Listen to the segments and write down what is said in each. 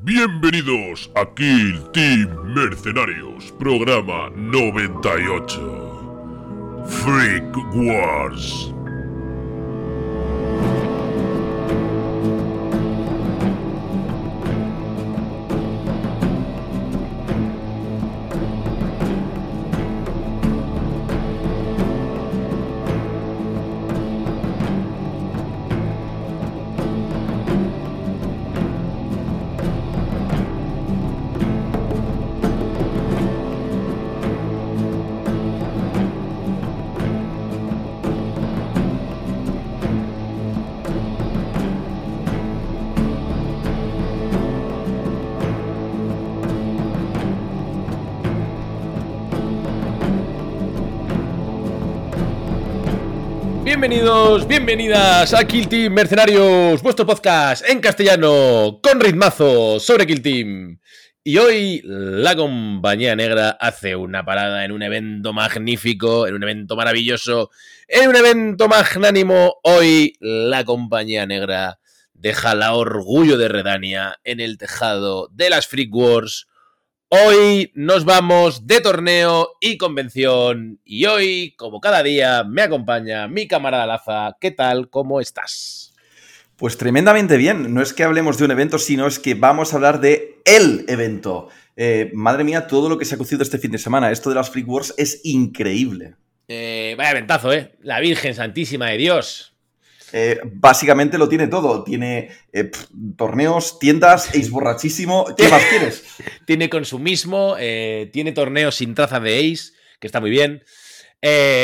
Bienvenidos a Kill Team Mercenarios, programa 98. Freak Wars. Bienvenidos, bienvenidas a Kill Team Mercenarios, vuestro podcast en castellano con ritmazo sobre Kill Team. Y hoy la compañía negra hace una parada en un evento magnífico, en un evento maravilloso, en un evento magnánimo. Hoy la compañía negra deja la orgullo de Redania en el tejado de las Freak Wars Hoy nos vamos de torneo y convención y hoy, como cada día, me acompaña mi camarada Laza. ¿Qué tal? ¿Cómo estás? Pues tremendamente bien. No es que hablemos de un evento, sino es que vamos a hablar de el evento. Eh, madre mía, todo lo que se ha cocido este fin de semana. Esto de las Freak Wars es increíble. Eh, vaya ventazo, ¿eh? La Virgen Santísima de Dios. Eh, básicamente lo tiene todo. Tiene eh, torneos, tiendas, Ace borrachísimo. ¿Qué más quieres? tiene consumismo, eh, tiene torneos sin traza de Ace, que está muy bien.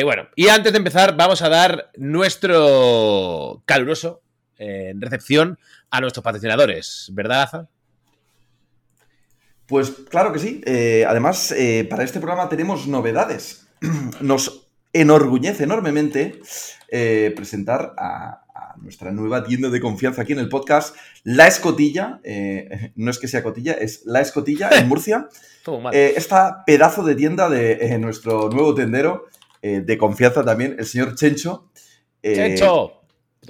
bueno, y antes de empezar, vamos a dar nuestro caluroso recepción a nuestros patrocinadores, ¿verdad, Aza? Pues claro que sí. además, para este programa tenemos novedades. Nos enorgullece enormemente eh, presentar a, nuestra nueva tienda de confianza aquí en el podcast, La Escotilla. Eh, no es que sea cotilla, es La Escotilla en Murcia. Eh, esta pedazo de tienda de nuestro nuevo tendero de confianza también, el señor Chencho. ¡Chencho!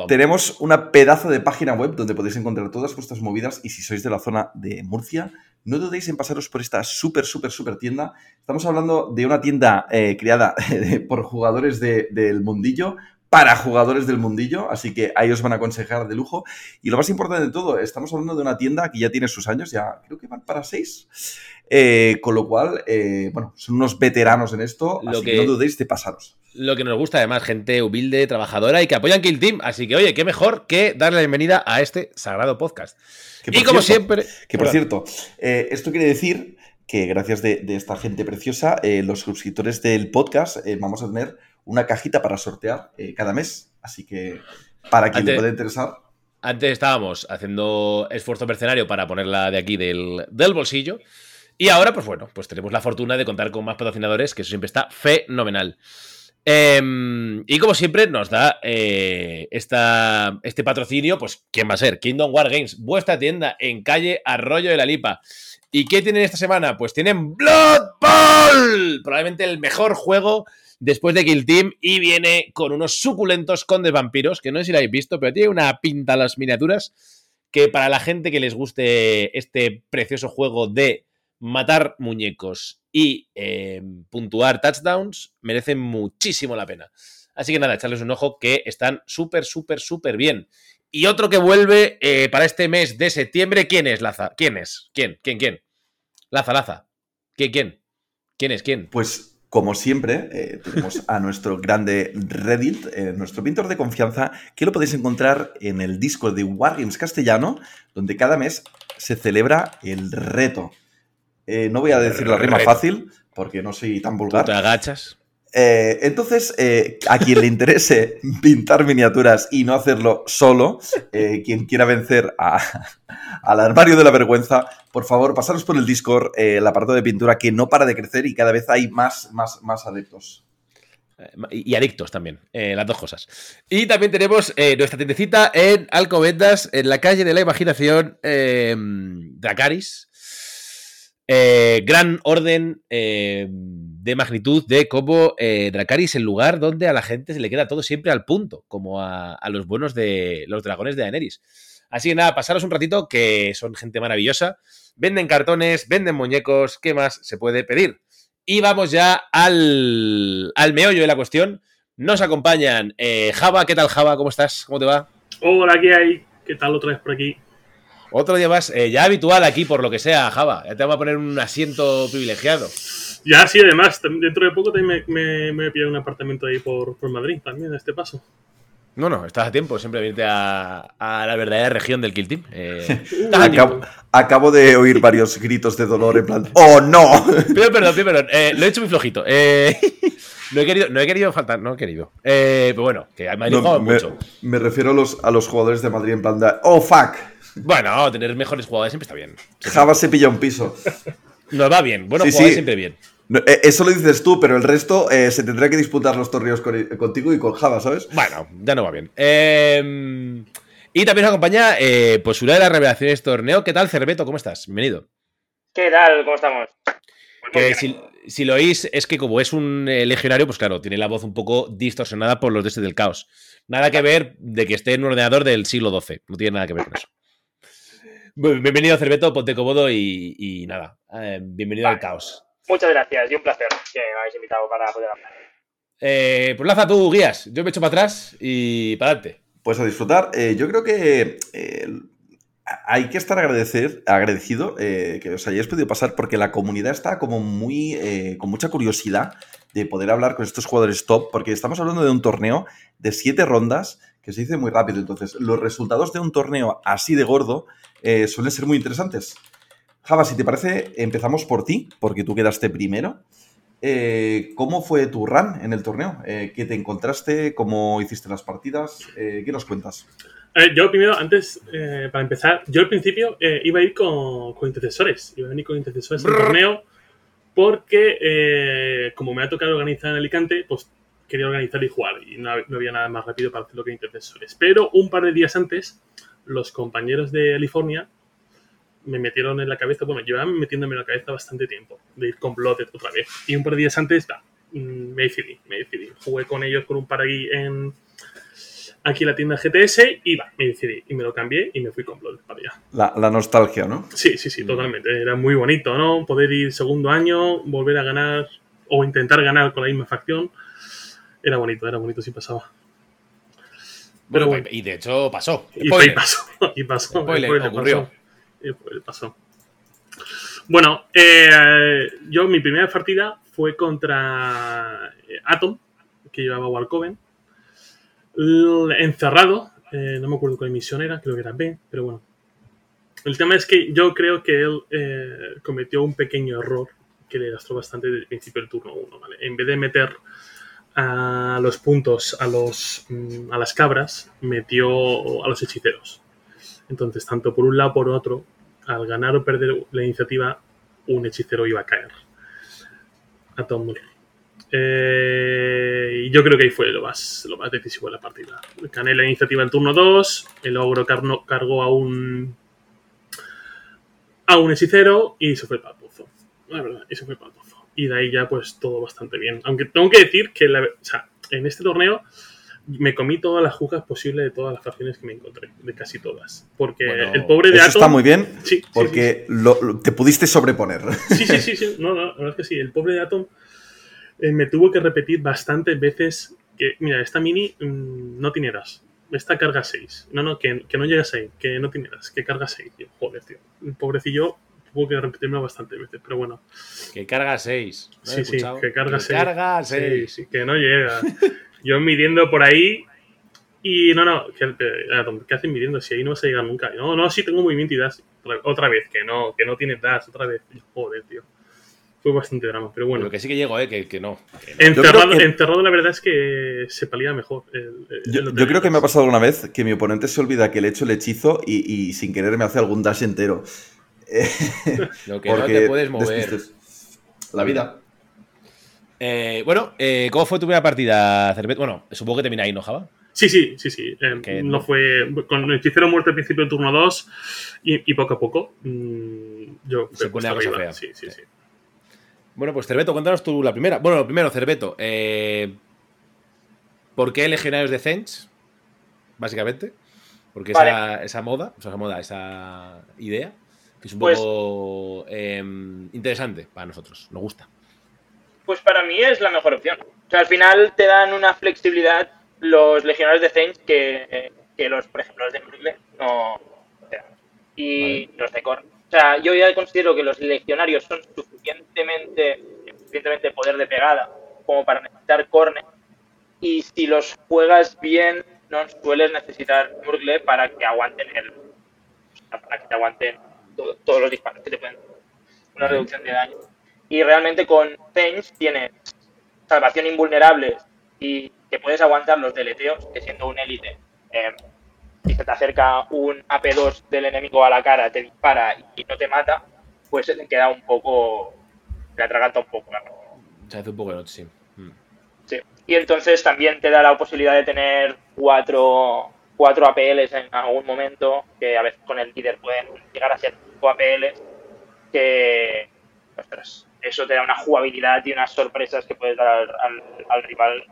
Tenemos una pedazo de página web donde podéis encontrar todas vuestras movidas y si sois de la zona de Murcia, no dudéis en pasaros por esta súper, súper, súper tienda. Estamos hablando de una tienda creada por jugadores del mundillo, para jugadores del mundillo, así que ahí os van a aconsejar de lujo. Y lo más importante de todo, estamos hablando de una tienda que ya tiene sus años, ya creo que van para seis, eh, con lo cual, eh, bueno, son unos veteranos en esto, así que, no dudéis de pasaros. Lo que nos gusta además, gente humilde, trabajadora y que apoyan Kill Team, así que oye, qué mejor que darle la bienvenida a este sagrado podcast. y como siempre... Que por cierto, eh, esto quiere decir que gracias de, esta gente preciosa, los suscriptores del podcast vamos a tener una cajita para sortear cada mes. Así que para quien le pueda interesar. Antes estábamos haciendo esfuerzo mercenario para ponerla de aquí del, bolsillo. Y ahora, pues bueno, pues tenemos la fortuna de contar con más patrocinadores, que eso siempre está fenomenal. Em, y como siempre, nos da eh, esta, este patrocinio, pues, ¿quién va a ser? Kingdom War Games, vuestra tienda en calle Arroyo de la Lipa. ¿Y qué tienen esta semana? Pues tienen Blood Bowl, probablemente el mejor juego después de Kill Team y viene con unos suculentos condes vampiros, que no sé si lo habéis visto, pero tiene una pinta las miniaturas que para la gente que les guste este precioso juego de matar muñecos y em, puntuar touchdowns, merece muchísimo la pena. Así que nada, echarles un ojo que están súper, súper, súper bien. Y otro que vuelve eh, para este mes de septiembre, ¿quién es, Laza? ¿Quién es? ¿Quién? ¿Quién? ¿Quién? Laza, Laza. ¿Quién? ¿Quién? ¿Quién es? ¿Quién? Pues como siempre, eh, tenemos a nuestro grande Reddit, eh, nuestro pintor de confianza, que lo podéis encontrar en el disco de Wargames Castellano, donde cada mes se celebra el reto. Eh, no voy a decir la rima fácil, porque no soy tan vulgar. te agachas? Eh, entonces, eh, a quien le interese pintar miniaturas y no hacerlo solo, eh, quien quiera vencer al armario de la vergüenza, por favor, pasaros por el Discord, el aparato de pintura que no para de crecer y cada vez hay más, más, más adeptos. Y adictos también, las dos cosas. Y también tenemos nuestra tiendecita en Alcobendas, en la calle de la imaginación, Dracaris. Gran orden de magnitud de cómo eh, Dracaris el lugar donde a la gente se le queda todo siempre al punto, como a, los buenos de los dragones de Daenerys. Así que nada, pasaros un ratito que son gente maravillosa. Venden cartones, venden muñecos, ¿qué más se puede pedir? Y vamos ya al, al meollo de la cuestión. Nos acompañan eh, Java, ¿qué tal Java? ¿Cómo estás? ¿Cómo te va? Hola, ¿qué hay? ¿Qué tal otra vez por aquí? Otro día más, eh, ya habitual aquí por lo que sea, Java. Ya te vamos a poner un asiento privilegiado. Ya, sí, además, dentro de poco también me, me, me voy a pillar un apartamento ahí por, por Madrid también, a este paso. No, no, estás a tiempo, siempre venirte a, a la verdadera región del Kill Team. Eh, estás a tiempo. Acabo, acabo de oír varios gritos de dolor en plan, ¡Oh, no! Pido perdón, pido perdón. Eh, lo he hecho muy flojito. Eh, no, he querido, no he querido faltar, no he querido. Eh, pero bueno, que al Madrid No, juega me, mucho. me refiero a los, a los jugadores de Madrid en plan de, ¡Oh, fuck! Bueno, tener mejores jugadores siempre está bien. Java se pilla un piso. Nos va bien. Buenos Sí, jugadores sí. siempre bien. No, eh, eso lo dices tú, pero el resto eh, se tendrá que disputar los torneos con- contigo y con Java, ¿sabes? Bueno, ya no va bien. Eh, y también nos acompaña, eh, pues una de las revelaciones de este torneo. ¿Qué tal, Cerbeto? ¿Cómo estás? Bienvenido. ¿Qué tal? ¿Cómo estamos? Pues Que si lo oís, es que como es un eh, legionario, pues claro, tiene la voz un poco distorsionada por los destes del caos. Nada que ver de que esté en un ordenador del siglo XII. No tiene nada que ver con eso. Bienvenido, Cerbeto, ponte cómodo y, y nada. eh, bienvenido al caos. Muchas gracias y un placer que me habéis invitado para poder hablar. Eh, pues lanza tú, guías. Yo me echo para atrás y para adelante. Pues a disfrutar. Eh, yo creo que eh, hay que estar agradecer, agradecido eh, que os hayáis podido pasar porque la comunidad está como muy eh, con mucha curiosidad de poder hablar con estos jugadores top porque estamos hablando de un torneo de siete rondas que se dice muy rápido. Entonces, los resultados de un torneo así de gordo eh, suelen ser muy interesantes. Java, si te parece, empezamos por ti, porque tú quedaste primero. Eh, ¿Cómo fue tu run en el torneo? Eh, ¿Qué te encontraste? ¿Cómo hiciste las partidas? ¿Qué nos cuentas? A ver, yo primero, antes, para empezar, yo al principio iba a ir con, con intercesores. Iba a venir con intercesores al torneo porque, como me ha tocado organizar en Alicante, pues quería organizar y jugar. Y no, no había nada más rápido para hacerlo que intercesores. Pero un par de días antes, los compañeros de California me metieron en la cabeza, bueno, llevaban metiéndome en la cabeza bastante tiempo de ir con Blooded otra vez. Y un par de días antes, mm, me decidí, me decidí. Jugué con ellos con un par ahí en, aquí en la tienda GTS y va, me decidí. Y me lo cambié y me fui con Blooded para allá. La, la nostalgia, ¿no? Sí, sí, sí, totalmente. Era muy bonito, ¿no? Poder ir segundo año, volver a ganar o intentar ganar con la misma facción. Era bonito, era bonito si pasaba. Pero bueno. y de hecho pasó. Y, pasó, y pasó. Spoiler, spoiler, ocurrió. pasó. Y spoiler, pasó. Bueno, eh, yo mi primera partida fue contra eh, Atom, que llevaba Walcoven. Encerrado, eh, no me acuerdo cuál misión era, creo que era B, pero bueno. El tema es que yo creo que él eh, cometió un pequeño error que le lastró bastante desde el principio del turno 1, ¿vale? En vez de meter a los puntos a, los, mm, a las cabras, metió a los hechiceros. Entonces, tanto por un lado por otro, al ganar o perder la iniciativa, un hechicero iba a caer. A Tom. Eh, y yo creo que ahí fue lo más, lo más decisivo de la partida. Gané la iniciativa en turno 2, el ogro carno- cargó a un a un hechicero y se fue el pozo. La verdad, y se fue el pozo. Y de ahí ya pues todo bastante bien. Aunque tengo que decir que la- o sea, en este torneo me comí todas las jugas posibles de todas las facciones que me encontré, de casi todas. Porque Bueno, el pobre de Eso Atom... está muy bien Sí, sí, porque lo- lo- te pudiste sobreponer. Sí, sí, sí, sí. No, no, la verdad es que sí. El pobre de Atom eh, me tuvo que repetir bastantes veces que, mira, esta mini mm, no tiene das. Esta carga 6. No, no, que, que no llegas ahí, que no tiene das, que carga 6. Yo, joder, tío. El pobrecillo tuvo que repetirme bastantes veces, pero bueno. Que carga 6. Sí, sí, que carga 6. Carga Sí, 6. sí, que no llega. Yo midiendo por ahí y no, no, que, que- Atom, ¿qué hacen midiendo? Si ahí no vas a llegar nunca. No, no, sí tengo movimiento y das. Otra, vez, que no, que no tienes das, otra vez. Joder, tío. Fue bastante drama, pero bueno. Pero que sí que llego, eh, que, que no. que que- encerrado, la verdad es que se palía mejor. el- el- Yo, el yo creo que me ha pasado alguna vez que mi oponente se olvida que le he hecho el hechizo y, y sin querer me hace algún dash entero. Lo que no te puedes mover. La vida. Eh, bueno, eh, ¿cómo fue tu primera partida, Cervet? Bueno, supongo que termina ahí, ¿no, Java? Sí, sí, sí, sí. Eh, no fue. Con el hechicero muerto al principio del turno 2 y, y poco a poco. mm, yo Se pone la cosa fea. Sí, sí, sí. Bueno, pues Cerveto, cuéntanos tú la primera. Bueno, lo primero, Cerveto. Eh, ¿Por qué Legionarios de Zench? Básicamente. Porque Vale. esa, esa moda, o sea, esa moda, esa idea, que es un Pues- poco em, interesante para nosotros, nos gusta. Pues para mí es la mejor opción. O sea, al final te dan una flexibilidad los legionarios de Thames que, que los, por ejemplo, los de Brooklyn no te dan. Y los de Korn. O sea, yo ya considero que los legionarios son suficientemente, suficientemente poder de pegada como para necesitar Corne. Y si los juegas bien, no sueles necesitar Murgle para que aguanten el. o sea, para que te aguanten todo- todos los disparos que te pueden dar. Una reducción de daño. Y realmente con Thames tienes salvación invulnerable y que puedes aguantar los deleteos, que siendo un élite, eh, si se te acerca un AP2 del enemigo a la cara, te dispara y no te mata, pues se te queda un poco. te atraganta un poco partida. Se hace un poco de noche, sí. Mm. Sí. Y entonces también te da la posibilidad de tener cuatro, cuatro APLs en algún momento, que a veces con el líder pueden llegar a ser cinco APLs, que ostras, eso te da una jugabilidad y unas sorpresas que puedes dar al, al- al rival.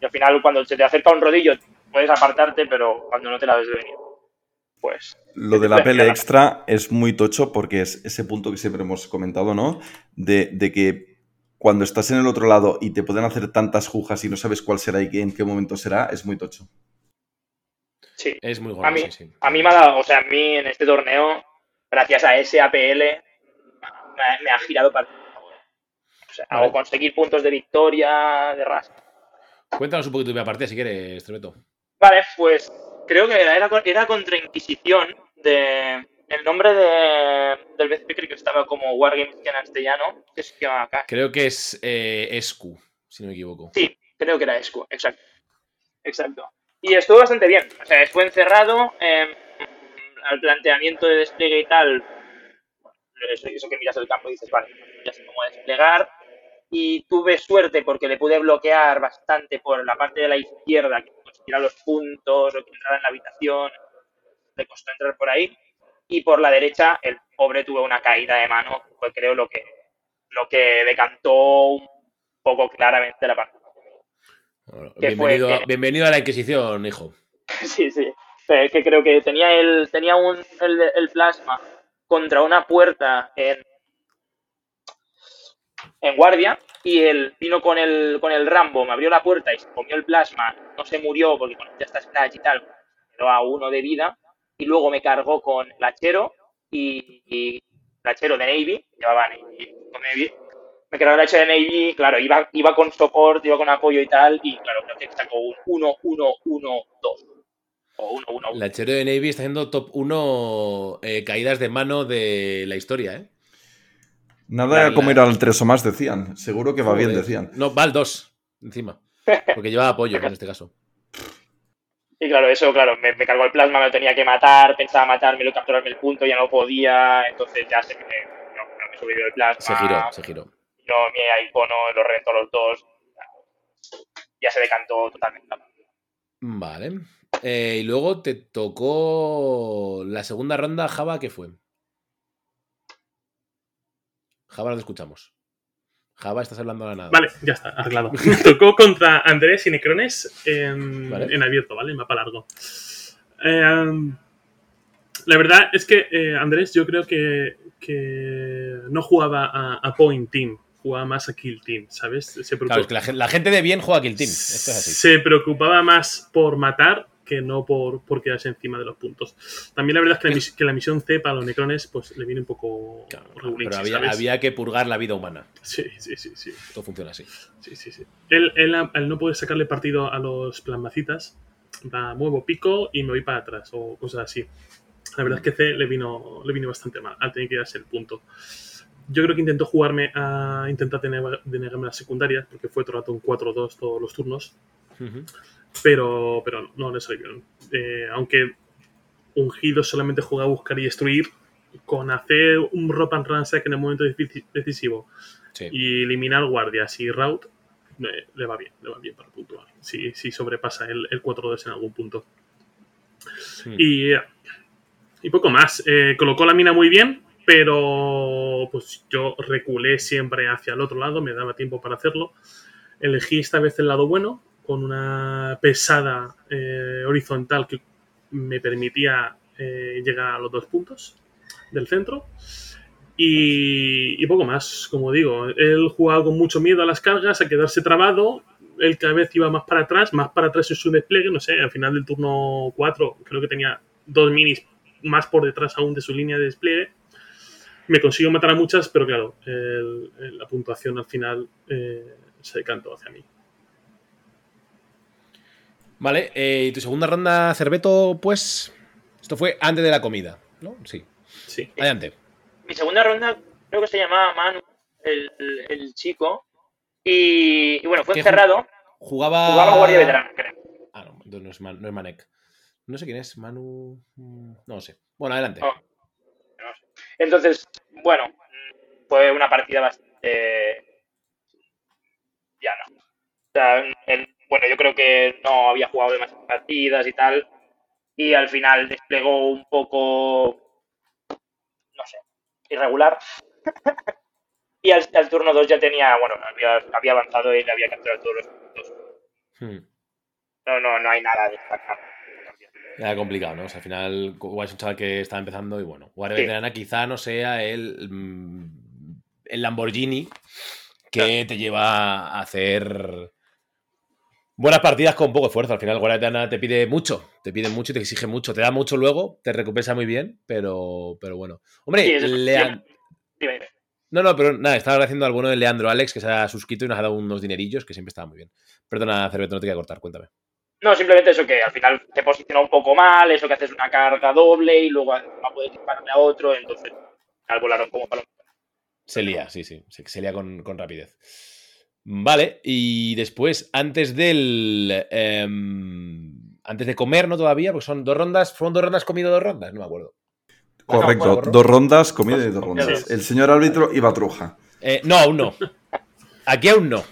Y al final, cuando se te acerca un rodillo, puedes apartarte, pero cuando no te la ves venir, pues Lo de la pele extra es muy tocho porque es ese punto que siempre hemos comentado, ¿no? De, de que cuando estás en el otro lado y te pueden hacer tantas jujas y no sabes cuál será y en qué momento será, es muy tocho. Sí. Es muy A gordo, mí, sí, sí. a mí me ha dado, o sea, a mí en este torneo, gracias a ese APL, me, ha- me ha girado para. O sea, Vale. o conseguir puntos de victoria, de ras. Cuéntanos un poquito de mi partida si quieres, Treveto. Vale, pues creo que era, era, era contra Inquisición. De, el nombre de, del BCP creo que estaba como Wargames en castellano, que se llama acá. Creo que es eh, Escu, si no me equivoco. Sí, creo que era Escu, exacto. Exacto. Y estuvo bastante bien. O sea, estuvo encerrado. eh, al planteamiento de despliegue y tal. Eso, que miras el campo y dices, vale, ya sé cómo desplegar. Y tuve suerte porque le pude bloquear bastante por la parte de la izquierda, que consiguiera los puntos o que entrara en la habitación. Le costó entrar por ahí. Y por la derecha, el pobre tuvo una caída de mano. Fue creo lo que, lo que decantó un poco claramente la partida. Bueno, fue bienvenido, a, que- bienvenido a la Inquisición, hijo. Sí, sí. Eh, que creo que tenía el, tenía un, el, el plasma contra una puerta en, en guardia y él vino con el, con el Rambo, me abrió la puerta y se comió el plasma, no se murió porque con ya está Scratch y tal, quedó a uno de vida y luego me cargó con el hachero y, y el hachero de Navy, llevaba Navy, con Navy, me cargó el Navy, claro, iba, iba con soporte, iba con apoyo y tal y claro, creo que sacó un 1, 1, 1, 2 o 1, 1, 1. El hachero de Navy está haciendo top 1 caídas de mano de la historia, ¿eh? Nada La- como la- ir al 3 o más, decían. Seguro que va bien, Joder. decían. No, va al 2, encima. Porque lleva apoyo en este caso. Y claro, eso, claro, me, me cargó el plasma, me lo tenía que matar, pensaba matármelo, capturarme el punto, ya no podía, entonces ya se me, no, no me subió el plasma. Se giró, se giró. Yo, mi icono, lo reventó los dos. Ya se decantó totalmente. la partida. Vale. Eh, y luego te tocó la segunda ronda, Java, ¿qué fue? Java, no te escuchamos. Java, estás hablando a la nada. Vale, ya está, arreglado. Me tocó contra Andrés y Necrones en, Vale. en abierto, ¿vale? Mapa largo. Eh, la verdad es que eh, Andrés yo creo que, que no jugaba a, a Point Team, jugaba más a Kill Team, ¿sabes? Se, preocup- Claro, es que la, gen- la gente de bien juega Kill Team. Esto es así. se preocupaba más por matar que no por, por quedarse encima de los puntos. También la verdad es que la, mis- que la misión C para los Necrones pues le viene un poco Claro, pero había, ¿sabes? había que purgar la vida humana. Sí, sí, sí, sí. Todo funciona así. Sí, sí, sí. Él, él, al no poder sacarle partido a los plasmacitas, va, muevo pico y me voy para atrás o cosas así. La verdad es que C le vino, le vino bastante mal, al tener que darse el punto. Yo creo que intentó jugarme a intentar denegarme las secundarias, porque fue todo el rato un 4-2 todos los turnos, pero, pero no le salieron. Eh, aunque ungido solamente juega a buscar y destruir, con hacer un rope and ransack en el momento deci- decisivo Sí. y eliminar guardias y route eh, le va bien, le va bien para puntuar. Si, si sobrepasa el, el 4-2 en algún punto. Mm. Y, y poco más. Eh, colocó la mina muy bien, pero pues yo reculé siempre hacia el otro lado, me daba tiempo para hacerlo. Elegí esta vez el lado bueno, con una pesada eh, horizontal que me permitía eh, llegar a los dos puntos del centro. Y, y poco más, como digo. Él jugaba con mucho miedo a las cargas, a quedarse trabado. Él cada vez iba más para atrás, más para atrás en su despliegue. No sé, al final del turno 4 creo que tenía dos minis más por detrás aún de su línea de despliegue. Me consiguió matar a muchas, pero claro, el- el- la puntuación al final eh, se decantó hacia mí. Vale, eh, y tu segunda ronda, Cerveto, pues. Esto fue antes de la comida, ¿no? Sí. Sí. Adelante. Mi segunda ronda creo que se llamaba Manu, el, el- el chico. Y, y bueno, fue ¿Qué encerrado. Jugaba. Jugaba guardia veterana, creo. Ah, no, entonces no es, Man- no es Manek. No sé quién es, Manu. mm, No lo sé. Bueno, adelante. Oh. Entonces, bueno, fue una partida bastante llana. O sea, el- bueno, yo creo que no había jugado demasiadas partidas y tal. Y al final desplegó un poco, no sé, irregular. y al, al turno 2 ya tenía, bueno, había, había avanzado y le había capturado todos los puntos. Hmm. No, no, no hay nada de destacar. Era complicado, ¿no? O sea, al final, es un chaval que estaba empezando y bueno, Guardia Sí. Veterana quizá no sea el, mm, el Lamborghini que te lleva a hacer buenas partidas con poco esfuerzo. Al final, Guardia Veterana te pide mucho, te pide mucho y te exige mucho. Te da mucho luego, te recompensa muy bien, pero, pero bueno. Hombre, Sí, eso- Lean- Dime, dime. No, no, pero nada, estaba agradeciendo al bueno de Leandro Alex que se ha suscrito y nos ha dado unos dinerillos que siempre estaba muy bien. Perdona, Cerveto, no te voy a cortar, cuéntame. No, simplemente eso que al final te posiciona un poco mal, eso que haces una carga doble y luego no puedes dispararle a otro, entonces al volaron como paloma. Se lía, sí, sí, se, se lía con, con rapidez. Vale, y después, antes del. em, antes de comer, ¿no? Todavía, pues son dos rondas. ¿Fueron dos rondas comido dos rondas? No me acuerdo. Correcto, borro. dos rondas, comida y dos rondas. El señor árbitro iba a truja. Eh, no, aún no. Aquí aún no.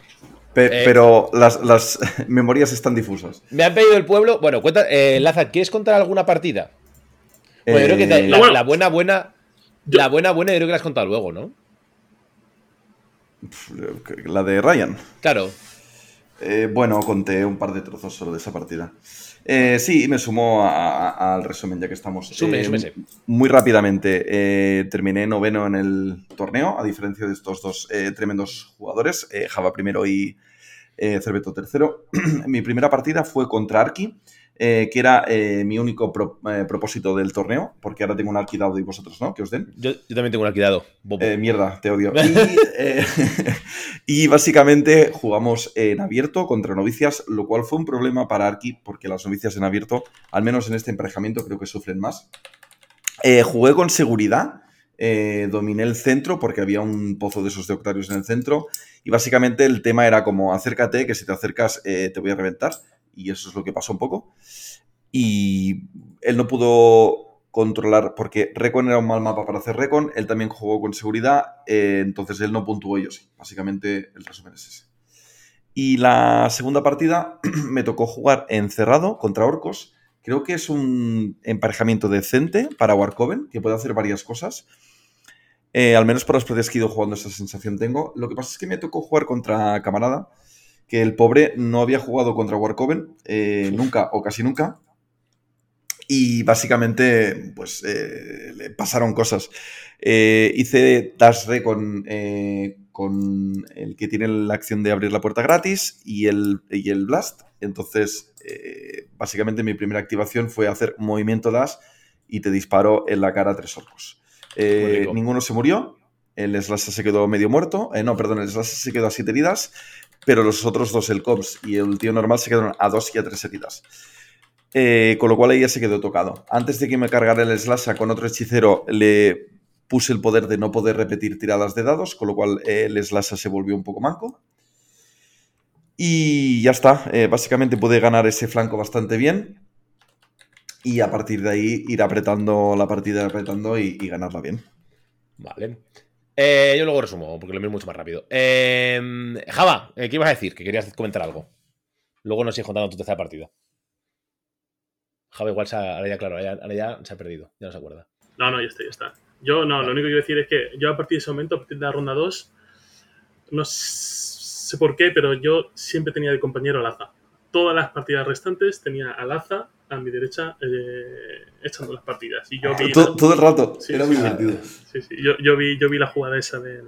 Pe- Eh. Pero las, las memorias están difusas. Me han pedido el pueblo. Bueno, cuenta. Eh, Laza, ¿quieres contar alguna partida? Bueno, yo creo que te- Eh, la, bueno. la buena, buena. Yo- La buena, buena, yo creo que la has contado luego, ¿no? La de Ryan. Claro. Eh, bueno, conté un par de trozos solo de esa partida. Eh, sí, me sumo a- a- al resumen ya que estamos. Sume, Eh, súmese. Muy rápidamente, eh, terminé noveno en el torneo, a diferencia de estos dos eh, tremendos jugadores, eh, Java primero y Cerveto tercero. mi primera partida fue contra Arki, eh, que era eh, mi único pro- eh, propósito del torneo, porque ahora tengo un Arki dado y vosotros no, que os den. Yo, yo también tengo un alquilado. Mierda, te odio. Y, y básicamente jugamos en abierto contra novicias, lo cual fue un problema para Arki, porque las novicias en abierto, al menos en este emparejamiento, creo que sufren más. Jugué con seguridad, eh, dominé el centro, porque había un pozo de esos de Octarius en el centro, y básicamente el tema era como acércate, que si te acercas eh, te voy a reventar, y eso es lo que pasó un poco. Y él no pudo controlar, porque Recon era un mal mapa para hacer Recon, él también jugó con seguridad, eh, entonces él no puntuó yo sí. Básicamente el resumen es ese. Y la segunda partida me tocó jugar encerrado contra Orcos. Creo que es un emparejamiento decente para Warcoven, que puede hacer varias cosas. Eh, al menos para los partidas que he ido jugando esa sensación tengo. Lo que pasa es que me tocó jugar contra Camarada, que el pobre no había jugado contra Warcoven eh, nunca o casi nunca. Y básicamente, pues, eh, le pasaron cosas. Eh, hice Dash Re con, con el que tiene la acción de abrir la puerta gratis y el, y el Blast. Entonces, básicamente mi primera activación fue hacer movimiento Dash y te disparo en la cara tres orcos. Ninguno se murió. El Slash se quedó medio muerto. Eh, no, perdón, el Slash se quedó a siete heridas. Pero los otros dos, el Cops y el tío normal, se quedaron a dos y a tres heridas. Eh, con lo cual ya se quedó tocado. Antes de que me cargara el Slasha con otro hechicero, le puse el poder de no poder repetir tiradas de dados, con lo cual eh, el Slasha se volvió un poco manco. Y ya está. Eh, básicamente pude ganar ese flanco bastante bien. Y a partir de ahí ir apretando la partida, apretando y, y ganarla bien. Vale. Eh, yo luego resumo, porque lo miro mucho más rápido. Eh, Java, eh, ¿qué ibas a decir? Que querías comentar algo. Luego nos sigues contando tu tercera partida. Java igual se ha, ahora ya, claro, ahora ya, ahora ya se ha perdido, ya no se acuerda. No, no, ya está, ya está. Yo no, lo único que quiero decir es que yo a partir de ese momento, a partir de la ronda 2, no sé por qué, pero yo siempre tenía de compañero a Laza. Todas las partidas restantes tenía a Laza a mi derecha eh, echando las partidas. Y yo vi, todo, todo el rato. Sí, Era muy divertido. sí, sí, yo, yo vi, yo vi la jugada esa del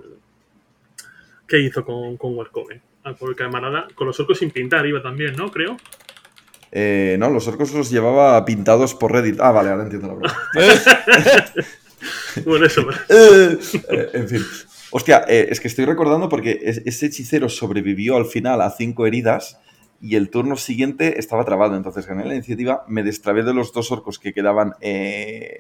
que hizo con, con Warcoven. Al pobre camarada, con los orcos sin pintar iba también, ¿no? Creo. Eh, no, los orcos los llevaba pintados por Reddit. Ah, vale, ahora entiendo la broma. Bueno, eso. Eh, eh, en fin. Hostia, eh, es que estoy recordando porque es- ese hechicero sobrevivió al final a cinco heridas y el turno siguiente estaba trabado. Entonces gané la iniciativa, me destrabé de los dos orcos que quedaban eh,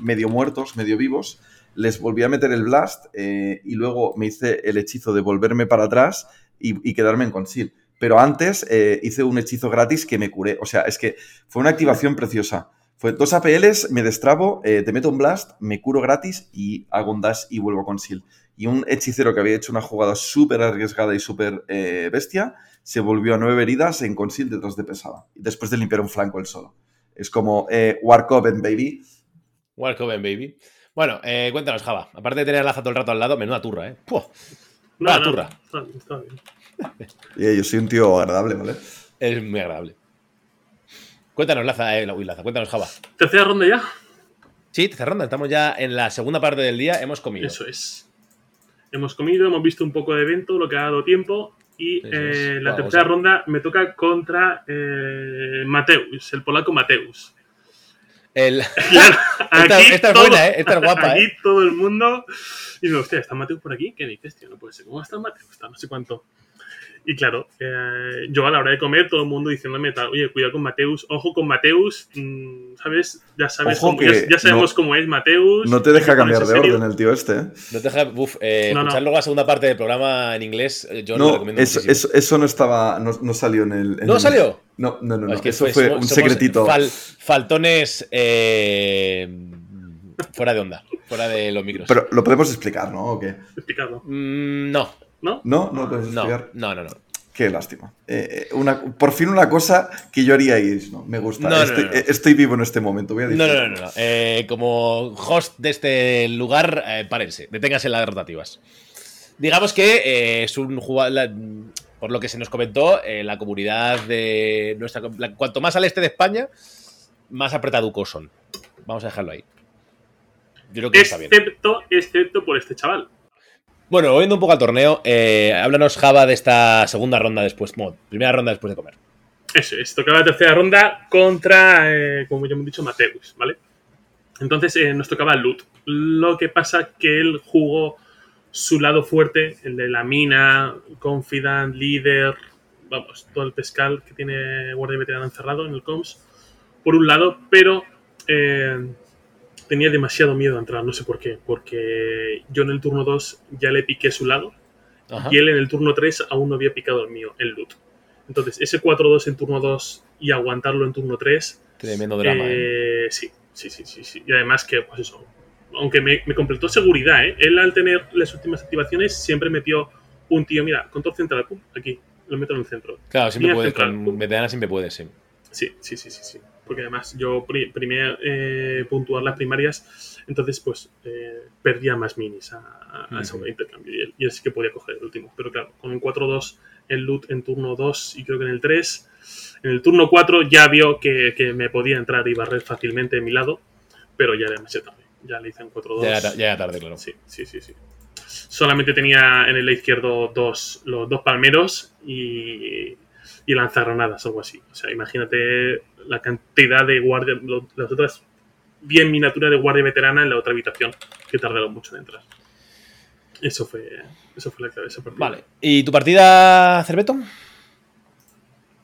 medio muertos, medio vivos. Les volví a meter el blast eh, y luego me hice el hechizo de volverme para atrás y, quedarme en conceal. Pero antes eh, hice un hechizo gratis que me curé. O sea, es que fue una activación preciosa. Fue dos APLs, me destrabo, te meto un blast, me curo gratis y hago un dash y vuelvo con seal. Y un hechicero que había hecho una jugada súper arriesgada y súper eh, bestia, se volvió a nueve heridas en conceal detrás de pesada. Y después de limpiar un flanco él solo. Es como eh, Warcoven, baby. Welcome, baby. Bueno, eh, cuéntanos, Java. Aparte de tener Laza todo el rato al lado, menuda turra, ¿eh? Puh, No, no, turra. está bien, está bien. Y yo soy un tío agradable, ¿vale? es muy agradable. Cuéntanos, Laza, eh, uy, Laza, cuéntanos, Java. Tercera ronda ya. Sí, tercera ronda. Estamos ya en la segunda parte del día. Hemos comido. Eso es. Hemos comido, hemos visto un poco de evento, lo que ha dado tiempo. Y eh, la tercera ronda me toca contra eh, Mateus, el polaco Mateus. El- Claro, Esta- esta es buena, ¿eh? Esta es guapa, Aquí ¿eh? todo el mundo. Y digo, hostia, ¿está Mateus por aquí? ¿Qué dices, tío? No puede ser. ¿Cómo está Mateus? Está no sé cuánto. Y claro, eh, yo a la hora de comer, todo el mundo diciéndome, tal, oye, cuidado con Mateus, ojo con Mateus, mm, ¿sabes? Ya sabes, Ojo cómo, que ya, ya sabemos no- cómo es Mateus. No te deja cambiar de serio. orden el tío este. ¿eh? No te deja. Uf, eh, No, no. escuchar luego la segunda parte del programa en inglés, eh, yo lo No, recomiendo eso, muchísimo. eso, eso no estaba. No, no salió en el. en ¿No el- salió? No, no, no. no. Es que eso pues, fue somos- un secretito. fal- faltones eh, fuera de onda, fuera de los micros. Pero lo podemos explicar, ¿no? ¿O qué? Explicado, Mm, no, ¿no? No, no puedes no, no, no, no. Qué lástima. Eh, eh, una, por fin una cosa que yo haríais, ¿no? Me gusta. No, no, estoy, no, no. eh, estoy vivo en este momento. Voy a No, no, no, no. no. Eh, como host de este lugar, eh, párense, deténganse en las rotativas. Digamos que eh, es un jugador. Por lo que se nos comentó, eh, la comunidad de nuestra. la- cuanto más al este de España, más apretaducos son. Vamos a dejarlo ahí. Yo creo que está bien. Excepto, excepto por este chaval. Bueno, volviendo un poco al torneo, eh, háblanos, Java, de esta segunda ronda después. Bueno, primera ronda después de comer. Eso es, tocaba la tercera ronda contra, eh, como ya hemos dicho, Mateus, ¿vale? Entonces eh, nos tocaba Loot. Lo que pasa que él jugó su lado fuerte, el de la mina, confidant, líder, vamos, todo el pescal que tiene guardia veterano encerrado en el COMS, por un lado, pero eh, tenía demasiado miedo a entrar, no sé por qué, porque yo en el turno 2 ya le piqué su lado Ajá. y él en el turno 3 aún no había picado el mío, el loot. Entonces, ese 4-2 en turno 2 y aguantarlo en turno 3, Tremendo drama, ¿eh? eh, sí, sí, sí, sí, sí. Y además que, pues eso, aunque me, me completó seguridad, ¿eh? Él al tener las últimas activaciones siempre metió un tío, mira, control central, pum, aquí, lo meto en el centro. Claro, siempre puedes. central, Con pum. veterana siempre puedes, sí. Sí, sí, sí, sí, sí. Porque además yo pri- primé eh, puntuar las primarias, entonces pues eh, perdía más minis a, a- a ese Ujú. intercambio y él, y él sí que podía coger el último. Pero claro, con un 4-2 en loot en turno 2 y creo que en el 3, en el turno 4 ya vio que, que me podía entrar y barrer fácilmente de mi lado, pero ya era demasiado tarde. Ya le hice en 4-2. Ya era, ya era tarde, claro. Sí, sí, sí, sí. Solamente tenía en el izquierdo dos, los dos palmeros y, y lanzargranadas, algo así. O sea, imagínate la cantidad de guardia, lo- las otras 10 miniaturas de guardia veterana en la otra habitación, que tardaron mucho en entrar. Eso fue, eso fue la clave de esa partida. Vale. ¿Y tu partida, Cerbeto?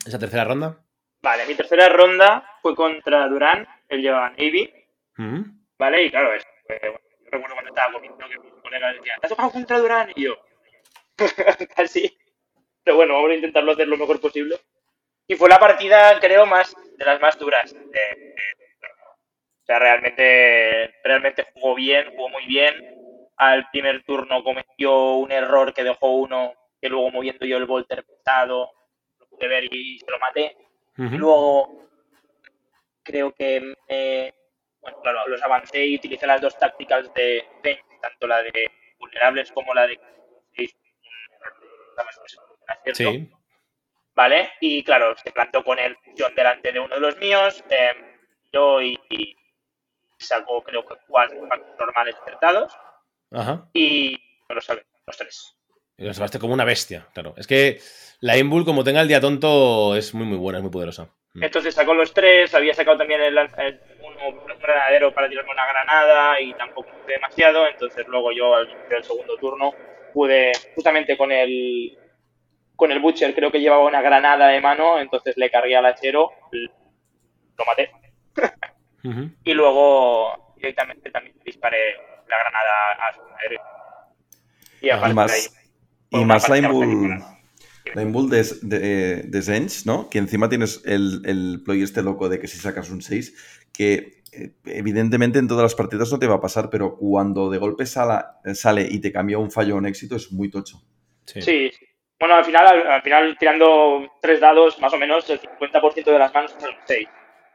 Esa tercera ronda. Vale, mi tercera ronda fue contra Durán, él llevaba Navy, Mm. ¿vale? Y claro, es, eh, bueno, yo recuerdo cuando estaba comiendo que mis colegas decían, ¿te has jugado contra Durán? Y yo, casi. Pero bueno, vamos a intentarlo hacer lo mejor posible. Y fue la partida, creo, más de las más duras. o sea, realmente, realmente jugó bien, jugó muy bien. Al primer turno cometió un error que dejó uno, que luego moviendo yo el volter pesado, lo pude ver y se lo maté. Ujú. Luego, creo que me- bueno, claro, los avancé y utilicé las dos tácticas de tanto la de vulnerables como la de. Sí. ¿vale? Y claro, se plantó con el John delante de uno de los míos, eh, yo y, y sacó creo que cuatro normales acertados Ajá. y no lo saben, los tres. Y lo salvaste como una bestia, claro. Es que la Inbull, como tenga el día tonto, es muy, muy buena, es muy poderosa. Mm. Entonces sacó los tres, había sacado también el, el un granadero para tirarme una granada y tampoco demasiado, entonces luego yo al del segundo turno pude, justamente con el con el Butcher creo que llevaba una granada de mano, entonces le cargué al hachero, lo maté. Y luego directamente también disparé la granada a su aéreo. Y a Y partir de ahí, más, fue y más la Inbull de, de, de Zench, ¿no? Que encima tienes el, el ploy este loco de que si sacas un 6, que eh, evidentemente en todas las partidas no te va a pasar, pero cuando de golpe sala- sale y te cambia un fallo a un éxito es muy tocho. Sí. Sí, sí. Bueno, al final, al, al final tirando tres dados, más o menos, el 50% de las manos son 6.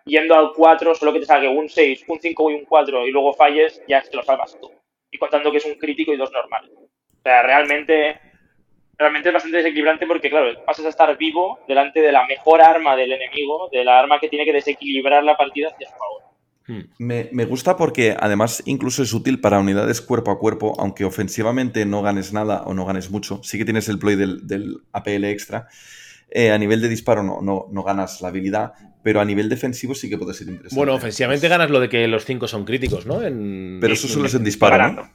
Yendo al 4, solo que te salga un 6, un 5 y un 4 y luego falles, ya te lo salvas tú. Y contando que es un crítico y dos normales. O sea, realmente, realmente es bastante desequilibrante porque, claro, pasas a estar vivo delante de la mejor arma del enemigo, de la arma que tiene que desequilibrar la partida hacia su favor. Mm. Me, me gusta porque además incluso es útil para unidades cuerpo a cuerpo, aunque ofensivamente no ganes nada o no ganes mucho. Sí que tienes el ploy del, del APL extra. Eh, a nivel de disparo no, no, no ganas la habilidad, pero a nivel defensivo sí que puede ser interesante. Bueno, ofensivamente ganas lo de que los cinco son críticos, ¿no? En... Pero eso solo es en disparo.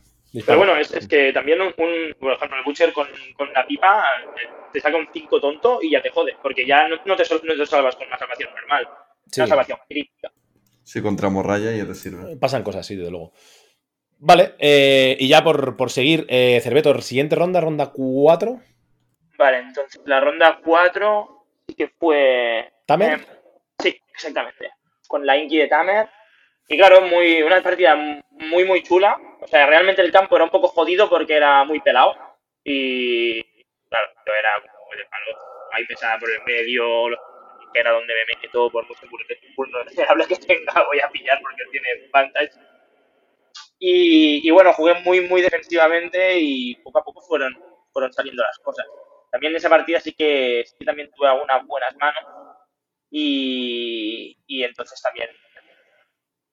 Pero bueno, es, es que también un, un- por ejemplo, el Butcher con, con la pipa eh, te saca un 5 tonto y ya te jode, porque ya no, no te, no te salvas con una salvación normal, Sí. una salvación crítica. Sí, contra Morraya ya te sirve. Pasan cosas, sí, desde luego. Vale, eh, y ya por, por seguir, eh, Cervetor, siguiente ronda, ronda 4. Vale, entonces la ronda 4 sí que fue... ¿Tamer? eh, sí, exactamente. Con la Inky de Tamer. Y claro, muy, una partida muy, muy chula. O sea, realmente el campo era un poco jodido porque era muy pelado. Y claro, yo era como de palo. Ahí pesada por el medio, los- que era donde me meto por mucho vulnerable que tenga, voy a pillar porque tiene vantage. Y, y bueno, jugué muy, muy defensivamente y poco a poco fueron, fueron saliendo las cosas. También en esa partida sí que, sí que también tuve algunas buenas manos y, y entonces también.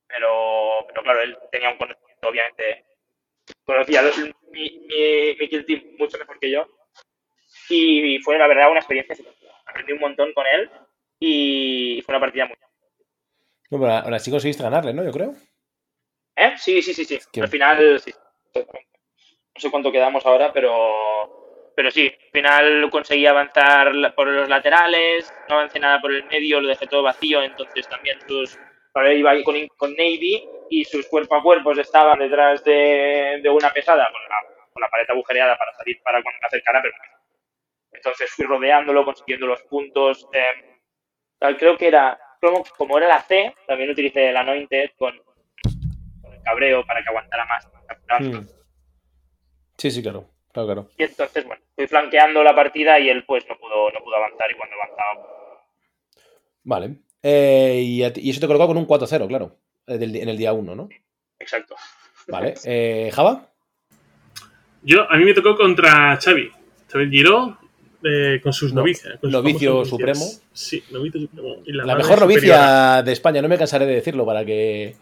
Pero, pero claro, él tenía un conocimiento, obviamente. Conocía mi, mi, mi kill team mucho mejor que yo. Y fue la verdad una experiencia. Aprendí un montón con él y fue una partida muy. No, pero ahora sí conseguiste ganarle, ¿no? Yo creo. ¿Eh? Sí, sí, sí, sí. que- Al final, sí. No sé cuánto quedamos ahora, pero, pero sí. Al final conseguí avanzar por los laterales, no avancé nada por el medio, lo dejé todo vacío, entonces también sus... Ahora iba ahí con, con Navy y sus cuerpo a cuerpos estaban detrás de, de una pesada con la, con la pared agujereada para salir para cuando me acercara, pero entonces fui rodeándolo, consiguiendo los puntos. eh, creo que era, como, como era la C, también utilicé el Anointed con, con el cabreo para que aguantara más. Mm. Sí, sí, claro. Claro, claro. Y entonces, bueno, fui flanqueando la partida y él pues no pudo, no pudo avanzar y cuando avanzaba... Vale. Eh, y, a ti- y eso te colocó con un 4-0, claro. eh, en el día 1, ¿no? Exacto. Vale. Eh, ¿Java? Yo, a mí me tocó contra Xavi. Xavi Giró, eh, con sus No- novicias. con sus novicio supremo. Sí, novicio supremo. Y La, mejor novicia de España, no me cansaré de decirlo para que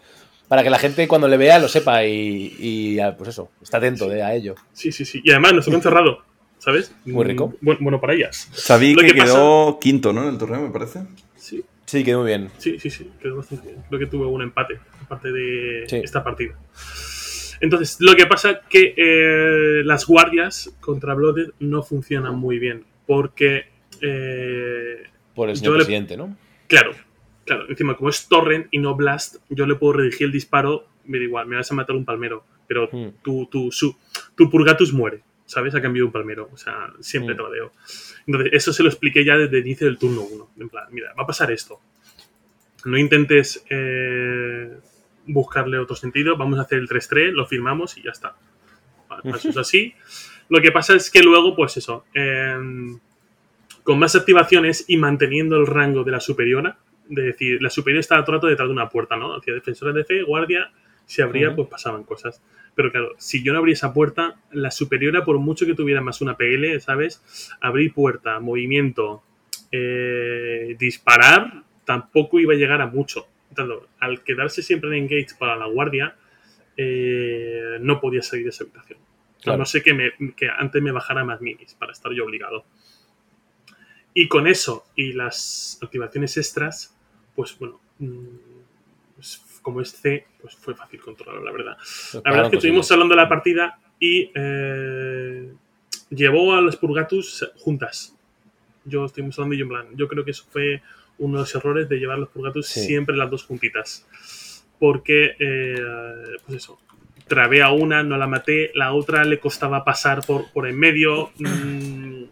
para que la gente cuando le vea lo sepa y, y, ah, pues eso, está atento de, a ello. Sí, sí, sí. Y además nos tocó encerrado, ¿sabes? Muy rico. Mm, Bueno, bueno para ellas. Sabí Lo que, que quedó quinto, ¿no? En el torneo, me parece. Sí, Sí, quedó muy bien. sí, sí, sí. Quedó bastante bien. Creo que tuve un empate, aparte de Sí. esta partida. Entonces, lo que pasa es que eh, las guardias contra Blooded no funcionan muy bien. Porque, eh, Por el señor le- presidente, ¿no? claro, claro, encima, como es Torrent y no Blast, yo le puedo redirigir el disparo, me da igual, me vas a matar un palmero. Pero Mm. tu, tu, su, tu Purgatus muere, ¿sabes? A cambio de un palmero. O sea, siempre Mm. te lo veo. Entonces, eso se lo expliqué ya desde el inicio del turno 1. En plan, mira, va a pasar esto. No intentes eh, buscarle otro sentido. Vamos a hacer el 3-3, lo firmamos y ya está. Vale, eso es así. Lo que pasa es que luego, pues eso, em, con más activaciones y manteniendo el rango de la superiora, de decir, la superior estaba todo el rato detrás de una puerta, ¿no? Hacía defensora de fe, guardia, si abría, pues pasaban cosas. Pero claro, si yo no abría esa puerta, la superiora, por mucho que tuviera más una PL, ¿sabes? Abrir puerta, movimiento, eh, disparar tampoco iba a llegar a mucho. Entonces, al quedarse siempre en engage para la guardia, eh, no podía salir de esa habitación. A no sé que, me- que antes me bajara más minis para estar yo obligado. Y con eso y las activaciones extras, pues bueno, mm, pues, como es C, pues fue fácil controlarlo, la verdad. La verdad es que estuvimos hablando de la partida y eh, llevó a los Purgatus juntas. Yo estuvimos hablando y yo en plan, yo creo que eso fue uno de los errores de llevar los Purgatus Sí. siempre las dos juntitas. Porque, eh, pues eso, trabé a una, no la maté, la otra le costaba pasar por, por en medio. mm,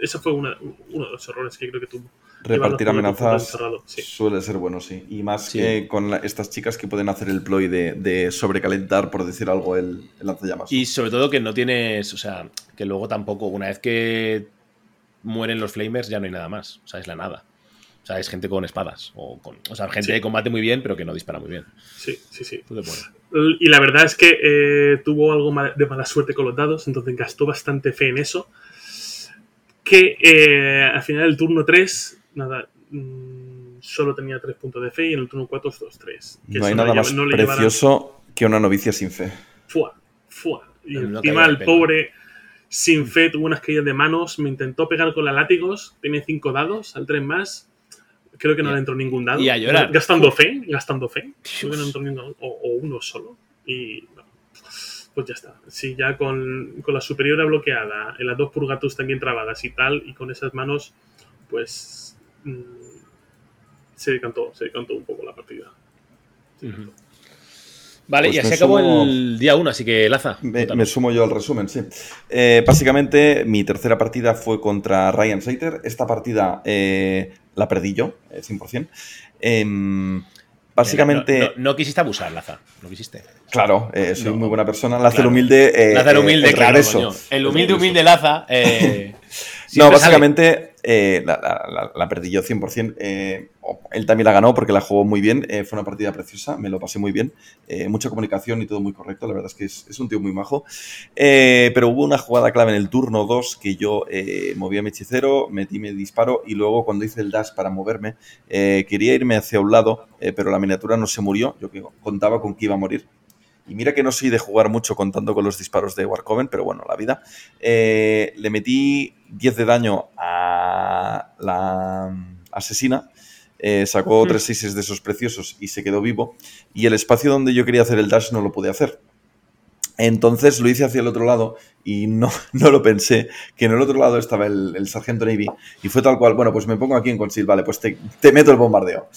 eso fue una- uno de los errores que creo que tuvo. Repartir amenazas sí. suele ser bueno, sí. Y más Sí. que con la- estas chicas que pueden hacer el ploy de, de sobrecalentar, por decir algo, el, el lanzallamas. Y sobre todo que no tienes, o sea, que luego tampoco, una vez que mueren los flamers ya no hay nada más, o sea, es la nada. O sea, es gente con espadas, o, con, o sea, gente Sí. que combate muy bien, pero que no dispara muy bien. Sí, sí, sí. Tú te pones. Y la verdad es que eh, tuvo algo de mala suerte con los dados, entonces gastó bastante fe en eso. Que eh, al final del turno 3, nada, mm, solo tenía 3 puntos de fe y en el turno 4 2, 3. no hay nada más precioso que una novicia sin fe. Fua, fua. Y No encima el pobre sin fe tuvo unas caídas de manos, me intentó pegar con la látigos, tiene 5 dados, al 3 más. Creo que no le entró ningún dado. y a llorar. Gastando fe, gastando fe. Creo que no entró ningún o, o uno solo. Y pues ya está. Si ya con, con la superiora bloqueada, en las dos purgatus también trabadas y tal, y con esas manos, pues mm, se decantó, se decantó un poco la partida. Ujú. Vale, Pues y así acabó sumo- el día 1, así que Laza. Me, sumo yo al resumen, sí. Eh, básicamente, mi tercera partida fue contra Ryan Saiter. Esta partida eh, la perdí yo, eh, 100%. Em, básicamente, No, no- no quisiste abusar, Laza. No quisiste. claro, eh, soy No. muy buena persona. Lázaro Claro. humilde. eh, Laza eh, humilde, el claro. El humilde, humilde Laza. No, básicamente eh, la, la- perdí yo 100%. eh, él también la ganó porque la jugó muy bien. eh, fue una partida preciosa, me lo pasé muy bien. eh, mucha comunicación y todo muy correcto. La verdad es que es, es un tío muy majo. Pero hubo una jugada clave en el turno 2 que yo moví a mi hechicero, metí mi disparo y luego cuando hice el dash para moverme, quería irme hacia un lado, pero la miniatura no se murió. Yo que contaba con que iba a morir. Y mira que no soy de jugar mucho contando con los disparos de Warcoven, pero bueno, la vida. Eh, le metí 10 de daño a la asesina. eh, sacó Ujú. tres seises de esos preciosos y se quedó vivo. Y el espacio donde yo quería hacer el dash no lo pude hacer. Entonces lo hice hacia el otro lado y no, no lo pensé, que en el otro lado estaba el, el sargento Navy y fue tal cual, bueno, pues me pongo aquí en Conceal, vale, pues te, te meto el bombardeo.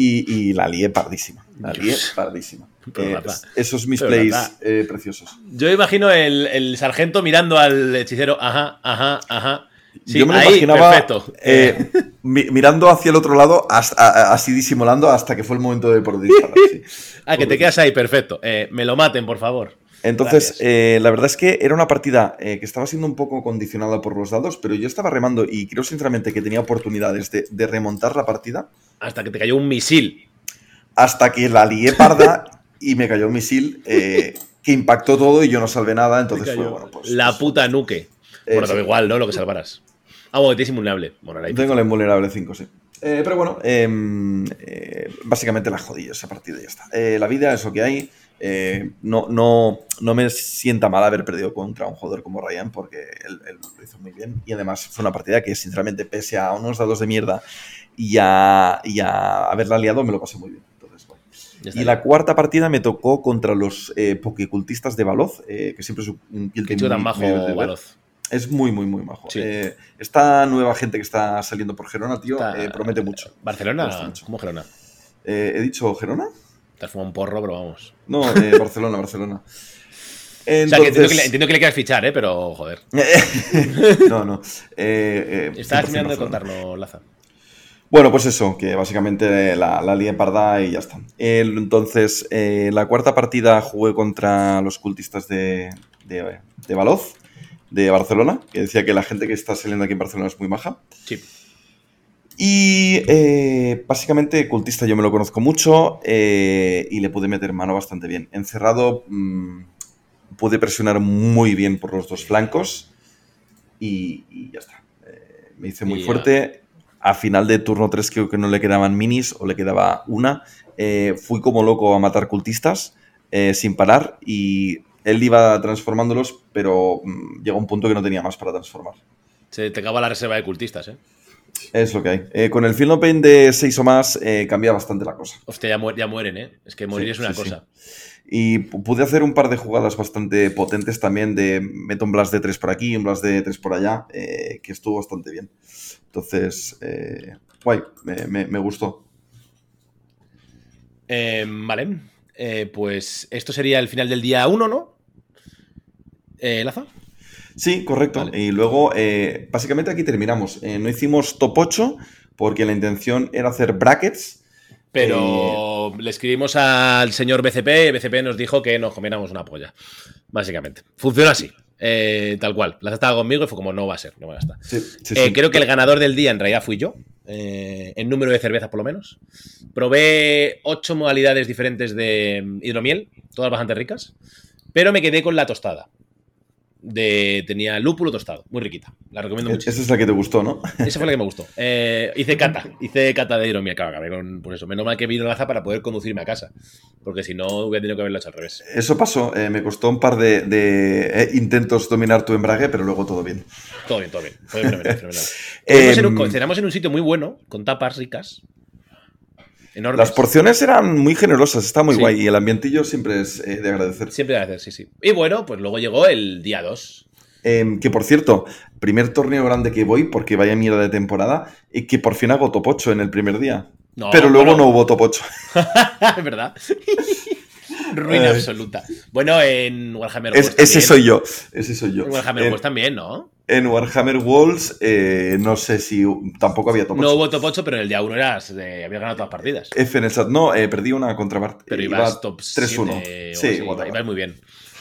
Y, y la lié pardísima, la lié pardísima. Eh, esos mis Pero plays nada. eh, preciosos. Yo imagino el, el sargento mirando al hechicero. Ajá, ajá, ajá. Sí, Yo me lo ahí, imaginaba perfecto. eh, mi- mirando hacia el otro lado, hasta- así disimulando, hasta que fue el momento de por disparar. sí. ah, que te quedas ahí, perfecto. Me lo maten, por favor. Entonces, eh, la verdad es que era una partida eh, que estaba siendo un poco condicionada por los dados, pero yo estaba remando y creo sinceramente que tenía oportunidades de, de remontar la partida Hasta que te cayó un misil. hasta que la lié parda y me cayó un misil eh, que impactó todo y yo no salvé nada. Entonces fue, bueno, pues. la puta nuque. Bueno, da igual, ¿no? Lo que salvaras. Ah, bueno, tienes invulnerable. Bueno, era Tengo la invulnerable 5, sí. Eh, pero bueno, em, eh, básicamente la jodí esa partida y ya está. La vida es lo que hay. Eh, no, no, no me sienta mal haber perdido contra un jugador como Ryan porque él, él lo hizo muy bien. Y además fue una partida que, sinceramente, pese a unos dados de mierda y a, y a haberla liado, me lo pasé muy bien. Entonces, bueno. Y la cuarta partida me tocó contra los eh, pokecultistas de Valoz, eh, que siempre es un chico tan bajo. Es muy, muy, muy majo. Sí. Eh, esta nueva gente que está saliendo por Gerona, tío, Está- promete mucho. ¿Barcelona? mucho. ¿Cómo Gerona? ¿He dicho Gerona? Te has fumado un porro, pero vamos. No, eh, Barcelona, Barcelona. O sea, que entiendo, que le, entiendo que le quieras fichar, ¿eh? Pero, joder. no, no. Eh, eh, Estabas 100% terminando de contarnos, Laza. Bueno, pues eso, que básicamente la, la lié parda y ya está. El- entonces, eh, la cuarta partida jugué contra los cultistas de, de, de Valoz, de Barcelona, que decía que la gente que está saliendo aquí en Barcelona es muy maja. Sí. Y eh, básicamente, cultista yo me lo conozco mucho eh, y le pude meter mano bastante bien. Encerrado, mm, pude presionar muy bien por los dos flancos y, y ya está. Eh, me hice muy fuerte a final de turno 3 creo que no le quedaban minis o le quedaba una. Fui como loco a matar cultistas sin parar y él iba transformándolos, pero mm, llegó un punto que no tenía más para transformar. Se te acaba la reserva de cultistas, ¿eh? Es lo que hay. Eh, con el Field No Pain de 6 o más eh, cambia bastante la cosa. Hostia, ya, mu- ya mueren, ¿eh? Es que morir Sí, es una sí, sí. cosa. Y pu- pude hacer un par de jugadas bastante potentes también de meto un blast de 3 por aquí, un blast de 3 por allá, eh, que estuvo bastante bien. Entonces, guay, me, me- me gustó. Eh, vale. Pues esto sería el final del día 1, ¿no? Eh, ¿Laza? Sí, correcto. Vale. Y luego, eh, básicamente aquí terminamos. Eh, no hicimos top 8 porque la intención era hacer brackets. Pero le escribimos al señor BCP y BCP nos dijo que nos comiéramos una polla. Básicamente. Funciona así. eh, tal cual. Laza estaba conmigo y fue como, no va a ser, no va a estar. Sí, sí, Eh, sí. Creo que el ganador del día en realidad fui yo, eh, en número de cervezas por lo menos. Probé ocho modalidades diferentes de mm, hidromiel, todas bastante ricas, pero me quedé con la tostada. De, tenía lúpulo tostado, muy riquita. La recomiendo E- muchísimo. Esa es la que te gustó, ¿no? Esa fue la que me gustó. Eh, hice cata, hice cata de hidromiel, claro, acabé con por eso. Menos mal que vino Laza para poder conducirme a casa, porque si no hubiera tenido que haberlo hecho al revés. Eso pasó. eh, me costó un par de, de, eh, intentos dominar tu embrague, pero luego todo bien. Todo bien, todo bien. Fue fenomenal, fenomenal. En un- cenamos en un sitio muy bueno, con tapas ricas. Enormes. Las porciones eran muy generosas, está muy Sí. guay y el ambientillo siempre es eh, de agradecer. Siempre agradecer, sí, sí. Y bueno, pues luego llegó el día 2. Em, que por cierto, primer torneo grande que voy, porque vaya mierda de temporada, y que por fin hago top 8 en el primer día. No, Pero luego bueno. no hubo top 8. es verdad. Ruina Eh. absoluta. Bueno, en Warhammer Es- ese soy yo. Ese soy yo. En Warhammer En, Worlds también, ¿no? En Warhammer Walls, eh, no sé si tampoco había top 8. No hubo top 8, pero en el día 1 eras, eh, habías ganado todas las partidas. F en el chat. No, eh, perdí una contra Bart. Pero Iba ibas top 3-1. 7 o Sí, ibas muy bien.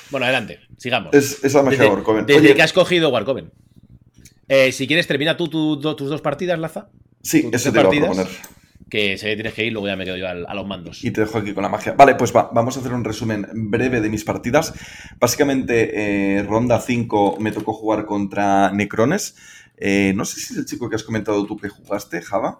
Bueno, adelante, sigamos. Es, es la magia de Warcoven. desde Oye, que has cogido Warcoven. Eh, si quieres, termina tú tus dos partidas, Laza. sí, tus eso te iba a partidas. proponer. Que sé que tienes que ir, luego ya me quedo yo al- a los mandos. Y te dejo aquí con la magia. Vale, pues va, vamos a hacer un resumen breve de mis partidas. Básicamente, eh, ronda 5 me tocó jugar contra Necrones. Eh, no sé si es el chico que has comentado tú que jugaste, Java.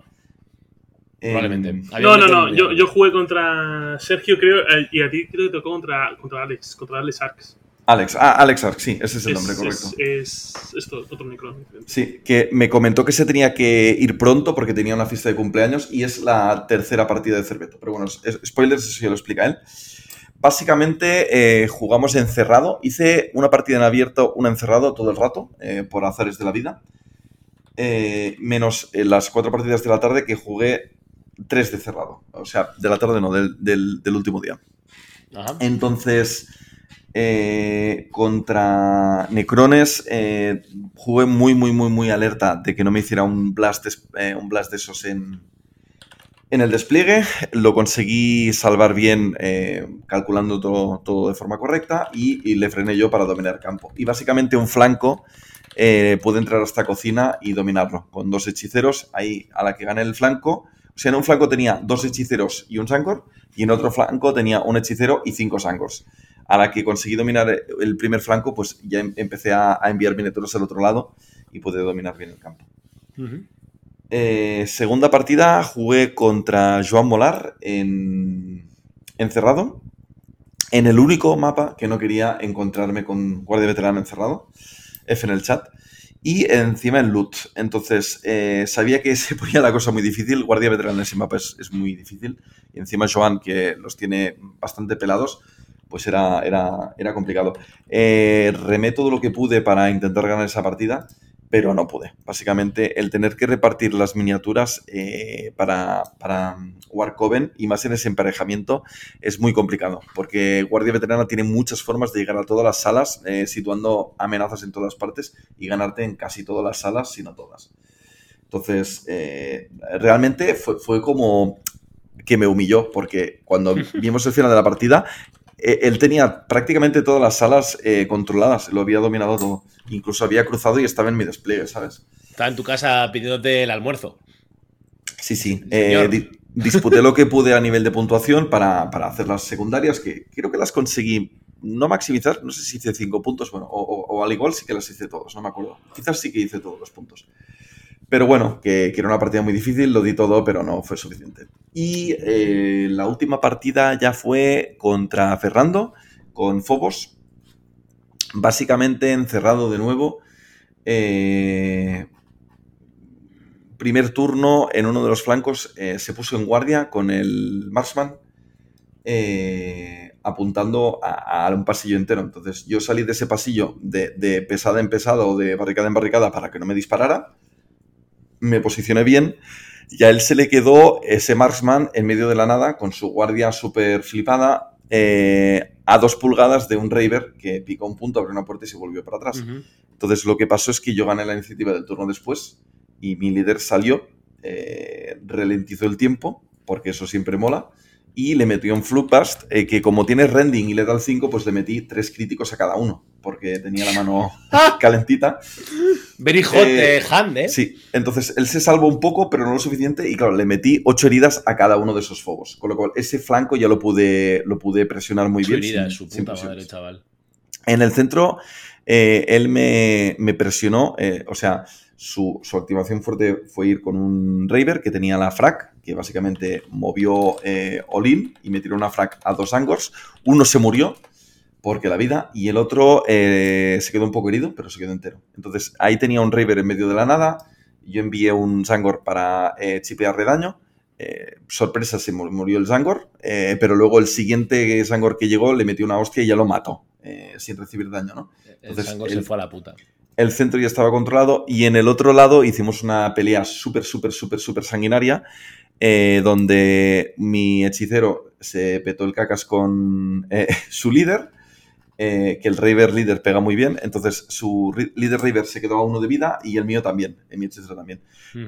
Eh, Probablemente. Había No, no, no. Yo, yo jugué contra Sergio, creo, eh, y a ti creo que tocó contra, contra Alex, contra Alex Arx. Alex, ah, Alex Ark, sí, ese es el nombre correcto. Es, es esto, otro Necron. Sí, que me comentó que se tenía que ir pronto porque tenía una fiesta de cumpleaños y es la tercera partida de Cerveto. Pero bueno, spoilers, eso ya lo explica él. Básicamente eh, jugamos encerrado. Hice una partida en abierto, una encerrado todo el rato, eh, por azares de la vida. Eh, menos en las cuatro partidas de la tarde que jugué tres de cerrado. O sea, de la tarde no, del, del- del último día. Ajá. Entonces, eh, contra Necrones eh, jugué muy, muy, muy, muy alerta de que no me hiciera un blast, eh, un blast de esos en, en el despliegue. Lo conseguí salvar bien calculando todo, todo de forma correcta y, le frené yo para dominar campo. Y básicamente un flanco pude entrar hasta cocina y dominarlo con dos hechiceros. Ahí a la que gané el flanco. O sea, en un flanco tenía dos hechiceros y un Sancor, y en otro flanco tenía un hechicero y cinco Sancors. A la que conseguí dominar el primer flanco, pues ya em- empecé a, a enviar miniaturas al otro lado y pude dominar bien el campo. Eh, segunda partida jugué contra Joan Molar en encerrado. En el único mapa que no quería encontrarme con Guardia Veterano encerrado. F en el chat. Y encima en loot. Entonces, eh, sabía que se ponía la cosa muy difícil. Guardia Veterano en ese mapa es, es muy difícil. Y encima Joan, que los tiene bastante pelados, pues era, era, era complicado. Eh, remé todo lo que pude para intentar ganar esa partida pero no pude. Básicamente, el tener que repartir las miniaturas eh, para, para Warcoven y más en ese emparejamiento es muy complicado, porque Guardia Veterana tiene muchas formas de llegar a todas las salas, eh, situando amenazas en todas partes y ganarte en casi todas las salas, si no todas. Entonces, eh, realmente fue, fue como que me humilló, porque cuando vimos el final de la partida, eh, él tenía prácticamente todas las salas eh, controladas, lo había dominado todo. Incluso había cruzado y estaba en mi despliegue, ¿sabes? Estaba en tu casa pidiéndote el almuerzo. Sí, sí. Eh, di- disputé lo que pude a nivel de puntuación para, para hacer las secundarias, que creo que las conseguí no maximizar, no sé si hice cinco puntos, bueno, o, o- o al igual sí que las hice todos, no me acuerdo. Quizás sí que hice todos los puntos. Pero bueno, que, era una partida muy difícil, lo di todo, pero no fue suficiente. Y eh, la última partida ya fue contra Ferrando, con Fobos. Básicamente encerrado de nuevo. Eh, primer turno en uno de los flancos eh, se puso en guardia con el Marksman apuntando a, a un pasillo entero. Entonces yo salí de ese pasillo de, de pesada en pesada o de barricada en barricada para que no me disparara. Me posicioné bien y a él se le quedó ese marksman en medio de la nada con su guardia súper flipada eh, a dos pulgadas de un Raver que picó un punto, abrió una puerta y se volvió para atrás. Entonces lo que pasó es que yo gané la iniciativa del turno después y mi líder salió, eh, ralentizó el tiempo, porque eso siempre mola, y le metió un Flug Burst, eh, que como tiene rending y le da el 5, pues le metí tres críticos a cada uno, porque tenía la mano calentita. Very hot Eh, eh, hand, ¿eh? Sí, entonces él se salvó un poco, pero no lo suficiente, y claro, le metí ocho heridas a cada uno de esos fobos, con lo cual ese flanco ya lo pude, lo pude presionar muy bien. herida, sin- su puta madre, presiones. chaval. En el centro, eh, él me, me presionó, eh, o sea, su, su activación fuerte fue ir con un Raver que tenía la frac, que básicamente movió eh, All-in y me tiró una frac a dos Angors. Uno se murió porque la vida y el otro eh, se quedó un poco herido, pero se quedó entero. Entonces ahí tenía un Raver en medio de la nada, yo envié un Zangor para eh, chipearle daño. Eh, sorpresa, se mu- murió el Zangor, eh, pero luego el siguiente Zangor que llegó le metió una hostia y ya lo mató, sin recibir daño, ¿no? El Entonces, el- se fue a la puta. El centro ya estaba controlado y en el otro lado hicimos una pelea súper, súper, súper, súper sanguinaria, eh, donde mi hechicero se petó el cacas con eh, su líder, eh, que el Raver líder pega muy bien, entonces su líder Raver se quedó a uno de vida y el mío también, eh, mi hechicero también.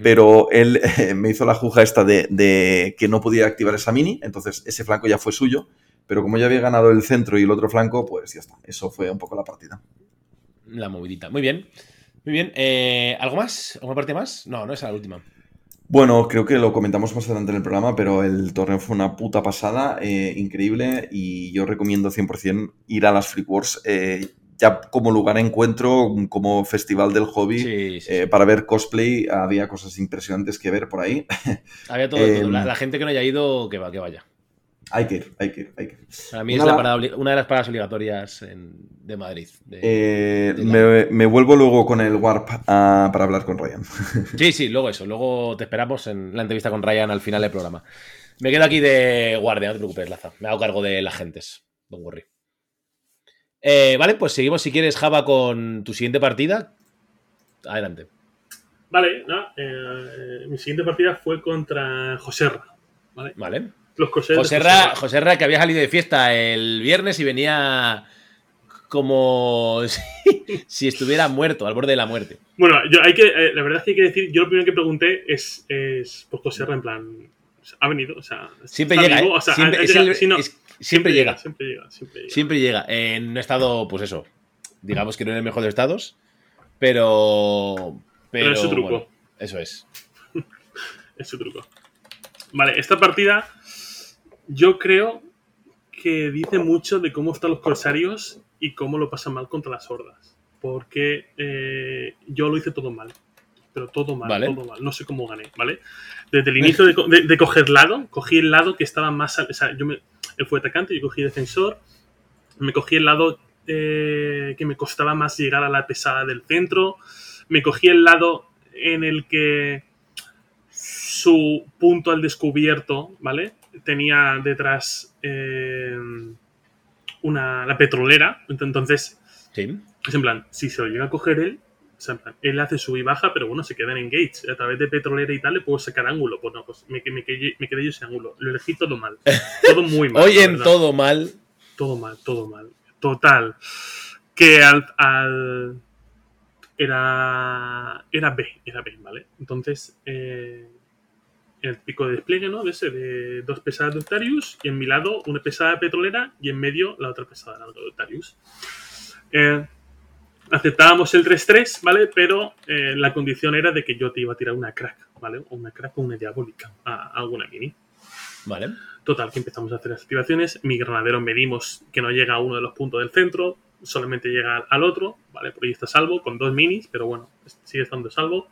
Pero él me hizo la juja esta de, de que no podía activar esa mini, entonces ese flanco ya fue suyo, pero como ya había ganado el centro y el otro flanco, pues ya está, eso fue un poco la partida. La movidita. Muy bien. Muy bien. Eh, ¿Algo más? ¿Alguna parte más? No, no es la última. Bueno, creo que lo comentamos más adelante en el programa, pero el torneo fue una puta pasada, eh, increíble, y yo recomiendo 100% ir a las Freak Wars eh, ya como lugar de encuentro, como festival del hobby, Sí, sí. para ver cosplay. Había cosas impresionantes que ver por ahí. Había todo, todo. em, La, la gente que no haya ido, que, va, que vaya. Hay que ir, hay que ir, hay que ir. Para mí Una es la parada una de las paradas obligatorias en- de Madrid. de- Eh, de me, me vuelvo luego con el Warp para hablar con Ryan. Sí, sí, luego eso. Luego te esperamos en la entrevista con Ryan al final del programa. Me quedo aquí de guardia, no te preocupes, Laza. Me hago cargo de las gentes. Don't worry. Eh, vale, pues seguimos si quieres, Java, con tu siguiente partida. Adelante. Vale, no, eh, mi siguiente partida fue contra Joserra. ¿vale? Vale. Los coseros. Joserra, Joserra, que había salido de fiesta el viernes y venía como si, si estuviera muerto, al borde de la muerte. Bueno, yo hay que, eh, la verdad es que hay que decir, yo lo primero que pregunté es, es por Joserra, en plan, ha venido, o sea, Siempre llega, siempre, llega. Siempre llega, siempre llega. Siempre llega. En un estado, pues eso. Digamos que no en el mejor de estados. Pero. Pero, Pero es su truco. bueno, eso es. Es su truco. Vale, esta partida yo creo que dice mucho de cómo están los corsarios y cómo lo pasan mal contra las hordas. Porque eh, yo lo hice todo mal. Pero todo mal, Vale. todo mal. No sé cómo gané, ¿vale? Desde el inicio de, co- de- de coger lado, cogí el lado que estaba más... al- O sea, yo me, él fue atacante, yo cogí defensor, me cogí el lado eh, que me costaba más llegar a la pesada del centro, me cogí el lado en el que su punto al descubierto, ¿vale? Tenía detrás eh, una, la petrolera, entonces Sí. es en plan, si se lo llega a coger él, en plan, él hace sub y baja, pero bueno, se queda en engage. A través de petrolera y tal le puedo sacar ángulo. Pues no, pues me, me, quedé, me quedé yo ese ángulo. Lo elegí todo mal. Todo muy mal. Hoy en todo mal. Todo mal, todo mal. Total. Que al. al- era. Era B, era B, ¿vale? Entonces. eh, el pico de despliegue, ¿no? De ese, de dos pesadas de Octarius, y en mi lado una pesada petrolera, y en medio la otra pesada de Octarius. Eh, aceptábamos el 3-3, ¿vale? Pero eh, la condición era de que yo te iba a tirar una crack, ¿vale? O una crack o una diabólica, a, a alguna mini. Vale. Total, que empezamos a hacer las activaciones. Mi granadero medimos que no llega a uno de los puntos del centro, solamente llega al otro, ¿vale? Por ahí está salvo, con dos minis, pero bueno, sigue estando salvo.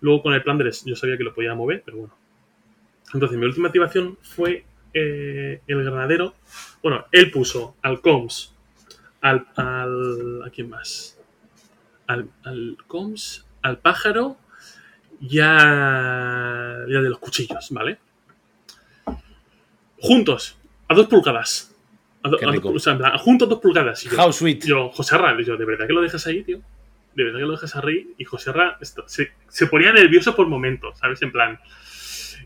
Luego con el Plunderers yo sabía que lo podía mover, pero bueno. Entonces mi última activación fue eh, el granadero. Bueno, él puso al Coms, al, al ¿a quién más? Al, al Coms, al pájaro y a, y a de los cuchillos, ¿vale? Juntos, a dos pulgadas. A do- Qué a- rico. o sea, en plan, juntos dos pulgadas. Y yo, How sweet. yo, José Arra, yo, ¿de verdad que lo dejas ahí, tío? ¿De verdad que lo dejas ahí? Y José esto- se, se ponía nervioso por momentos, ¿sabes? En plan,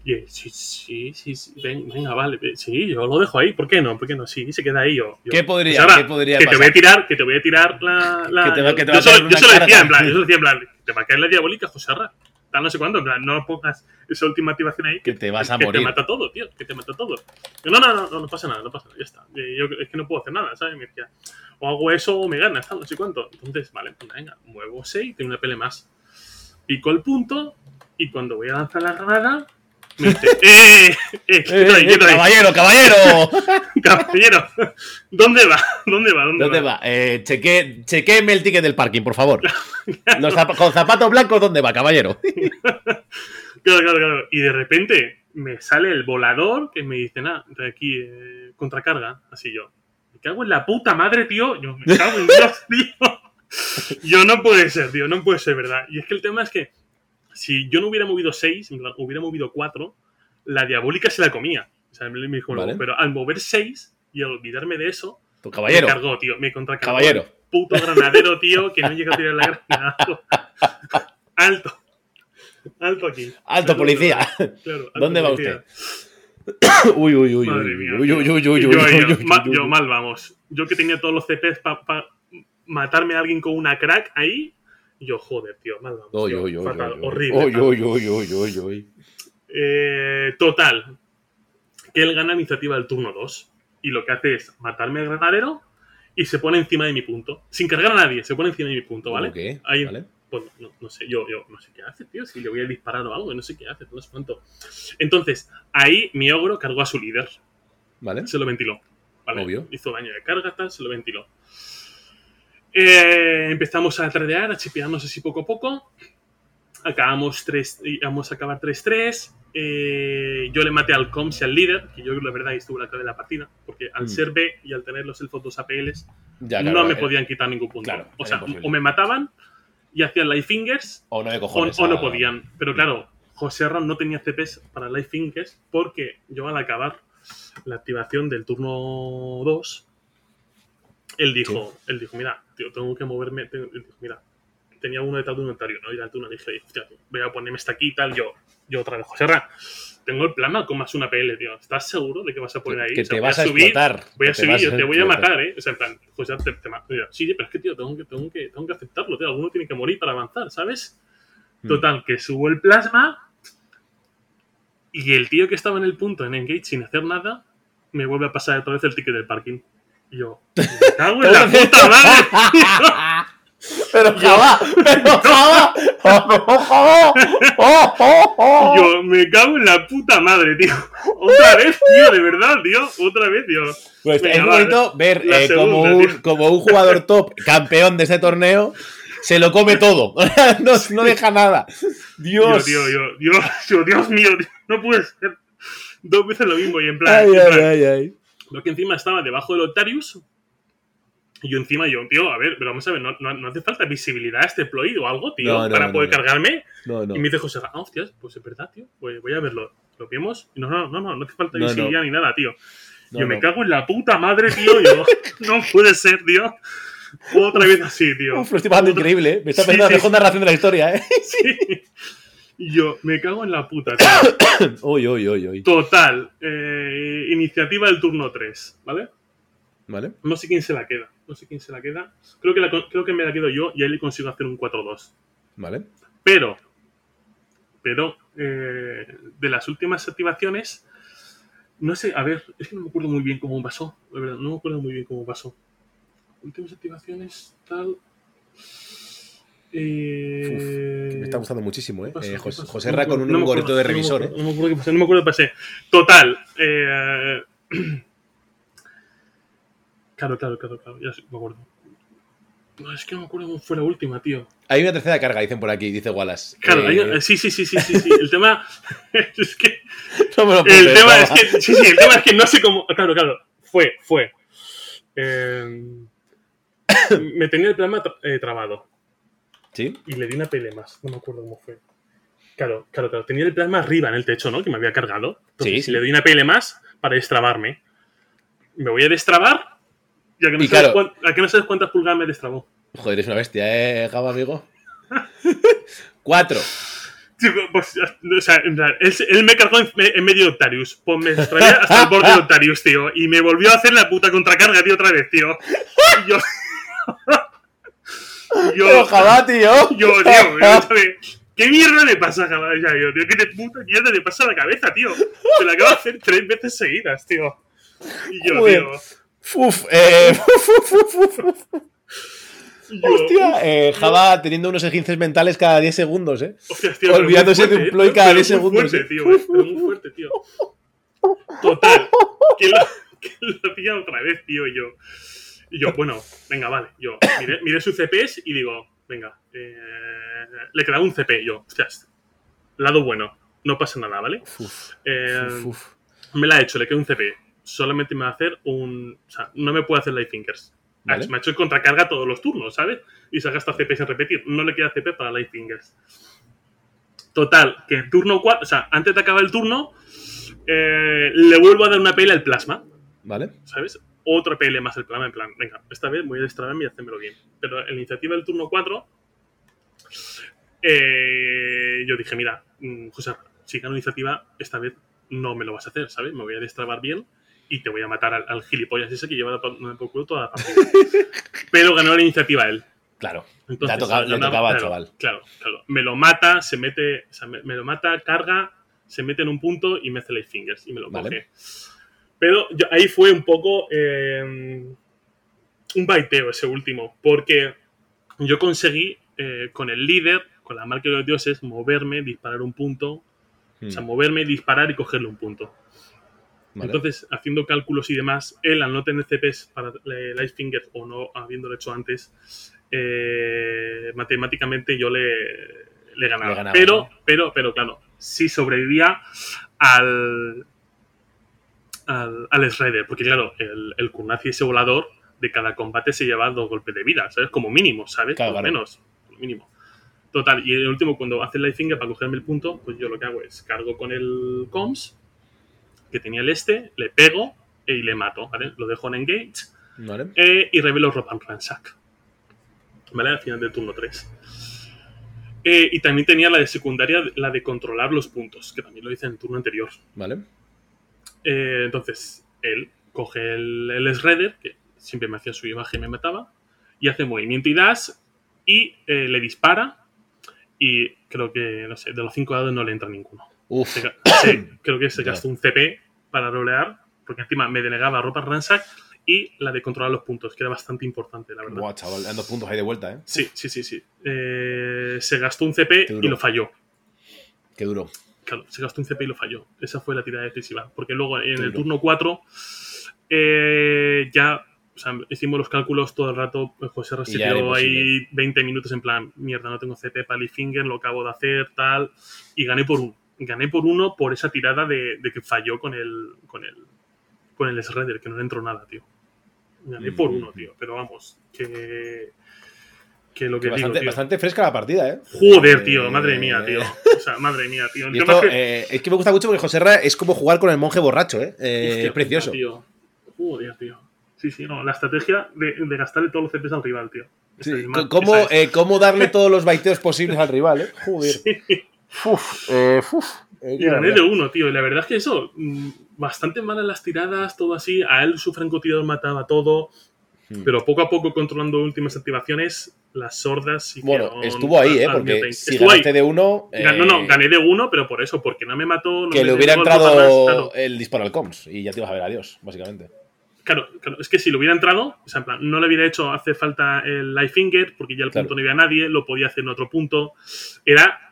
y él, sí, sí, sí, sí, ven- venga, vale, sí, yo lo dejo ahí, ¿por qué no? ¿Por qué no? Sí, se queda ahí. Yo, yo, ¿Qué podría, José qué podría que te voy pasar? a tirar, que te voy a tirar la... la- Que te va- que te va yo a se lo- una yo se lo decía, carga. en plan, yo se lo decía, en plan, te va a caer la diabólica, José Arra. Tal no sé cuándo, en plan, no pongas esa última activación ahí. Que te vas a que morir. te mata todo, tío, que te mata todo. Yo, no, no, no, no, no pasa nada, no pasa nada, ya está. Yo, es que no puedo hacer nada, ¿sabes? Me decía, o hago eso o me ganas, tal, no sé cuánto. Entonces, vale, pues venga, muevo 6, tengo una pele más. Pico el punto y cuando voy a lanzar la granada, ¡eh! ¡eh! Eh, quieto ahí, eh, quieto ahí, caballero, caballero. caballero! ¿Dónde va? ¿Dónde va? ¿Dónde, ¿Dónde va? Eh, cheque, chequéeme el ticket del parking, por favor. Los zap- con zapatos blancos, ¿dónde va, caballero? Claro, claro, claro. Y de repente me sale el volador que me dice, nada, de aquí, eh, contracarga. Así yo. Me cago en la puta madre, tío. Yo me cago en Dios, tío. Yo no puede ser, tío. No puede ser, ¿verdad? Y es que el tema es que si yo no hubiera movido 6, hubiera movido 4, la diabólica se la comía. O sea, me dijo, Vale. pero al mover 6 y al olvidarme de eso, Tu me caballero. cargó, tío. Me contracargó. Caballero. Puto granadero, tío, que no llega a tirar la granada. Alto. Alto aquí. Alto, policía. Claro, alto ¿Dónde va usted? Uy, uy, uy, Madre uy, mía, uy, uy, uy, uy, yo, mal vamos. Yo que tenía todos los CPs para matarme a alguien con una crack ahí. Y Yo, joder, tío, mal vamos. Uy, tío, uy, fatal, uy, horrible. Eh, total. Que él gana iniciativa del turno 2. Y lo que hace es matarme al granadero y se pone encima de mi punto. Sin cargar a nadie, se pone encima de mi punto, ¿vale? ¿Cómo qué? Ahí, ¿Vale? Pues no, no sé, yo, yo no sé qué hace, tío. Si le voy a disparar o algo, no sé qué hace, no sé cuánto. Entonces, ahí mi ogro cargó a su líder. ¿Vale? Se lo ventiló. ¿vale? Obvio. Hizo daño de carga, tal, se lo ventiló. Eh, empezamos a tradear, a chipearnos así poco a poco. Acabamos 3, íbamos a acabar 3-3. Eh, yo le maté al Coms y al líder, que yo la verdad estuvo la clave de la partida, porque al Mm. ser B y al tener los elfos 2 APLs, Ya, no me eh, podían quitar ningún punto. claro, o sea, imposible. o me mataban y hacían life fingers, O no o, o podían. Pero claro, José Ram no tenía CPs para Life Fingers porque yo al acabar la activación del turno 2, él dijo, él dijo, mira, tío, tengo que moverme. tengo- él dijo, mira, tenía uno detrás de un inventario, ¿no? Y de una dije, hostia, voy a ponerme esta aquí y tal. Yo, yo otra vez, José Ram, tengo el plasma con más una PL, tío. ¿Estás seguro de que vas a poner ahí? Que O sea, te vas a subir, explotar. Voy a subir, yo te voy a matar, ¿eh? O sea, en plan, José, te, te mato. Yo, Sí, pero es que, tío, tengo que, tengo, que, tengo que aceptarlo, tío. Alguno tiene que morir para avanzar, ¿sabes? Mm. Total, que subo el plasma y el tío que estaba en el punto en Engage sin hacer nada me vuelve a pasar otra vez el ticket del parking. Y yo, me cago en la puta madre. Pero Java, pero Java. Oh, oh, oh. Yo, me cago en la puta madre, tío. Otra vez, tío, de verdad, tío. Otra vez, tío. Pues Venga, es va, bonito ver eh, como, un, como un jugador top, campeón de ese torneo, se lo come todo. no, no deja nada. Dios. Tío, tío, Dios, Dios mío, tío, no puede ser. Dos veces lo mismo y en plan. Ay, en ay, plan, ay, ay. Lo que encima estaba debajo del Octarius. Y yo encima, yo, tío, a ver, pero vamos a ver, no, no- no hace falta visibilidad a este ploy o algo, tío, No, no, para no, poder cargarme. Y me dice José, ah, hostias, pues es verdad, tío, pues voy a verlo. ¿Lo vemos? No, no, no, no, no hace falta visibilidad ni nada, tío. Yo me cago en la puta madre, tío, yo, no puede ser, tío. Otra vez así, tío. Uf, lo estoy pasando Otra- increíble, ¿eh? Me está Sí, pareciendo la sí, mejor narración de la historia, ¿eh? Sí. Y yo, me cago en la puta, tío. Uy, uy, uy, uy. Total, eh, iniciativa del turno 3, ¿vale? ¿Vale? No sé quién se la queda. No sé quién se la queda. Creo que, la creo que me la quedo yo y ahí le consigo hacer un 4-2. ¿Vale? Pero, pero, eh, de las últimas activaciones, no sé, a ver, es que no me acuerdo muy bien cómo pasó. De verdad, no me acuerdo muy bien cómo pasó. Últimas activaciones, tal. Eh, Me está gustando muchísimo, ¿eh? Eh, ¿Qué José? José No Ra con un no gorrito acuerdo, de no revisor, acuerdo, ¿eh? No me acuerdo qué pasó, no me acuerdo qué pasé. Total. eh, claro, claro, claro, claro. Ya me acuerdo. No, es que no me acuerdo cómo fue la última, tío. Hay una tercera carga, dicen por aquí, dice Wallace. Claro, Eh, sí, sí, sí, sí, sí, sí. El tema es que no me lo el tema es que sí, sí, el tema es que no sé cómo. Claro, claro. Fue, fue. Eh, me tenía el plasma tra- eh, trabado ¿Sí? y le di una pele más. No me acuerdo cómo fue. Claro, claro, claro. Tenía el plasma arriba en el techo, ¿no? Que me había cargado. Entonces, Sí, sí. le doy una pele más para destrabarme. Me voy a destrabar. Ya que no, Y sabes, claro. cuán- a que no sabes cuántas pulgadas me destrabó. Joder, es una bestia, ¿eh, Java, amigo? Cuatro. Sí, pues, o sea, en realidad, él, él me cargó en, en medio de Octarius. Pues me traía hasta el borde de Octarius, tío. Y me volvió a hacer la puta contracarga, tío, otra vez, tío. Y yo. yo. Java, tío. Yo, tío, yo. ¿Qué mierda le pasa, Java? Ya, yo, tío, ¿qué puta mierda le pasa a la cabeza, tío? Se la acabo de hacer tres veces seguidas, tío. Y yo, Joder. tío. Uf, eh, yo, Hostia, eh, Java teniendo unos esguinces mentales cada 10 segundos, ¿eh? Hostias, tío, Olvidándose muy de un fuerte, ploy ¿eh? cada Pero 10 muy segundos, Fuerte, ¿eh? tío, eh, pero muy fuerte, tío. Total. Que lo, que lo hacía otra vez, tío, y yo. Y yo, bueno, venga, vale. Yo miré, miré su CPs y digo, venga, eh, le quedaba un CP. Yo, hostias, lado bueno, no pasa nada, ¿vale? Uf, Eh, uf, uf. me la ha hecho, le queda un CP. Solamente me va a hacer un. O sea, no me puede hacer light fingers. Vale. Me ha hecho en contracarga todos los turnos, ¿sabes? Y se gasta CP sin repetir. No le queda CP para light fingers. Total, que en turno 4, o sea, antes de acabar el turno, eh, le vuelvo a dar una pele al plasma, Vale. ¿sabes? Otra pele más el plasma, en plan, venga, esta vez voy a destrabarme y hacérmelo bien. Pero en la iniciativa del turno 4, eh, yo dije, mira, mm, José, si gano iniciativa, esta vez no me lo vas a hacer, ¿sabes? Me voy a destrabar bien y te voy a matar al, al gilipollas ese que lleva por, por culo toda la partida. Pero ganó la iniciativa él. Claro. Entonces, tocado- le tocaba claro, chaval. Claro, claro. Me lo mata, se mete, o sea, me, me lo mata, carga, se mete en un punto y me hace light fingers y me lo Vale. coge. Pero yo- ahí fue un poco eh, un baiteo ese último, porque yo conseguí eh, con el líder, con la marca de los dioses, moverme, disparar un punto, o sea, Mm, moverme, disparar y cogerle un punto. vale. Entonces, haciendo cálculos y demás, él al no tener CPs para eh, Lightfinger o no habiéndolo hecho antes, eh, matemáticamente yo le, le ganaba. Le pero, ¿no? pero, pero claro, sí sobrevivía al, al, al Shredder, porque claro, el, el Kurnazi ese volador de cada combate se lleva dos golpes de vida, ¿sabes? Como mínimo, ¿sabes? Claro, Por lo claro. menos, como mínimo. Total, y el último, cuando hace el Lightfinger para cogerme el punto, pues yo lo que hago es cargo con el comms, que tenía el este, le pego y le mato, ¿vale? Lo dejo en engage Vale. eh, y revelo Rob and Ransack. ¿Vale? Al final del turno 3. Eh, y también tenía la de secundaria, la de controlar los puntos, que también lo hice en el turno anterior. Vale. Eh, entonces, él coge el, el Shredder, que siempre me hacía su imagen y me mataba, y hace movimiento y dash, y eh, le dispara, y creo que, no sé, de los 5 dados no le entra ninguno. Uf. Se creo que se gastó un CP para rolear, porque encima me denegaba ropa ransack y la de controlar los puntos, que era bastante importante, la verdad. Buah, chaval, dan dos puntos ahí de vuelta, ¿eh? Sí, sí, sí, sí. Eh, se gastó un CP y lo falló. Qué duro. Claro, se gastó un CP y lo falló. Esa fue la tirada decisiva. Porque luego en el turno 4 eh, ya o sea, hicimos los cálculos todo el rato. pues, José resistió ahí imposible. 20 minutos en plan, mierda, no tengo CP para Finger, lo acabo de hacer, tal. Y gané por uno. Gané por uno por esa tirada de, de que falló con el, con el, con el Shredder, que no le entró nada, tío. Gané por uno, tío. Pero vamos, que, que lo que Que digo, bastante, tío. bastante fresca la partida, ¿eh? Joder, Eh, tío, madre mía, tío. O sea, madre mía, tío. El esto, que- eh, es que me gusta mucho porque José Ra es como jugar con el monje borracho, ¿eh? Eh, Hostia es precioso. tío. Joder, tío. Sí, sí, no. La estrategia de, de gastarle todos los CPs al rival, tío. Sí, es más- ¿Cómo, es. eh, cómo darle todos los baiteos posibles al rival, ¿eh? Joder. Uf, eh, uf. Eh, Y gané de uno, tío. Y la verdad es que eso, mm, bastante malas las tiradas, todo así. A él su francotirador mataba todo. Hmm. Pero poco a poco, controlando últimas activaciones, las sordas sí Bueno, estuvo ahí, ¿eh? Porque si ahí. ganaste de uno. eh, No, no, gané de uno, pero por eso, porque no me mató. no Que me le hubiera entrado más, claro. el disparo al comms y ya te ibas a ver adiós, básicamente. Claro, claro, es que si lo hubiera entrado, o sea, en plan, no le hubiera hecho hace falta el light finger, porque ya el Claro. punto no había nadie, lo podía hacer en otro punto. Era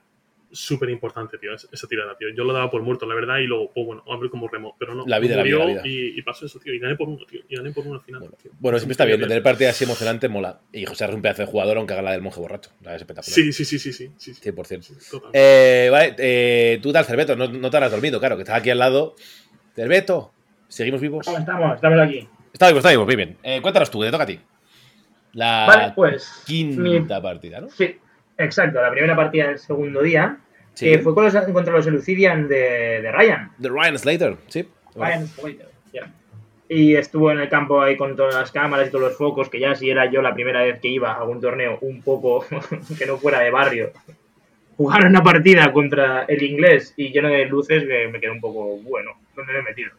súper importante, tío, es- esa tirada, tío. Yo lo daba por muerto, la verdad, y luego, pues bueno, hombre, como remo, pero no. La vida, la vida, la vida. Y, y pasó eso, tío, y gané por uno, tío, y gané por uno al final, Bueno, tío. Bueno, siempre está bien, ¿no? tener partidas así emocionantes mola. Y José es un pedazo de jugador, aunque haga la del monje borracho. La es espectacular. Sí, sí, sí, sí, sí, sí, sí, 100%. sí, total. Eh, vale, eh, tú tal, Cerveto, no, no te habrás dormido, claro, que estás aquí al lado. Cerveto, ¿seguimos vivos? ¿Cómo estamos? Estamos aquí. Está vivo, está vivo, muy bien. Eh, cuéntanos tú, que te toca a ti. La Vale, pues. quinta mi- partida, ¿no? Sí, exacto. La primera partida del segundo día. Sí. Que fue con los, contra los Elucidian de, de Ryan. The Ryan Slater, sí. Ryan Slater, ya. Y estuvo en el campo ahí con todas las cámaras y todos los focos, que ya si era yo la primera vez que iba a algún torneo un poco que no fuera de barrio. Jugar una partida contra el inglés y lleno de luces que me quedé un poco, bueno, ¿dónde me he metido?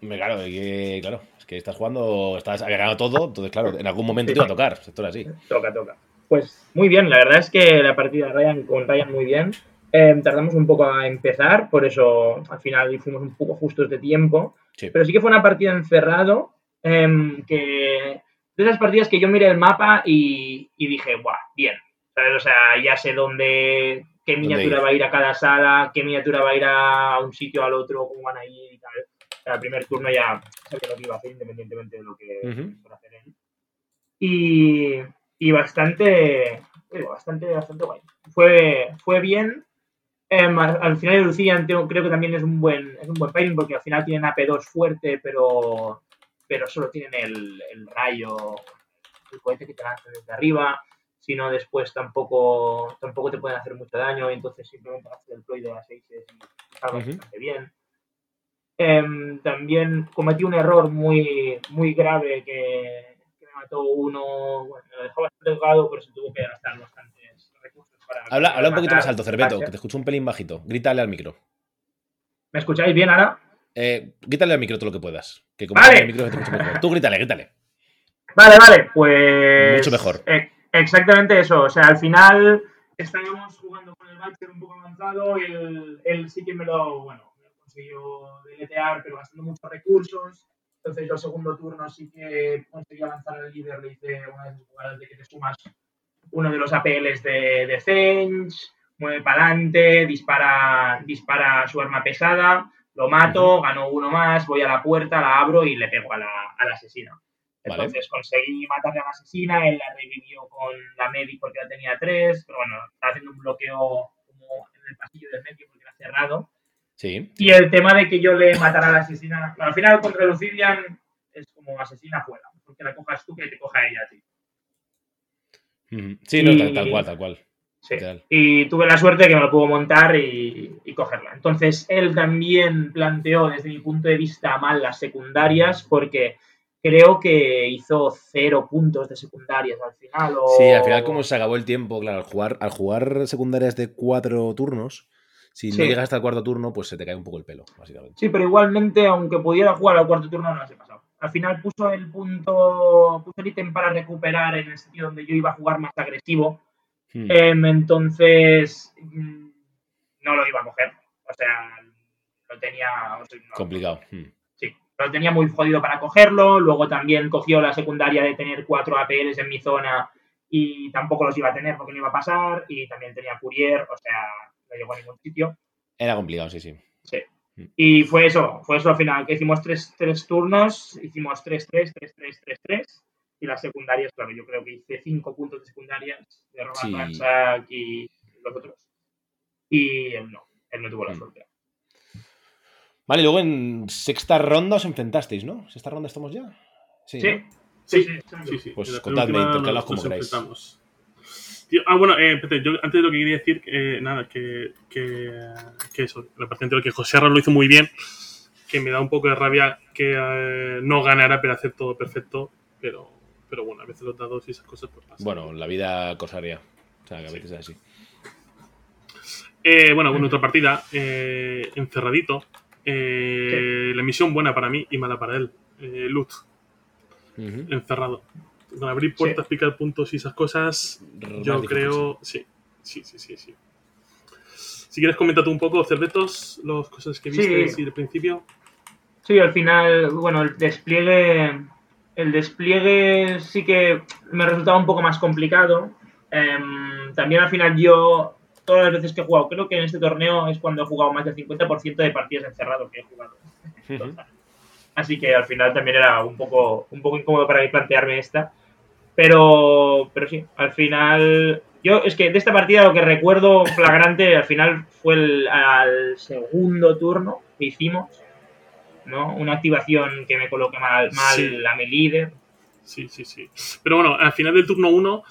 Me, claro, que, claro, es que estás jugando, estás ganado todo, entonces, claro, en algún momento te iba a tocar. Esto era así. Toca, toca. Pues muy bien, la verdad es que la partida Ryan con Ryan muy bien. Eh, tardamos un poco a empezar, por eso al final fuimos un poco justos de tiempo. Sí. Pero sí que fue una partida encerrado, em, que de esas partidas que yo miré el mapa y, y dije, guau, bien. ¿Sabes? O sea, ya sé dónde, qué miniatura ir? va a ir a cada sala, qué miniatura va a ir a un sitio al otro, cómo van a ir y tal. O sea, el primer turno ya sabía lo que iba a hacer independientemente de lo que Ujú. fuera a hacer él. Y, y bastante, digo, bastante, bastante guay. Fue, fue bien. Em, al, al final Lucian creo que también es un buen es un buen pairing porque al final tienen AP2 fuerte, pero, pero solo tienen el, el rayo, el cohete que te lanza desde arriba. Si no, después tampoco, tampoco te pueden hacer mucho daño y entonces simplemente haces el ploy de las 6 y salgas Ujú. bastante bien. Em, también cometí un error muy, muy grave que, que me mató uno, bueno, me lo dejó bastante delgado, pero se tuvo que gastar bastantes recursos para... Habla, habla un poquito más alto, Cerveto, que te escucho un pelín bajito. Grítale al micro. ¿Me escucháis bien ahora? Eh, grítale al micro todo lo que puedas. Que como Vale. el micro te mejor. Tú grítale, grítale. Vale, vale, pues... Mucho mejor. eh, exactamente eso, o sea, al final estábamos jugando con el Batcher un poco avanzado y él, él sí que me lo, bueno, me lo consiguió deletear, pero gastando muchos recursos. Entonces yo el segundo turno sí que conseguí avanzar al líder, le hice una de esas jugadas de que te sumas uno de los APLs de, de Zench, mueve para adelante, dispara, dispara su arma pesada, lo mato, gano uno más, voy a la puerta, la abro y le pego a la, a la asesina. Vale. Entonces conseguí matarle a la asesina, él la revivió con la medic porque ya tenía tres, pero bueno, estaba haciendo un bloqueo como en el pasillo del medio porque era cerrado. Sí. Y el tema de que yo le matara a la asesina, bueno, al final contra Lucidian es como asesina fuera, porque la cojas tú que te coja ella a ti. Sí, no, tal, cual, tal cual. Sí. Y tuve la suerte de que me lo pudo montar y, y cogerla. Entonces, él también planteó, desde mi punto de vista, mal las secundarias, porque creo que hizo cero puntos de secundarias al final. o- Sí, al final, como se acabó el tiempo, claro, al jugar, al jugar secundarias de cuatro turnos, si no llegas hasta el cuarto turno, pues se te cae un poco el pelo, básicamente. Sí, pero igualmente, aunque pudiera jugar al cuarto turno, no las he pasado. Al final puso el punto, puso el ítem para recuperar en el sitio donde yo iba a jugar más agresivo. Hmm. Em, entonces, mm, no lo iba a coger. O sea, lo tenía. o sea, no- Complicado. Hmm. Sí, lo tenía muy jodido para cogerlo. Luego también cogió la secundaria de tener cuatro APLs en mi zona y tampoco los iba a tener porque no iba a pasar. Y también tenía Courier, o sea, no llegó a ningún sitio. Era complicado, sí, sí. Sí. Mm. Y fue eso, fue eso al final, que hicimos tres, tres turnos, hicimos 3-3, 3-3, 3-3. Y las secundarias, claro, yo creo que hice cinco puntos de secundarias de Roman Sí. Ransack y los otros. Y él no, él no tuvo la Mm. suerte. Vale, luego en sexta ronda os enfrentasteis, ¿no? ¿Sexta ronda estamos ya? Sí. Sí, ¿no? sí, sí. Sí, sí. Pues contadme, nos- como queráis. Tío, ah, bueno, eh, espérate, yo antes de lo que quería decir, eh, nada, que, que, que eso, la parte anterior, que José Arras lo hizo muy bien, que me da un poco de rabia que eh, no ganara, pero hacer todo perfecto, pero, pero bueno, a veces los dados y esas cosas pues pasan. Bueno, la vida cosaria. O sea, que a veces es así. Eh, bueno, bueno, otra partida, eh, encerradito. Eh, La misión buena para mí y mala para él. Eh, loot, Ujú. encerrado. Con abrir puertas, picar puntos y esas cosas, Yo creo. Sí, sí, sí, sí. sí. Si quieres, comentar tú un poco, Cervetos, las cosas que Sí. viste y del principio. Sí, al final, bueno, el despliegue, el despliegue sí que me resultaba un poco más complicado. Em, también al final yo todas las veces que he jugado. Creo que en este torneo es cuando he jugado más del 50% de partidas encerrado que he jugado. Así que al final también era un poco, un poco incómodo para mí plantearme esta. Pero, pero sí, al final. Yo es que de esta partida lo que recuerdo flagrante al final fue el, al segundo turno que hicimos. ¿no? Una activación que me coloca mal, mal Sí. a mi líder. Sí, sí, sí. Pero bueno, al final del turno 1,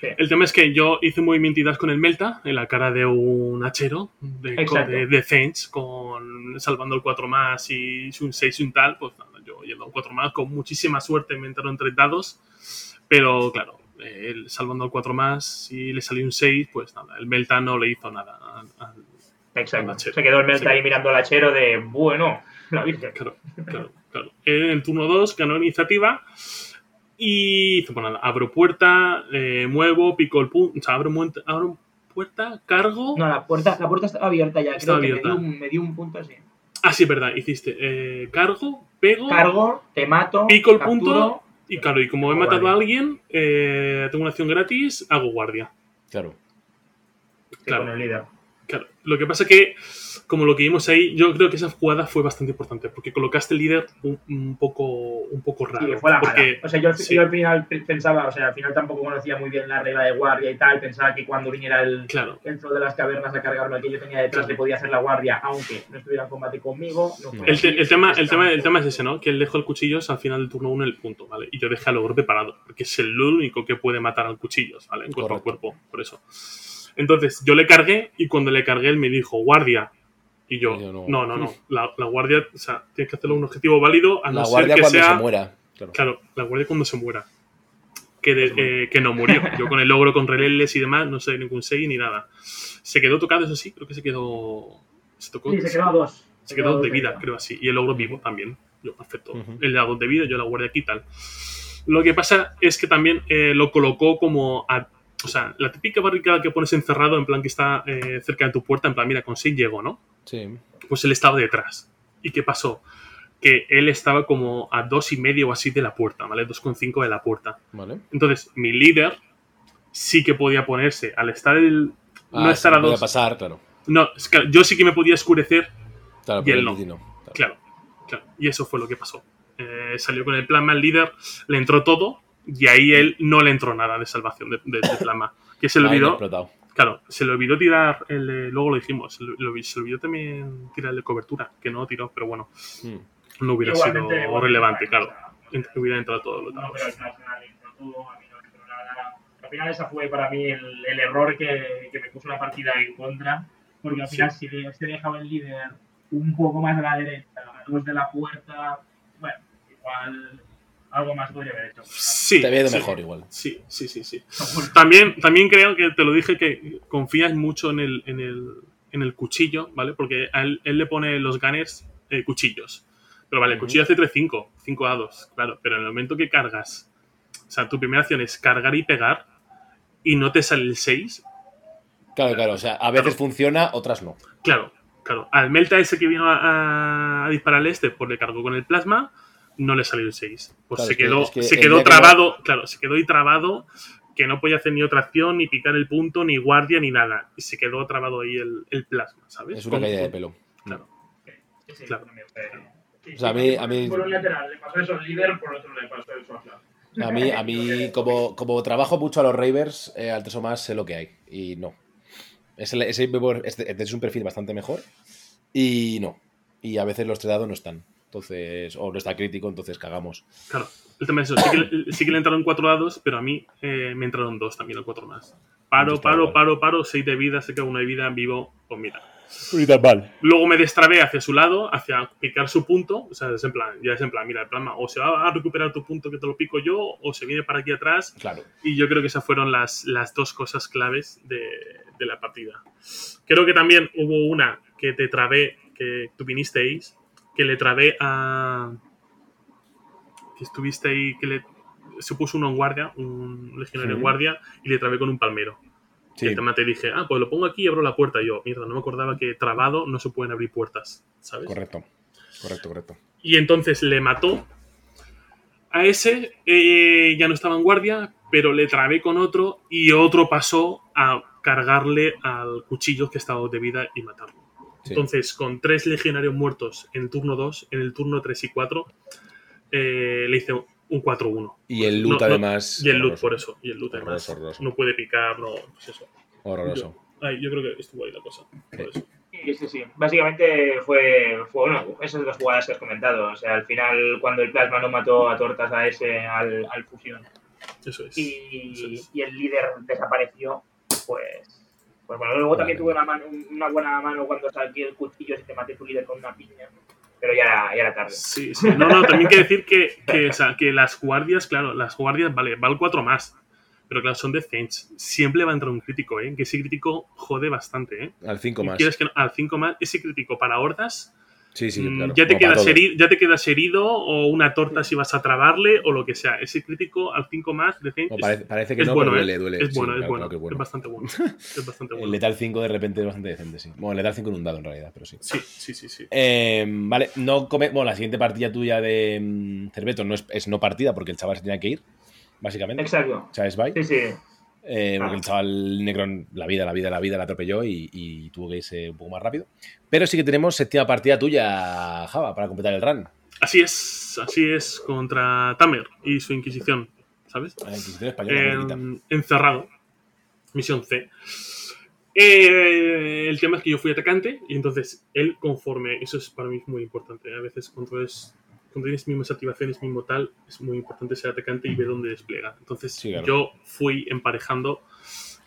Sí. el tema es que yo hice un movimiento y dash con el Melta en la cara de un hachero de, Exacto. de, de Zench, con salvando el 4 más y un 6 y un tal. Pues nada, yo yendo a un 4 más con muchísima suerte me entraron tres dados. Pero claro, eh, salvando el 4 más y le salió un 6, pues nada, el Melta no le hizo nada. al- al- Exacto. Se quedó el Melta Sí. ahí mirando al hachero de, bueno, la virgen. Claro, claro, claro. En el turno 2 ganó iniciativa y hizo, pues nada, abro puerta, eh, muevo, pico el punto, o sea, abro, abro puerta, cargo. No, la puerta, la puerta estaba abierta ya. Estaba Creo abierta. que me dio, un, me dio un punto así. Ah, sí, verdad, hiciste eh, cargo, pego, Cargo, te mato, pico el capturo, punto y claro, y como he matado a alguien, eh, tengo una acción gratis, hago guardia. Claro. claro. con el líder. Claro, lo que pasa que, como lo que vimos ahí, yo creo que esa jugada fue bastante importante, porque colocaste el líder un, un poco, un poco raro. Sí, que fue la mala. porque, O sea, yo, sí. yo al final pensaba, o sea, al final tampoco conocía muy bien la regla de guardia y tal. Pensaba que cuando viniera el, claro, el troll de las cavernas a cargarme al que yo tenía detrás, le podía hacer la guardia, aunque no estuviera en combate conmigo. No fue El, así. te- el tema, el, tema, el tema es ese, ¿no? Que él dejó el cuchillos al final del turno 1 en el punto, ¿vale? Y yo dejé al ogro preparado, porque es el único que puede matar al cuchillos, ¿vale? En cuerpo Correcto. a cuerpo, por eso. Entonces, yo le cargué y cuando le cargué él me dijo, guardia. Y yo, Y yo no. no, no, no. La, la guardia, o sea, tienes que hacerlo un objetivo válido a no La ser guardia que cuando sea... se muera. Claro. Claro, la guardia cuando se muera. Que, de- eh, que no murió. Yo con el logro con releles y demás no sé ningún 6 ni nada. Se quedó tocado, eso sí, creo que se quedó... Se tocó... Sí, se quedó a dos. Se quedó de vida, creo así. Y el logro vivo también. Yo, perfecto. Ujú. El lado de vida, yo la guardia aquí y tal. Lo que pasa es que también eh, lo colocó como. a- o sea, la típica barricada que pones encerrado, en plan que está eh, cerca de tu puerta, en plan, mira, con 6 llego, ¿no? Sí. Pues él estaba detrás. ¿Y qué pasó? Que él estaba como a dos y medio o así de la puerta, ¿vale? 2,5 de la puerta. Vale. Entonces, mi líder sí que podía ponerse, al estar el. no Ah, estar sí, a dos. pasar, claro. No, es que yo sí que me podía oscurecer Claro, Y él no. No. Claro. Claro, claro. Y eso fue lo que pasó. Eh, salió con el plasma, el líder le entró todo y ahí él no le entró nada de salvación de, de- de plasma. Que se le olvidó, claro, se le olvidó tirar, el, de- luego lo dijimos, se le, lo- se le olvidó también tirar el de cobertura, que no tiró, pero bueno, Mm. no hubiera Igualmente, sido igualmente, relevante, o claro. Hubiera entrado todo lo No, demás. pero al final le entró todo, a mí no me entró nada. Al final esa fue para mí el, el error que, que me puso la partida en contra, porque al Sí. final si le hubiese dejado el líder un poco más a la derecha, a dos de la puerta, bueno, igual algo más podría haber hecho. Sí, Te había ido sí. mejor igual. Sí, sí, sí, sí. También, también creo que te lo dije que confías mucho en el, en el, en el cuchillo, ¿vale? Porque a él, él le pone los gunners eh, cuchillos. Pero vale, el cuchillo hace 3-5, 5 dados, claro. Pero en el momento que cargas, o sea, tu primera acción es cargar y pegar y no te sale el 6, Claro, claro. O sea, a veces funciona, otras no. claro, claro. Al Melta ese que vino a, a disparar al este, pues le cargó con el plasma, no le salió el 6. Pues Claro, se es que- quedó, es que se quedó que trabado, claro, se quedó ahí trabado, que no podía hacer ni otra acción, ni picar el punto, ni guardia, ni nada. Y se quedó trabado ahí el, el plasma, ¿sabes? Es una caída de pelo. Claro. Sí, sí, Claro. también fue- sí, O sea, a mí- a mí- Por un lateral le pasó eso al líder, por otro le pasó eso a mí, a mí como, como trabajo mucho a los Ravers, eh, al 3 o más sé lo que hay. Y no. Este, este es un perfil bastante mejor. Y no. Y a veces los tres dados no están. Entonces, o no está crítico, entonces cagamos. Claro. El tema es eso. Sí que, le- sí que le entraron cuatro dados, pero a mí eh, me entraron dos también, o cuatro más. Paro, paro, paro, paro, seis de vida, se queda uno de vida, vivo, pues mira. Luego me destrabé hacia su lado, hacia picar su punto. O sea, es en plan, ya es en plan, mira, el plan, o se va a recuperar tu punto que te lo pico yo, o se viene para aquí atrás. Claro. Y yo creo que esas fueron las, las dos cosas claves de, de la partida. Creo que también hubo una que te trabé, que tú vinisteis, que le trabé a. que estuviste ahí, que le. Se puso uno en guardia, un legionario en guardia, y le trabé con un palmero. Y Sí. el tema te dije, ah, pues lo pongo aquí y abro la puerta. Y yo, mierda, no me acordaba que trabado no se pueden abrir puertas, ¿sabes? Correcto. Correcto, correcto. Y entonces le mató a ese, eh, ya no estaba en guardia, pero le trabé con otro y otro pasó a cargarle al cuchillo que estaba de vida y matarlo. Sí. Entonces, con tres legionarios muertos en el turno 2, en el turno 3 y 4, eh, le hice un 4-1. Y el loot, No, no, además. Y el loot, por eso. Y el loot, además. Horroroso. No puede picar, no. Pues eso. Horroroso. Ay, yo creo que estuvo ahí la cosa. por Sí. eso. Sí, sí, sí. Básicamente fue, fue bueno, esas dos jugadas que has comentado. O sea, al final, cuando el plasma no mató a tortas a ese, al, al fusión, Eso es. Eso y, es. y el líder desapareció, pues. Pues bueno, luego también tuve una, mano- una buena mano cuando saqué el cuchillo y te maté tu líder con una piña. Pero ya era, ya era tarde. Sí, sí. No, no, también hay que decir que, que, o sea, que las guardias, claro, las guardias, vale, va el 4 más. Pero claro, son de Zench. Siempre va a entrar un crítico, ¿eh? Que ese crítico jode bastante, ¿eh? Al 5 Y más. quieres que no- al 5 más, ese crítico para hordas, Sí, sí, mm, claro. ya, te quedas herido, ya te quedas herido o una torta si vas a trabarle o lo que sea. Ese crítico al 5 más de es- parece, parece que es no, bueno, pero ¿eh? duele, duele. es Sí, bueno, es claro, bueno, claro que es bastante bueno. Es bastante El bueno. Letal 5 de repente es bastante decente, sí. Bueno, el Letal 5 en un dado en realidad, pero sí. Sí, sí, sí, sí. Eh, vale, no come. Bueno, la siguiente partida tuya de mm, Cerveto no es, es no partida porque el chaval se tenía que ir, básicamente. Exacto. O sea, es bye. Sí, sí. Eh, porque Ah. el chaval Necron, la vida, la vida, la vida la atropelló y, y tuvo que irse un poco más rápido. Pero sí que tenemos séptima partida tuya, Java, para completar el run. Así es, así es, contra Tamer y su Inquisición, ¿sabes? La Inquisición española, muy bonita. En- encerrado. Misión C. Eh, el tema es que yo fui atacante y entonces él conforme, eso es para mí muy importante. A veces cuando, es, cuando tienes mismas activaciones, mismo tal, es muy importante ser atacante y ver dónde despliega. Entonces Sí, claro. yo fui emparejando,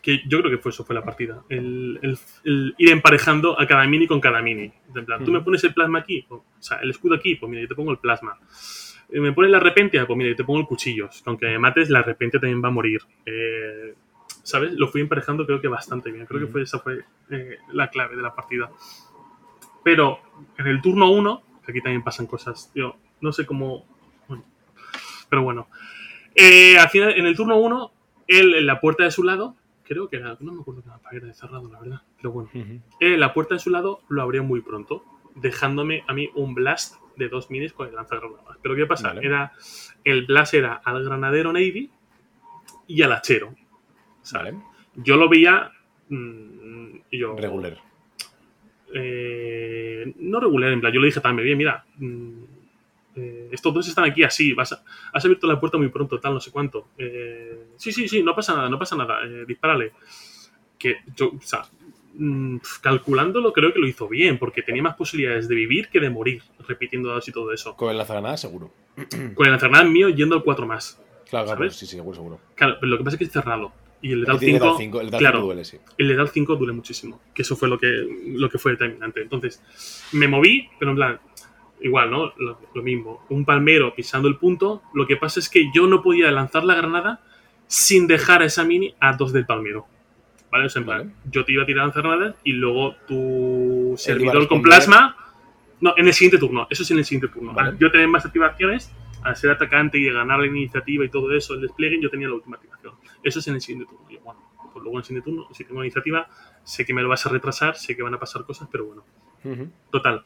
que yo creo que fue eso fue la partida, el, el- el ir emparejando a cada mini con cada mini. En plan, tú me Ujú. pones el plasma aquí, o sea, el escudo aquí, pues mira, yo te pongo el plasma. Eh, Me pones la repentia, pues mira, yo te pongo el cuchillo. Que Aunque me mates, la repentia también va a morir. Eh, ¿Sabes? Lo fui emparejando creo que bastante bien. Creo que Ujú. fue, esa fue eh, la clave de la partida. Pero en el turno 1, que aquí también pasan cosas, yo no sé cómo... bueno, pero bueno. Eh, al final, en el turno 1, él en la puerta de su lado, creo que era... No me acuerdo que era era de cerrado, la verdad. Pero bueno. Eh, la puerta de su lado lo abrió muy pronto, dejándome a mí un blast de dos minis con el lanzagranadas. Pero ¿qué pasa? Vale. Era, el blast era al granadero Navy y al hachero. Vale. Yo lo veía... mm, yo, Regular. eh, no regular, en plan, yo le dije también, bien, mira, mm, estos dos están aquí así, vas a- has abierto la puerta muy pronto, tal, no sé cuánto. Eh, sí, sí, sí, no pasa nada, no pasa nada, eh, dispárale. Que yo, o sea, mm, calculándolo, creo que lo hizo bien, porque tenía más posibilidades de vivir que de morir, repitiendo dados y todo eso. Con el lanzagranadas, seguro. Con el enfermedad mío yendo al 4 más. Claro, claro, sí, sí, seguro, seguro. Claro, pero lo que pasa es que es cerrado. Y el letal tiene 5, letal cinco, el claro. duele, sí. el letal 5 duele muchísimo. Que eso fue lo que, lo que fue determinante. Entonces, me moví, pero en plan, igual, ¿no? Lo, lo mismo. Un palmero pisando el punto. Lo que pasa es que yo no podía lanzar la granada sin dejar a esa mini a dos del palmero. ¿Vale? O sea, en plan, Vale. yo te iba a tirar lanzar granadas y luego tu servidor con plasma. No, en el siguiente turno. Eso es en el siguiente turno. Vale. Al yo tener más activaciones, al ser atacante y ganar la iniciativa y todo eso, el despliegue, yo tenía la última activación. Eso es en el siguiente turno. Yo, bueno, pues luego en el siguiente turno, si tengo iniciativa, sé que me lo vas a retrasar, sé que van a pasar cosas, pero bueno. Ujú. Total.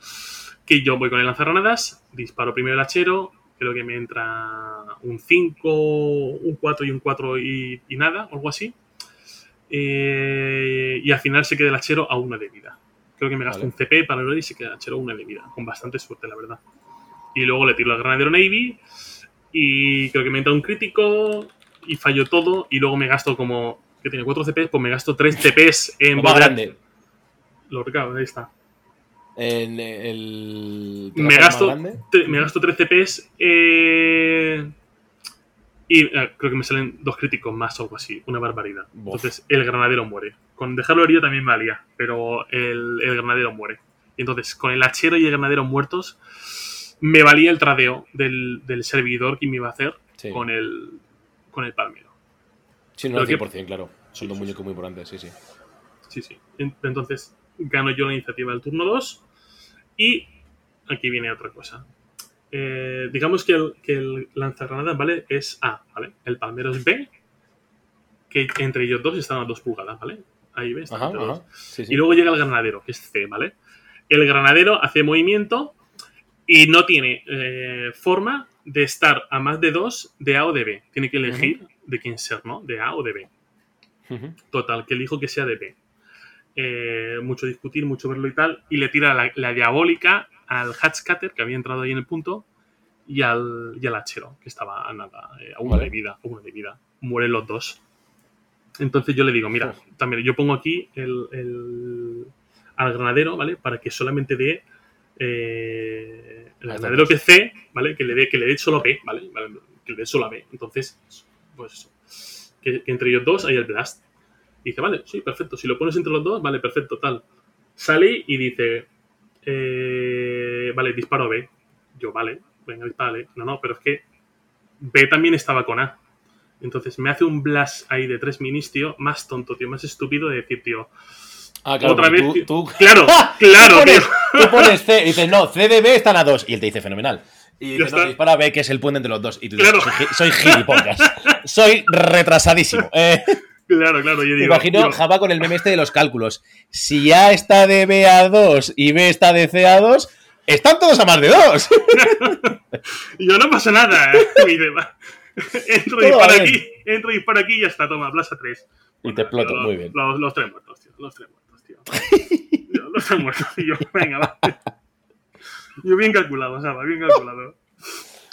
Que yo voy con el lanzargranadas, disparo primero el hachero, creo que me entra un 5, un 4 y un 4 y, y nada, o algo así. Eh, y al final se queda el hachero a una de vida. Creo que me gasto Vale. un CP para el y se queda el hachero a una de vida, con bastante suerte, la verdad. Y luego le tiro al granadero Navy y creo que me entra un crítico y fallo todo y luego me gasto como que tiene 4 CPs, pues me gasto 3 CPs en O más volver- grande. Lo recabo, ahí está. En el. Me gasto, me gasto 3 CPs eh, y eh, creo que me salen dos críticos más o algo así, una barbaridad. Bof. Entonces el granadero muere. Con dejarlo herido también valía, pero el, el granadero muere. Y entonces con el hachero y el granadero muertos me valía el tradeo del, del servidor que me iba a hacer Sí. con, el, con el palmero. Sí, no, al Pero 100%, claro. Son dos muñecos muy importantes, sí, sí. Sí, sí. En- Entonces gano yo la iniciativa del turno 2 y aquí viene otra cosa. Eh, digamos que el, que el lanzagranadas, ¿vale? Es A, ¿vale? El palmero es B, que entre ellos dos están a dos pulgadas, ¿vale? Ahí ves. Ajá, entre dos. ajá. Sí, sí. Y luego llega el granadero, que es C, ¿vale? El granadero hace movimiento y no tiene eh, forma de estar a más de dos de A o de B. Tiene que elegir de quién ser, ¿no? De A o de B. Total, que elijo que sea de B. Eh, mucho discutir, mucho verlo y tal. Y le tira la, la diabólica al Hatchcutter, que había entrado ahí en el punto, y al, y al hachero, que estaba a nada, eh, a Vale. de vida, a uno de vida. Mueren los dos. Entonces yo le digo, mira, también yo pongo aquí el, el- al granadero, ¿vale? Para que solamente dé eh, el granadero que C, ¿vale? Que le dé, que le dé solo B, ¿vale? Vale, Que le dé solo a B. Entonces, pues eso. Que, que entre ellos dos hay el blast. Y dice, vale, sí, perfecto. Si lo pones entre los dos, vale, perfecto, tal. Sale y dice, eh, vale, disparo a B. Yo, vale, venga, dispárale. No, no, pero es que B también estaba con A. Entonces me hace un blast ahí de tres minis, tío, más tonto, tío, más estúpido de decir, tío. Ah, claro, Otra vez, tú, tío. tú- Claro, tú claro, tío. pones, tú pones C y dices, no, C de B están a 2. Y él te dice, fenomenal. Y dice, no, dispara B, que es el puente entre los dos. Y tú dices, Claro. soy, soy gilipollas. soy retrasadísimo. Eh, Claro, claro, yo digo. imagino digo, Java con el meme este de los cálculos. Si A está de B a 2 y B está de C a 2, están todos a más de 2. Y yo no pasa nada. ¿eh? Va. Entro, Todo disparo aquí, entro, disparo aquí y ya está, toma, plaza 3. Y te exploto, muy bien. Los, los tres muertos, tío. Los tres muertos, tío. Yo, los tres muertos. Y yo, venga, va. Yo bien calculado, Saba, bien calculado.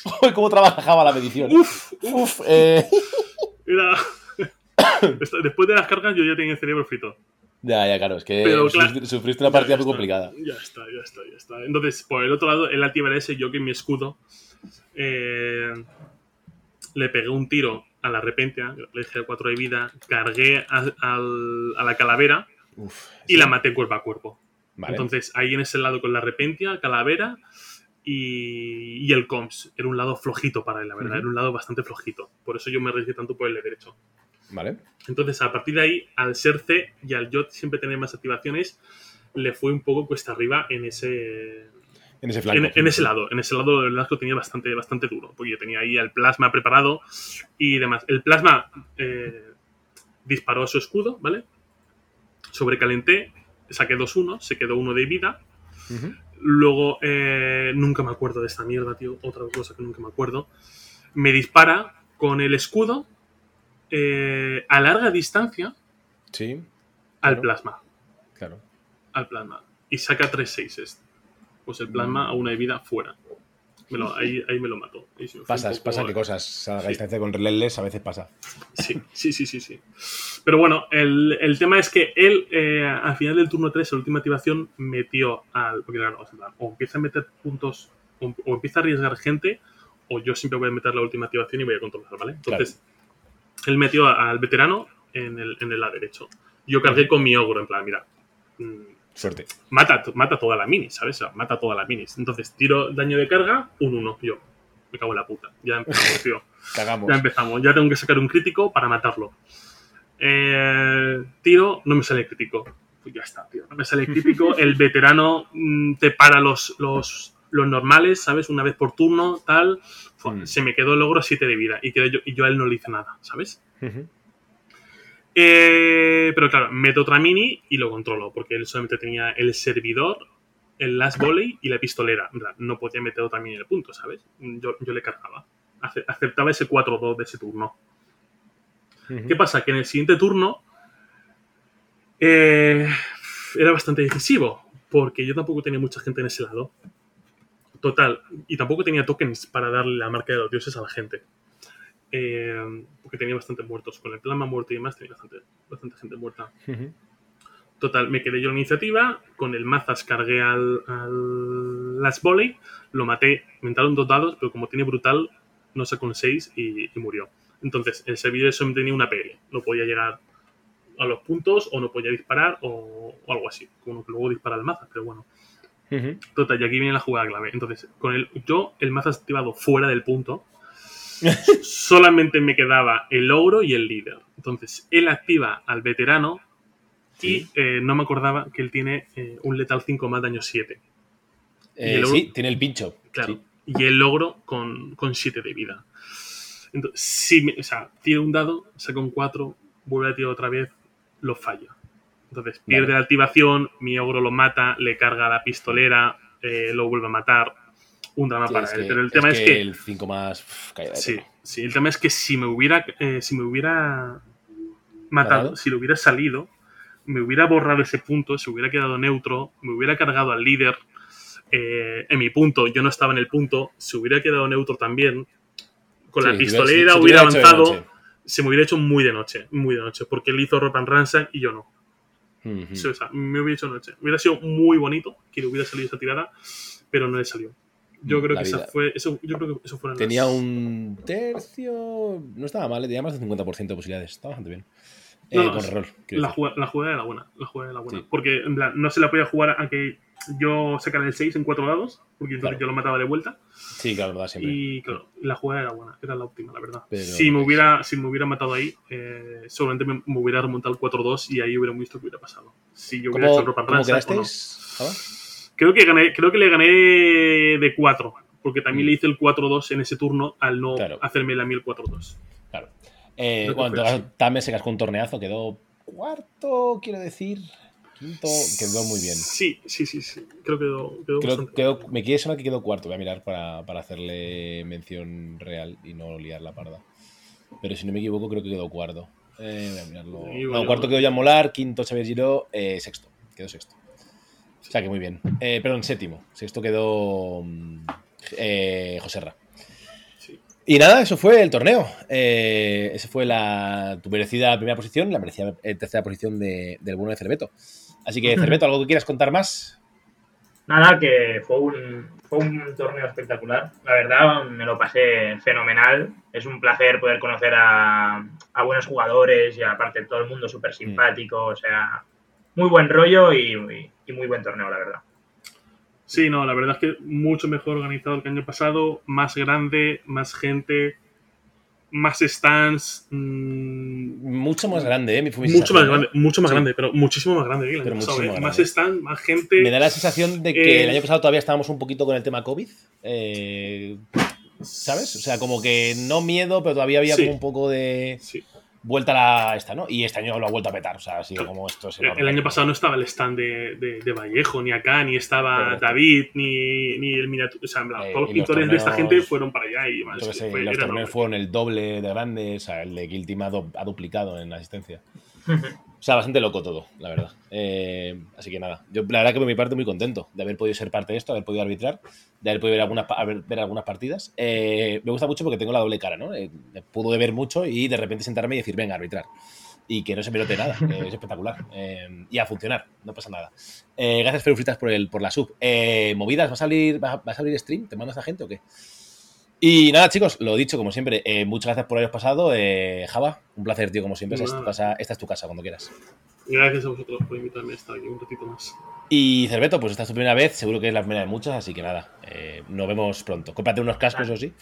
Uy, ¿Cómo trabaja Java la medición? Uf, uf. eh. Era... Después de las cargas yo ya tenía el cerebro frito. Ya, ya, claro, es que Pero, sufri- claro, sufriste una partida muy complicada. Ya está, ya está, ya está. Entonces, por el otro lado, el antibar ese, yo que en mi escudo eh, le pegué un tiro a la repentia, le dejé 4 de vida, cargué a, a la calavera Uf, y sí. la maté cuerpo a cuerpo. Vale. Entonces, ahí en ese lado con la repentia, calavera y, y el comps. Era un lado flojito para él, la verdad. Era un lado bastante flojito. Por eso yo me arriesgué tanto por el de derecho. Vale. Entonces, a partir de ahí, al ser C y al yo siempre tener más activaciones, le fue un poco cuesta arriba en ese, En ese flanco. en, en ese lado. En ese lado, el que tenía bastante, bastante duro, porque yo tenía ahí el plasma preparado y demás. El plasma eh, disparó a su escudo, ¿vale? Sobrecalenté, saqué 2-1, se quedó uno de vida. Luego, eh, nunca me acuerdo de esta mierda, tío. Otra cosa que nunca me acuerdo. Me dispara con el escudo eh, a larga distancia Sí, al Claro. plasma. claro. Al plasma. Y saca tres seises. Pues el plasma a una de vida fuera. Me lo- ahí, ahí me lo mató. Pasas, pasan qué cosas. A la Sí. distancia con relentless a veces pasa. Sí, sí, sí, sí, sí. Pero bueno, el, el tema es que él, eh, al final del turno 3, la última activación, metió al. Porque claro, o empieza a meter puntos, o, o empieza a arriesgar gente, o yo siempre voy a meter la última activación y voy a controlar, ¿vale? Entonces, él metió al veterano en el, en el lado derecho. Yo cargué con mi ogro, en plan, mira. mm, Suerte. mata, mata toda la mini, ¿sabes? O sea, mata todas las minis. Entonces, tiro daño de carga, un 1. Yo, me cago en la puta. Ya empezamos, tío. Cagamos. Ya empezamos. Ya tengo que sacar un crítico para matarlo. Eh, tiro, no me sale crítico. Pues ya está, tío. No me sale crítico. El veterano mm, te para los, los, los normales, ¿sabes? Una vez por turno, tal. Mm. Se me quedó el logro 7 de vida. Y, quedé yo, y yo a él no le hice nada, ¿sabes? Eh, pero claro, meto otra mini y lo controlo, porque él solamente tenía el servidor, el last volley y la pistolera. No podía meter otra mini en el punto, ¿sabes? Yo, yo le cargaba. Ace- Aceptaba ese 4-2 de ese turno. ¿Qué pasa? Que en el siguiente turno eh, era bastante decisivo, porque yo tampoco tenía mucha gente en ese lado. Total, y tampoco tenía tokens para darle la marca de los dioses a la gente. Eh, porque tenía bastante muertos. Con el plasma muerto y demás tenía bastante, bastante gente muerta. Total, me quedé yo en la iniciativa. Con el mazas cargué al, al Last Volley. Lo maté. Me entraron dos dados, pero como tiene brutal, no sacó un 6 y, y murió. Entonces, el servidor solo tenía una PL. No podía llegar a los puntos, o no podía disparar, o, o algo así. Como que luego dispara el mazas, pero bueno. Total, y aquí viene la jugada clave. Entonces, con el, yo, el mazas activado fuera del punto, solamente me quedaba el ogro y el líder. Entonces, él activa al veterano y eh, no me acordaba que él tiene eh, un letal 5 más daño 7. Eh, sí, tiene el pincho. Claro. Sí. Y el logro con, con 7 de vida. Entonces, si me- o sea, tira un dado, saca un 4, vuelve a tirar otra vez, lo falla. Entonces, pierde Vale. la activación, mi ogro lo mata, le carga la pistolera, eh, lo vuelve a matar. Un drama Sí, para es él. Pero el tema es que. El 5 más. uf, Sí, sí, el tema es que si me hubiera, eh, si me hubiera matado, si lo hubiera salido, me hubiera borrado ese punto, se hubiera quedado neutro, me hubiera cargado al líder eh, en mi punto, yo no estaba en el punto, se hubiera quedado neutro también. Con Sí, la pistolera si- si hubiera avanzado, se me hubiera hecho muy de noche, muy de noche, porque él hizo Rock and Ransack y yo no. Ujú. Sí, o sea, me hubiera hecho noche. Hubiera sido muy bonito que le hubiera salido esa tirada, pero no le salió. Yo Mm, creo la que esa fue, eso, yo creo que eso las- Tenía un tercio. No estaba mal, eh, tenía más del 50% de posibilidades. Estaba bastante bien. Eh, No, con quiero La, jugada, la jugada era buena. La jugada era buena. Sí. Porque en plan, no se la podía jugar a que yo sacara el 6 en cuatro dados, porque entonces Claro. yo lo mataba de vuelta. Sí, claro, verdad, siempre. Y claro, la jugada era buena, era la óptima, la verdad. Pero- si, me hubiera, si me hubiera matado ahí, eh, seguramente me, me hubiera remontado al 4-2 y ahí hubiera visto qué hubiera pasado. Si yo hubiera hecho ¿Cómo, el Ropa cómo no. Creo que, gané, creo que le gané de 4, porque también Mm. le hice el 4-2 en ese turno al no Claro. hacerme la mí el 4-2. Claro. Eh, bueno, Tame se cascó un torneazo, quedó cuarto, quiero decir. Quinto, quedó muy bien. Sí, sí, sí, sí. Creo que quedó, quedó Creo, quedó- me quiere sonar que quedó cuarto. Voy a mirar para, para hacerle mención real y no liar la parda. Pero si no me equivoco, creo que quedó cuarto. Eh, voy a mirarlo. Sí, no, cuarto quedó Jan Molar, quinto Xavier Giró, eh, sexto. Quedó sexto. O sea que muy bien. Eh, perdón, séptimo. Sexto quedó mm, eh, Joserra. Sí. Y nada, eso fue el torneo. Eh, esa fue la, tu merecida primera posición, la merecida eh, tercera posición de- del bueno de Cerveto. Así que, Cerveto, ¿algo que quieras contar más? Nada, que fue un, fue un torneo espectacular. La verdad, me lo pasé fenomenal. Es un placer poder conocer a, a buenos jugadores y aparte todo el mundo súper simpático. O sea, muy buen rollo y, y- y muy buen torneo, la verdad. Sí, no, la verdad es que mucho mejor organizado que el año pasado, más grande, más gente, más stands, mm, Mucho más grande, ¿eh? Mi- mucho más ¿eh? grande, mucho más Sí. grande, pero muchísimo más grande que el año pasado, ¿eh? más Más grande. stand, más gente. Me da la sensación de que Eh, el año pasado todavía estábamos un poquito con el tema COVID. eh, ¿Sabes? O sea, como que no miedo, pero todavía había Sí. como un poco de Sí. Vuelta a la esta, ¿no? Y este año lo ha vuelto a petar. O sea, ha sido como esto es El, año pasado no estaba el stand de, de- de Vallejo, ni acá, ni estaba Correcto. David, ni, ni el miniatura. O sea, en plan, Eh, todos los pintores de esta gente fueron para allá y más. Fue- los torneos fueron el doble de grande, o sea, el de Guilty ha duplicado en asistencia. O sea, bastante loco todo, la verdad. Eh, así que nada, yo la verdad que por mi parte muy contento de haber podido ser parte de esto, haber podido arbitrar, de haber podido ver algunas, ver algunas partidas. Eh, me gusta mucho porque tengo la doble cara, ¿no? Eh, puedo ver mucho y de repente sentarme y decir, venga, arbitrar. Y que no se me note nada, es espectacular. Eh, y a funcionar, no pasa nada. Gracias, Ferufritas, por, el, por la sub. Movidas, ¿va a, salir, va, va a salir stream? ¿Te mandas a gente o qué? Y nada, chicos, lo dicho, como siempre, eh, muchas gracias por haberos pasado. Eh, Java, un placer, tío, como siempre. Esta es, tu Nada. casa, esta es tu casa, cuando quieras. Gracias a vosotros por invitarme a estar aquí un ratito más. Y Cerveto, pues esta es tu primera vez, seguro que es la primera de muchas, así que nada, eh, nos vemos pronto. Cómprate unos cascos, eso sí.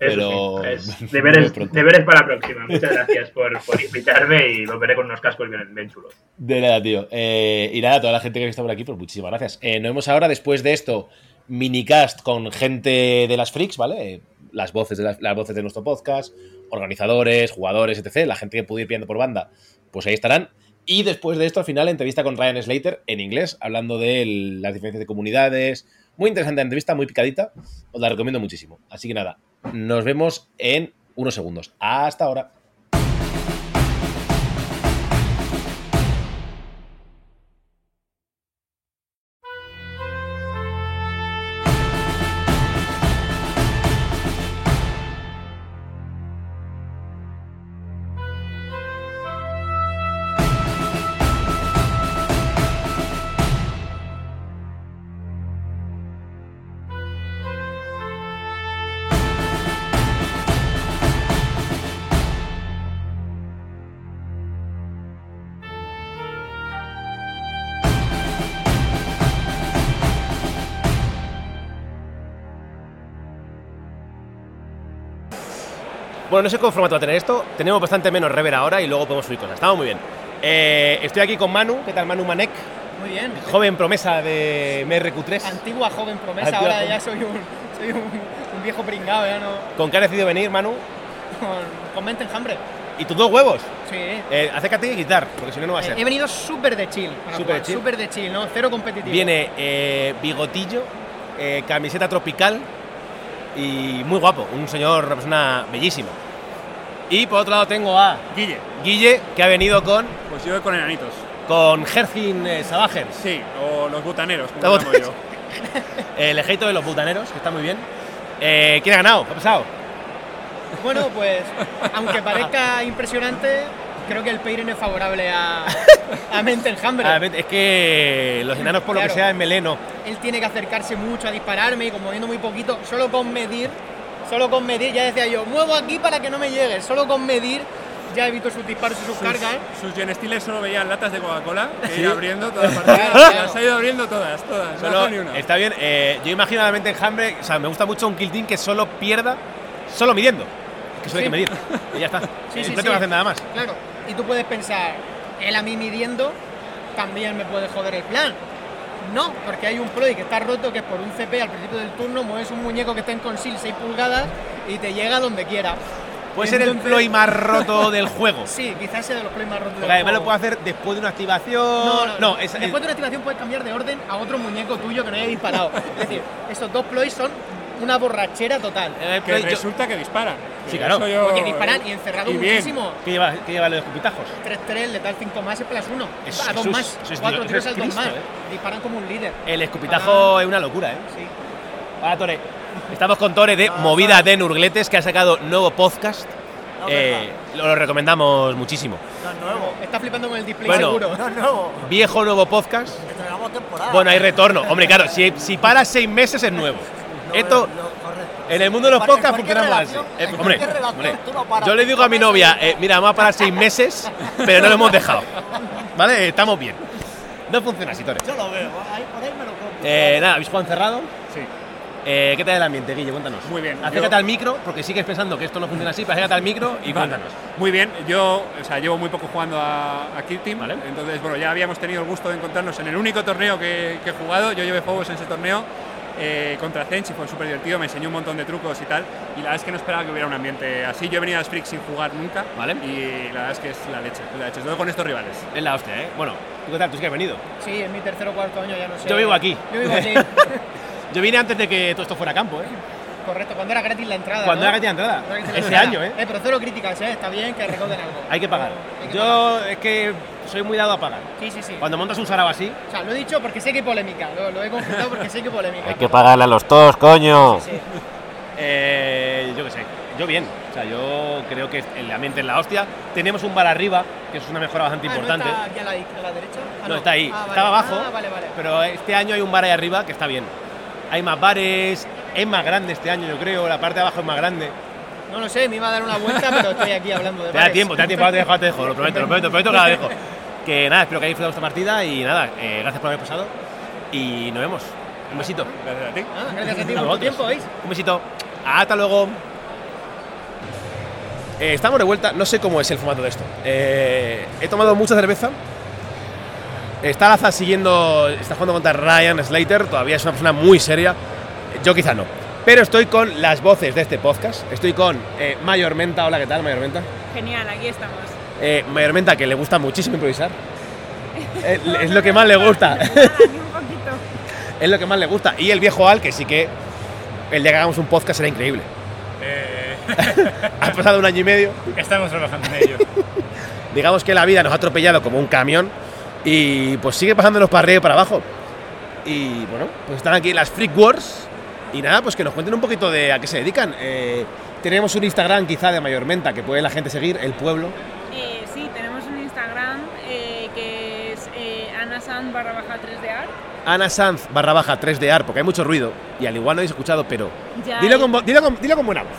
Eso Pero- sí, es deberes, deberes para la próxima. Muchas gracias por, por invitarme y volveré con unos cascos bien, bien chulos. De nada, tío. Eh, y nada, a toda la gente que ha estado por aquí, pues muchísimas gracias. Nos vemos ahora, después de esto, minicast con gente de las freaks, ¿vale? Las voces, de las, voces de nuestro podcast, organizadores, jugadores, etc. La gente que pudo ir viendo por banda, pues ahí estarán. Y después de esto, al final, entrevista con Ryan Slater en inglés, hablando de las diferencias de comunidades. Muy interesante la entrevista, muy picadita. Os la recomiendo muchísimo. Así que nada, nos vemos en unos segundos. Hasta ahora. Bueno, no sé cómo formato va a tener esto. Tenemos bastante menos rever ahora y luego podemos subir cosas. Estamos muy bien. Eh, estoy aquí con Manu. ¿Qué tal, Manu Manek? Muy bien. Joven promesa de MRQ3. Antigua joven promesa, Antigua ahora joven. ya soy un, soy un, un viejo pringado, ya no. ¿Con qué has decidido venir, Manu? Con, con mente enjambre. ¿Y tus dos huevos? Sí. Eh, acércate y quitar, porque si no, no va a Eh, ser. he venido súper de chill. Súper de chill. Súper de chill, ¿no? Cero competitivo. Viene eh, bigotillo, eh, camiseta tropical y muy guapo. Un señor, una persona bellísima. Y por otro lado tengo a Guille, Guille, que ha venido con, pues yo voy con enanitos. con Hercin eh, Sabager, Sí, o los butaneros, como butaneros. yo. el ejército de los butaneros, que está muy bien. Eh, ¿Quién ha ganado? ¿Qué ha pasado? Bueno, pues, aunque parezca impresionante, creo que el pairing es favorable a, a Mente Enjambre. Ah, es que los enanos, por lo que Claro. sea, en meleno. Él tiene que acercarse mucho a dispararme y como viendo muy poquito, solo con medir, solo con medir, ya decía yo, muevo aquí para que no me llegue, solo con medir ya evito sus disparos y sus cargas. Sus genestiles solo veían latas de Coca-Cola que ¿Sí? iba abriendo todas las partidas. Claro. Las ha ido abriendo todas, todas. No Solo- dejado ni una. está bien. eh, yo imagino la mente enjambre, o sea, me gusta mucho un kill team que solo pierda, solo midiendo. Que solo hay que medir. Y ya está. Sí, Eh, sí, no tengo que hacer nada más. Claro, y tú puedes pensar, él a mí midiendo también me puede joder el plan. No, porque hay un ploy que está roto, que es por un CP al principio del turno, mueves un muñeco que está en conceal 6 pulgadas y te llega donde quiera. Puede ser el ploy más roto del juego. Sí, quizás sea de los ploys más rotos del Porque además lo juego. puedo hacer después de una activación. No, no, no. es, Después de una activación puedes cambiar de orden a otro muñeco tuyo que no haya disparado. es decir, esos dos ploys son una borrachera total. Que yo- resulta que disparan. Sí, claro. yo- Porque disparan y encerrado y muchísimo. ¿Qué lleva, qué lleva los escupitajos? 3-3, letal 5 más es plus 1. Eso- a 2 eso es- más. eso es 4 Dios, tiros es al 2 más. Eh. Disparan como un líder. El escupitajo es una locura, ¿eh? Sí. Hola, Tore. Estamos con Tore de Movida de Nurgletes, que ha sacado nuevo podcast. Eh, lo, lo recomendamos muchísimo. Está flipando con el display Bueno. seguro. No, no, Viejo nuevo podcast. estrenamos temporada. Bueno, hay retorno. Hombre, claro, si, si paras seis meses es nuevo. No, Esto, no, en el mundo de los podcasts funcionamos así. Eh, hombre, no yo le digo a mi novia, eh, mira, vamos a parar seis meses, pero no lo hemos dejado. ¿Vale? Estamos bien. No funciona así, Tore. Yo lo veo, ahí, por ahí me lo compro. Eh, nada, ¿habéis jugado encerrado? Sí. Eh, ¿Qué tal el ambiente, Guille? Cuéntanos. Muy bien. Acércate Yo- al micro, porque sigues pensando que esto no funciona así, pero acércate al micro y Vale. cuéntanos. Muy bien, yo o sea, llevo muy poco jugando a, a Kill Team, Vale. entonces bueno, ya habíamos tenido el gusto de encontrarnos en el único torneo que, que he jugado, yo llevé juegos en ese torneo eh, contra Zench y fue súper divertido, me enseñó un montón de trucos y tal, y la verdad es que no esperaba que hubiera un ambiente así, yo he venido a Freak sin jugar nunca, Vale. y la verdad es que es la leche, es la leche, todo con estos rivales. Es la hostia, ¿eh? Bueno, ¿tú qué tal? ¿Tú sí que has venido? Sí, es mi tercer o cuarto año, ya no sé. Yo vivo aquí. Yo vivo aquí. Yo vine antes de que todo esto fuera campo, ¿eh? Correcto, cuando era gratis la entrada. Cuando ¿no? era gratis la entrada. Gratis la Ese entrada. año, ¿eh? Eh, pero cero críticas, ¿eh? Está bien que recauden algo. Hay que pagar. Hay que pagar. Yo es que soy muy dado a pagar. Sí, sí, sí. Cuando montas un sarao así, O sea, lo he dicho porque sé que hay polémica. Lo, lo he confesado porque sé que hay polémica. pagarle a los tos, coño. Sí. Eh, yo qué sé, yo bien. O sea, yo creo que el ambiente es la hostia. Tenemos un bar arriba, que es una mejora bastante Ah, importante. ¿No está aquí a la, a la derecha? Ah, No, está ahí. Ah, vale. Estaba abajo, Ah, vale, vale. pero este año hay un bar ahí arriba que está bien. Hay más bares, es más grande este año, yo creo. La parte de abajo es más grande. No lo sé, me iba a dar una vuelta, pero estoy aquí hablando de Te da tiempo, te da tiempo, te dejo, te dejo, lo prometo, lo prometo, lo prometo que la dejo. Que nada, espero que hayáis disfrutado esta partida y nada, eh, gracias por haber pasado y nos vemos. Un besito. Gracias a ti. Ah, gracias a ti por tu vosotros. tiempo, ¿veis? Un besito. Hasta luego. Eh, estamos de vuelta. No sé cómo es el formato de esto. Eh, he tomado mucha cerveza. Está Laza siguiendo. Está jugando contra Ryan Slater. Todavía es una persona muy seria. Yo quizá no. Pero estoy con las voces de este podcast. Estoy con eh, Mayor Menta. Hola, ¿qué tal, Mayor Menta? Genial, aquí estamos. Eh, Mayor Menta, que le gusta muchísimo improvisar. Eh, es lo que más le gusta. Nada, ni un poquito. es lo que más le gusta. Y el viejo Al, que sí que el día que hagamos un podcast será increíble. ha pasado un año y medio. Estamos trabajando en ello. Digamos que la vida nos ha atropellado como un camión y pues sigue pasándonos para arriba y para abajo. Y bueno, pues están aquí las Freak Wars. Y nada, pues que nos cuenten un poquito de a qué se dedican. Eh, tenemos un Instagram quizá de Mayor Menta que puede la gente seguir, El Pueblo. Eh, sí, tenemos un Instagram eh, que es eh, anasan barra baja 3DR. Ana Sanz barra baja 3DR, porque hay mucho ruido y al igual no habéis escuchado, pero Ya dilo hay- con, dilo, con, dilo con buena voz.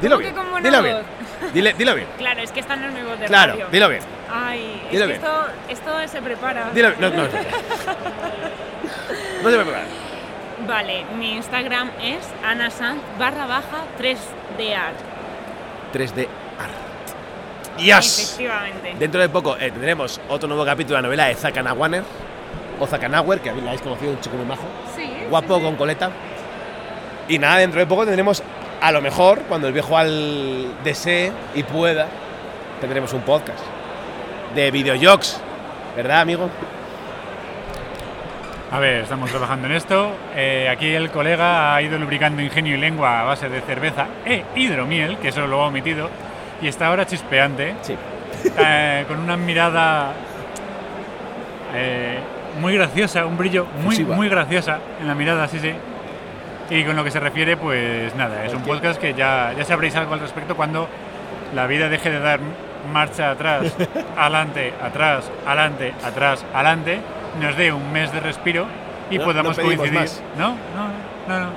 Dilo ¿Cómo bien. que con buena dilo voz? bien. Dile- dilo bien. Claro, es que están los nuevos de Claro, radio. dilo bien. Ay, es Dilo que bien. esto, esto se prepara. Dilo bien. No, no, no. No te preocupes. Vale, mi Instagram es anasan barra baja 3DR. 3D Art. ¡Yes! Efectivamente. Dentro de poco eh, tendremos otro nuevo capítulo de la novela de Zakanawaner, o Zakanawer, que la habéis conocido, un chico muy majo, Sí. guapo, con coleta. Y nada, dentro de poco tendremos, a lo mejor, cuando el viejo al desee y pueda, tendremos un podcast de videojuegos, ¿verdad, amigo? A ver, estamos trabajando en esto. Eh, aquí el colega ha ido lubricando ingenio y lengua a base de cerveza e hidromiel, que eso lo ha omitido. y está ahora chispeante, Sí. eh, con una mirada eh, muy graciosa, un brillo muy, muy graciosa en la mirada, sí, sí. Y con lo que se refiere, pues nada, es un podcast que ya, ya sabréis algo al respecto cuando la vida deje de dar marcha atrás, adelante, atrás, adelante, atrás, adelante, nos dé un mes de respiro y No- podamos no coincidir. más. No, no, no, no.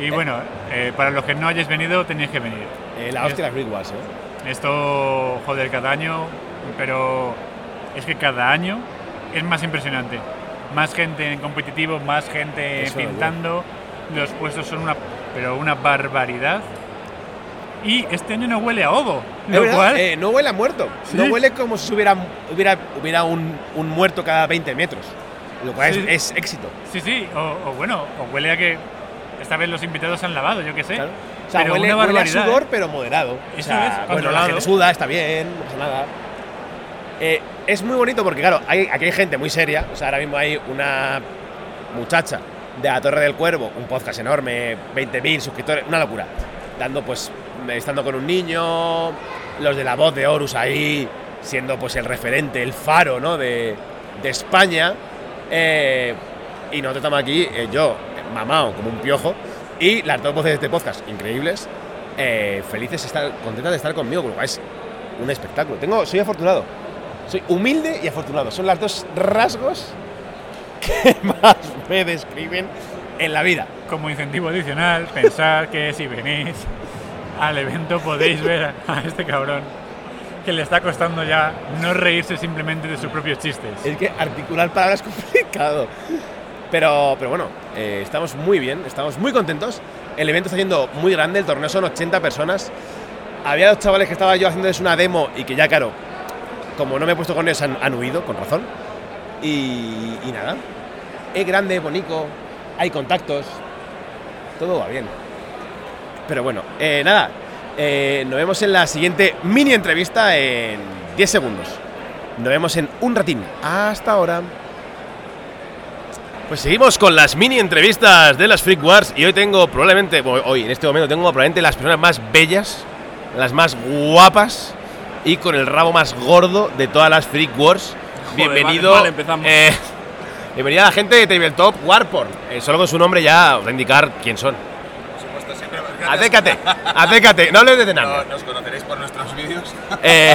Y bueno, eh, para los que no hayáis venido, tenéis que venir. Eh, la hostia Freak Wars, ¿eh? Esto, joder, cada año, pero es que cada año es más impresionante. Más gente en competitivo, más gente Eso, pintando, los puestos son una, pero una barbaridad. Y este año no huele a ovo, Eh, no huele a muerto. Sí. No huele como si hubiera, hubiera, hubiera un, un muerto cada 20 metros. Lo cual Sí. es, es éxito. Sí, sí, o, o bueno, o huele a que esta vez los invitados se han lavado, yo qué sé. Claro. O sea, Pero huele, una huele a barbaridad, sudor, ¿eh? pero moderado. O sea, es, bueno, la gente suda, está bien, no pasa nada. Eh, es muy bonito porque, claro, hay, aquí hay gente muy seria. O sea, ahora mismo hay una muchacha de la Torre del Cuervo, un podcast enorme, 20.000 suscriptores, una locura. Dando, pues, estando con un niño, los de la voz de Horus ahí, siendo, pues, el referente, el faro, ¿no? De, de España. Eh, y nosotros estamos aquí, eh, yo, mamado como un piojo, y las dos voces de este podcast, increíbles, eh, felices, estar, contentas de estar conmigo, es un espectáculo. Tengo, soy afortunado, soy humilde y afortunado. Son las dos rasgos que más me describen en la vida. Como incentivo adicional, pensar que si venís al evento podéis ver a, este cabrón que le está costando ya no reírse simplemente de sus propios chistes. Es que articular palabras es complicado. Pero, pero bueno, eh, estamos muy bien, estamos muy contentos. El evento está siendo muy grande, el torneo son 80 personas. Había dos chavales que estaba yo haciéndoles una demo y que ya, claro, como no me he puesto con ellos, han, han huido, con razón. Y, y nada, es grande, bonito, hay contactos, todo va bien. Pero bueno, eh, nada, eh, nos vemos en la siguiente mini entrevista en 10 segundos. Nos vemos en un ratín. Hasta ahora. Pues seguimos con las mini entrevistas de las Freak Wars y hoy tengo probablemente, bueno, hoy en este momento tengo probablemente las personas más bellas, las más guapas y con el rabo más gordo de todas las Freak Wars. Bienvenido. vale, vale, empezamos. eh, bienvenida a la gente de Tabletop Warporn. Eh, solo con su nombre ya os va a indicar quién son. Acércate, acércate, no hables de No, Narnia. nos conoceréis por nuestros vídeos. Eh,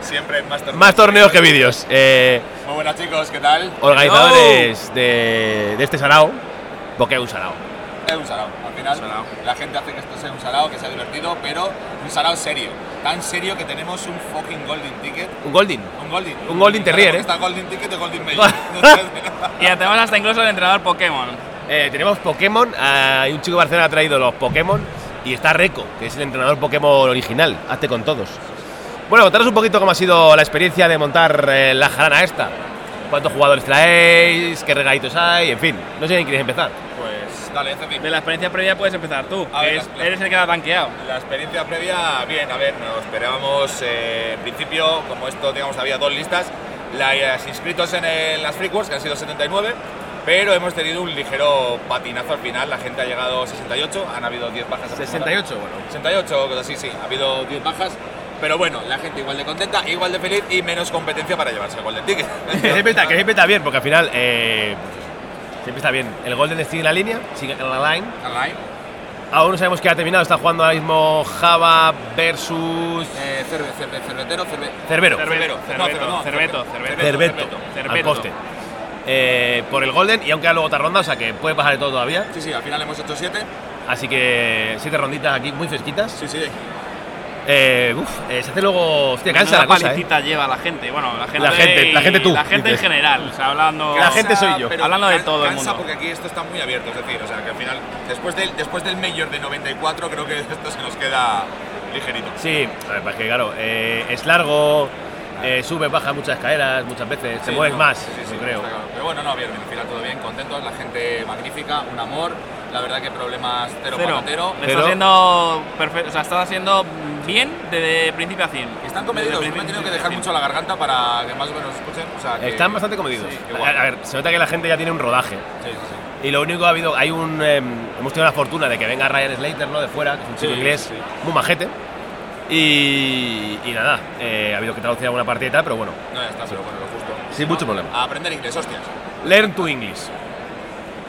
siempre más torneos. más torneos que vídeos. Eh, Muy buenas, chicos, ¿qué tal? organizadores de, de este sarao, porque es un sarao. Es un sarao. Al final, la gente hace que esto sea un sarao, que sea divertido, pero un sarao serio. Tan serio que tenemos un fucking golden ticket. Un Golding. Un golden. Un golden terrier, ¿eh? Está golden ticket o golden mail. Y tenemos hasta incluso el entrenador Pokémon. Eh, tenemos Pokémon, ah, hay un chico de Barcelona ha traído los Pokémon y está Reco, que es el entrenador Pokémon original, hazte con todos. Bueno, contaros un poquito cómo ha sido la experiencia de montar eh, la jarana esta. ¿Cuántos jugadores traéis? ¿Qué regalitos hay? En fin, no sé quién quieres empezar. Pues dale, Cepi. De la experiencia previa puedes empezar tú. A ver, es- la- eres el que la ha tanqueado. La experiencia previa, bien, a ver, nos esperábamos, eh, en principio, como esto, digamos, había dos listas, las inscritos en el- las Free Wars, que han sido 79, pero hemos tenido un ligero patinazo al final, la gente ha llegado a 68, han habido 10 bajas. 68, bueno. 68, cosas así, sí, ha habido 10 bajas, pero bueno, la gente igual de contenta, igual de feliz y menos competencia para llevarse el Golden Ticket. que, siempre está, que siempre está bien, porque al final eh, siempre está bien. El Golden sigue en la línea, sigue en la line. Online. Aún no sabemos qué ha terminado, está jugando ahora mismo Java versus Eh, cerve, cerve, cervetero, cerve, Cerbero. Cerbero, Cerveto, no, cerve- no, cerveto, cerve- cerveto. Cerbeto, al Cerbeto. poste. Eh, por el Golden y aunque queda luego otra ronda, o sea que puede pasar de todo todavía. Sí, sí, al final hemos hecho 7. Así que siete ronditas aquí muy fresquitas. Sí, sí. Eh, uf, eh, se hace luego. Hostia, cansa la cosa. ¿eh? lleva la gente. Bueno, la gente. La gente- y- la gente tú, La gente en dices. general. O sea, hablando. La gente soy yo. pero Hablando de todo el cansa mundo. porque aquí esto está muy abierto, es decir, o sea, que al final, después del, después del Mayor de 94, creo que esto se nos queda ligerito. Sí, a ver, porque claro, eh, es largo, eh, sube, baja muchas escaleras, muchas veces, te Sí, mueves no, más, sí, sí, creo. claro. Pero bueno, no, bien, al final todo bien, contentos, la gente magnífica, un amor, la verdad que problemas cero, Cero. para cero. Está haciendo perfecto. O sea, está haciendo bien desde principio a fin. Están comedidos, me he tenido que dejar mucho la garganta para que más o menos escuchen. O sea, que- Están bastante comedidos. A, a ver, se nota que la gente ya tiene un rodaje. Sí, sí, sí. Y lo único que ha habido, hay un. em, hemos tenido la fortuna de que venga Ryan Slater, ¿no? De fuera, que es un chico Sí, inglés sí. muy majete. Y, y nada, eh, ha habido que traducir alguna tal, pero bueno, No, ya está, pero bueno, lo justo. sin mucho problema. A aprender inglés, hostias. Learn to English.